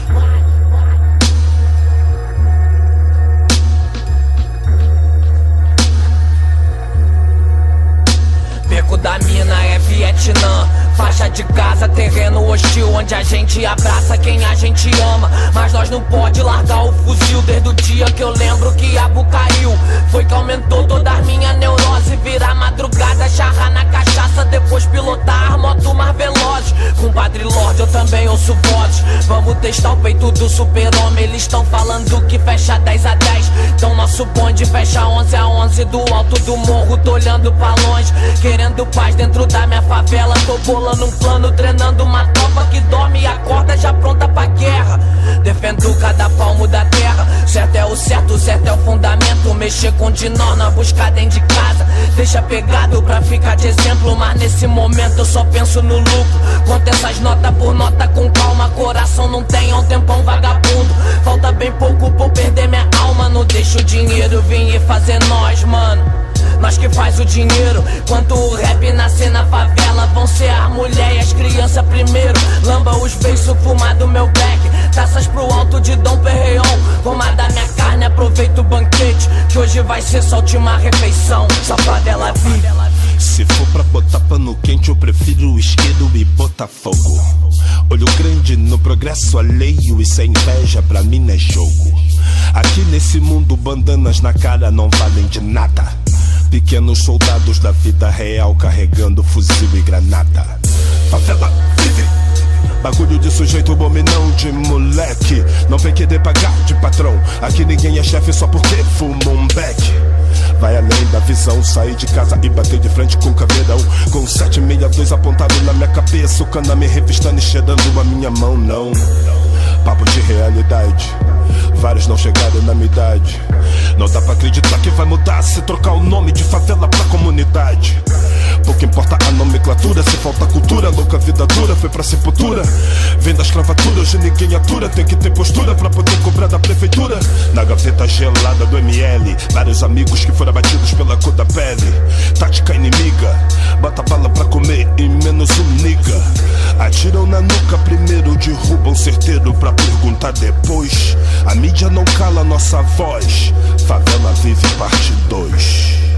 Da mina é Vietnã. Faixa de casa, terreno hostil, onde a gente abraça quem a gente ama. Mas nós não pode largar o fuzil desde o dia que eu lembro que a caiu. Foi que aumentou toda a minha neurose. Virar madrugada, charrar na cachaça, depois pilotar moto mais veloz. Com Padre Lorde eu também ouço vozes. Vamos testar o peito do super-homem. Eles estão falando que fecha 10 a 10. Então nosso bonde fecha 11 a 11 do alto do morro. Tô olhando pra longe, querendo paz dentro da minha favela. Tô bolando um plano, treinando uma tropa que dorme e acorda já pronta pra guerra. Defendo cada palmo da terra. Certo é o certo, certo é o fundamento. Mexer com dinó na busca dentro de casa. Deixa pegado pra ficar de exemplo. Mas nesse momento eu só penso no lucro. Conta essas notas por nota com calma. Coração não tem há um tempão vagabundo. Falta bem pouco eu perder minha alma. Não deixa o dinheiro vir e fazer nós, mano. Nós que faz o dinheiro, quanto o rap nascer na favela Vão ser as mulheres e as crianças primeiro Lamba os beiços, fumado meu black Taças pro alto de Dom Perreon Comada minha carne, aproveita o banquete Que hoje vai ser sua última refeição Só pra Se for pra botar pano quente, eu prefiro o isqueiro e Botafogo. Olho grande no progresso alheio e sem inveja pra mim não é jogo. Aqui nesse mundo, bandanas na cara não valem de nada. Pequenos soldados da vida real carregando fuzil e granada. Favela vive. Bagulho de sujeito bom e não de moleque. Não vem querer pagar de patrão. Aqui ninguém é chefe só porque fumou um beck. Vai além da visão, sair de casa e bater de frente com o caveirão. Com 762 apontado na minha cabeça, o cana me revistando e cheirando a minha mão, não. Papo de realidade, vários não chegaram na minha idade. Não dá pra acreditar que vai mudar se trocar o nome de favela pra comunidade. Pouco importa a nomenclatura, se falta cultura, louca vida dura, foi pra sepultura. Vem da escravatura, hoje ninguém atura, tem que ter postura pra poder cobrar da prefeitura. Na gaveta gelada do ML, vários amigos que foram abatidos pela cor da pele. Tática inimiga, bota bala pra comer e menos um niga. Atiram na nuca primeiro, derrubam certeiro pra perguntar depois. A mídia não cala nossa voz, favela vive parte 2.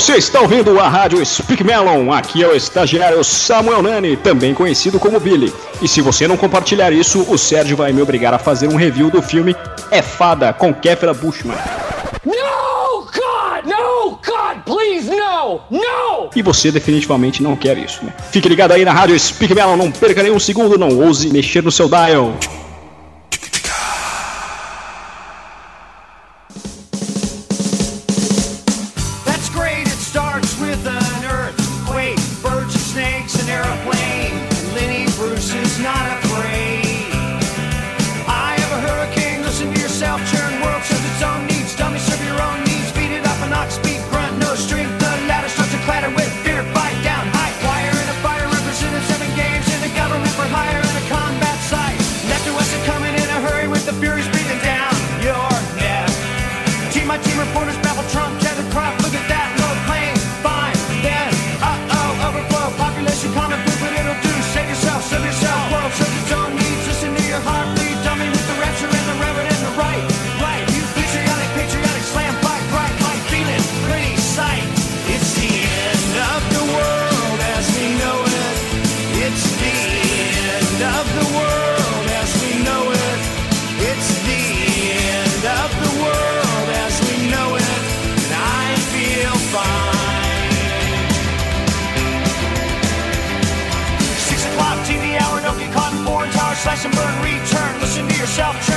Você está ouvindo a rádio Speak Melon. Aqui é o estagiário Samuel Nani, também conhecido como Billy. E se você não compartilhar isso, o Sérgio vai me obrigar a fazer um review do filme É Fada com Kéfera Bushman. No, God! No, God, please, no! No! E você definitivamente não quer isso, né? Fique ligado aí na rádio Speak Melon, não perca nenhum segundo, não ouse mexer no seu dial. Yourself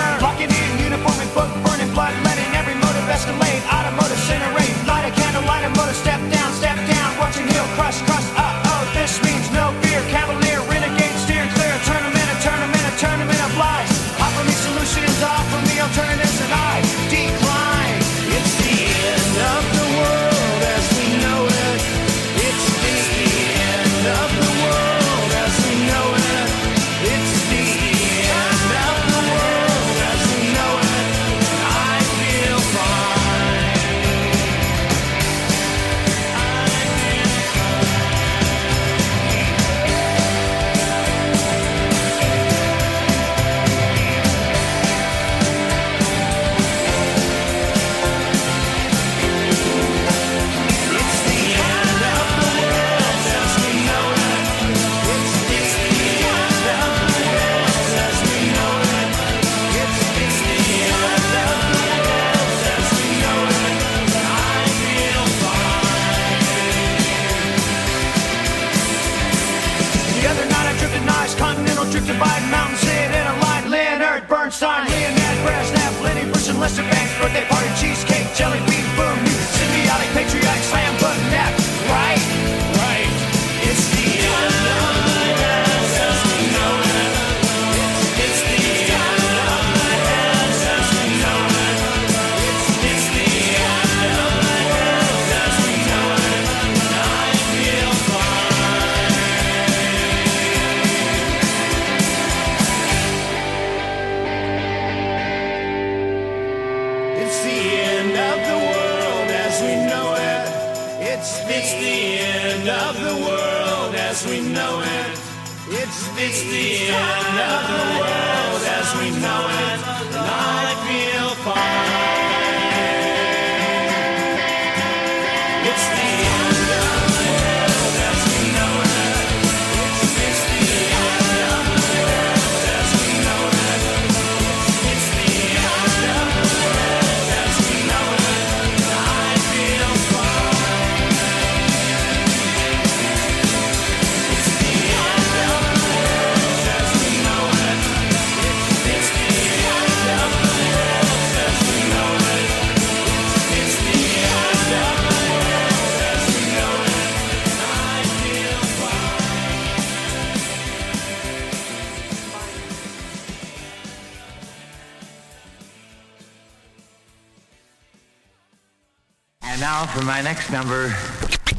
next number,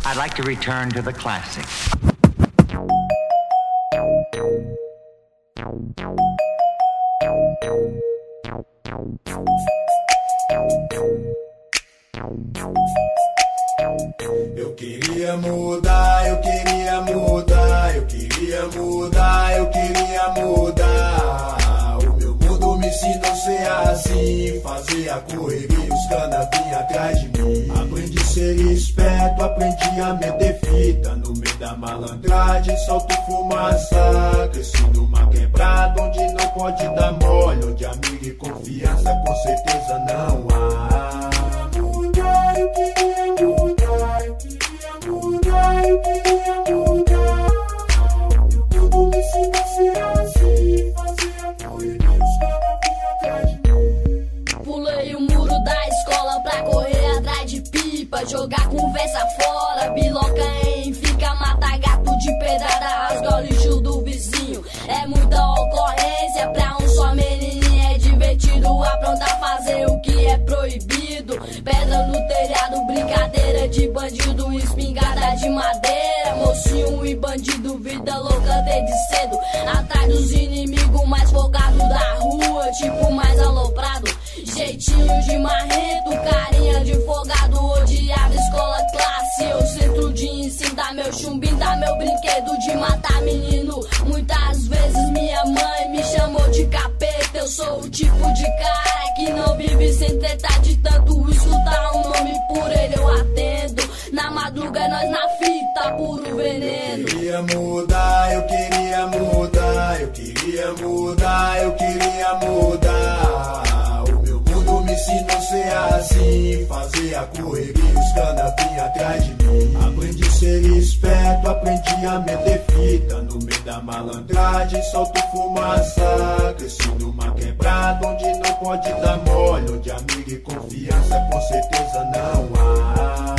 I'd like to return to the classics. tipo mais aloprado. Jeitinho de marreto, carinha de folgado. Odiava escola classe, eu centro de ensino. Dá meu chumbim, dá meu brinquedo de matar menino. Muitas vezes minha mãe me chamou de capeta. Eu sou o tipo de cara que não vive sem treta. De tanto escutar um nome por ele, eu atendo. Na madruga, nós na fita, puro veneno. Queria mudar a correria, os canavinhos atrás de mim. Aprendi a ser esperto, aprendi a meter fita. No meio da malandragem, solto fumaça. Cresci numa quebrada onde não pode dar mole. Onde amigo e confiança com certeza não há.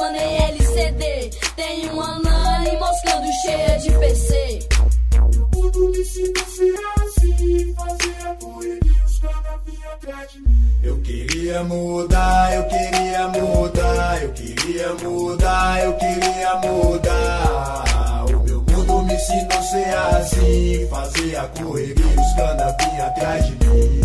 Manei LCD. Tem uma nana em Moscando cheia de PC. Tudo me sinto assim, fazia por os cada atrás de mim. Eu queria mudar, eu queria mudar, eu queria mudar, eu queria mudar. O meu mundo me ensinou a ser assim, fazer a correria, os canapim atrás de mim.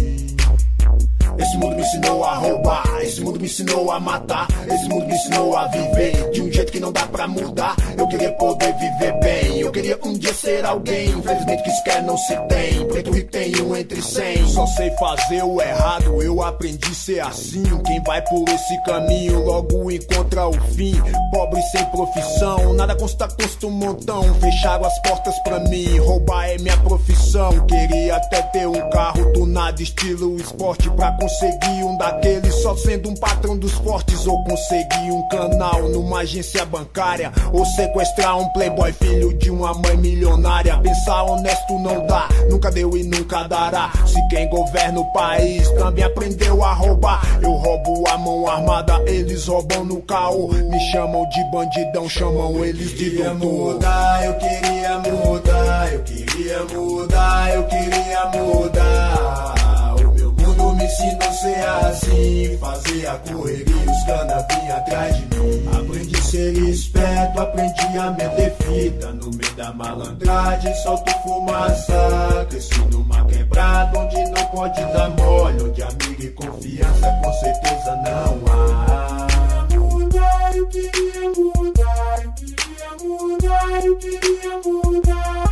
Esse mundo me ensinou a roubar, esse mundo me ensinou a matar, esse mundo me ensinou a viver de um jeito que não dá pra mudar. Eu queria poder viver bem, eu queria um dia ser alguém. Infelizmente que sequer não se tem, preto rico tem um entre cem. Só sei fazer o errado, eu aprendi ser assim. Quem vai por esse caminho logo encontra o fim. Pobre sem profissão, nada consta custa um montão. Fecharam as portas pra mim, roubar é minha profissão. Queria até ter um carro tunado nada, estilo esporte pra conseguir um daqueles. Só sendo um patrão dos fortes, ou conseguir um canal numa agência bancária, ou sequestrar um playboy filho de uma mãe milionária. Pensar honesto não dá, nunca deu e nunca dará. Se quem governa o país também aprendeu a roubar, eu roubo a mão armada, eles roubam no caô. Me chamam de bandidão, chamam eles de queria doutor. mudar, eu queria mudar, eu queria mudar, eu queria mudar se não ser assim Fazer a correria, os canavinhos atrás de mim. Aprendi a ser esperto, aprendi a meter fita No meio da malandragem, solto fumaça. Cresci numa quebrada onde não pode dar mole Onde amigo e confiança com certeza não há. Mudar, eu queria mudar, eu queria mudar, eu queria mudar.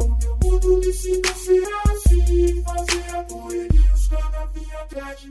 O meu mundo me sinto ser assim Fazer a correria, os canavinhos Ow.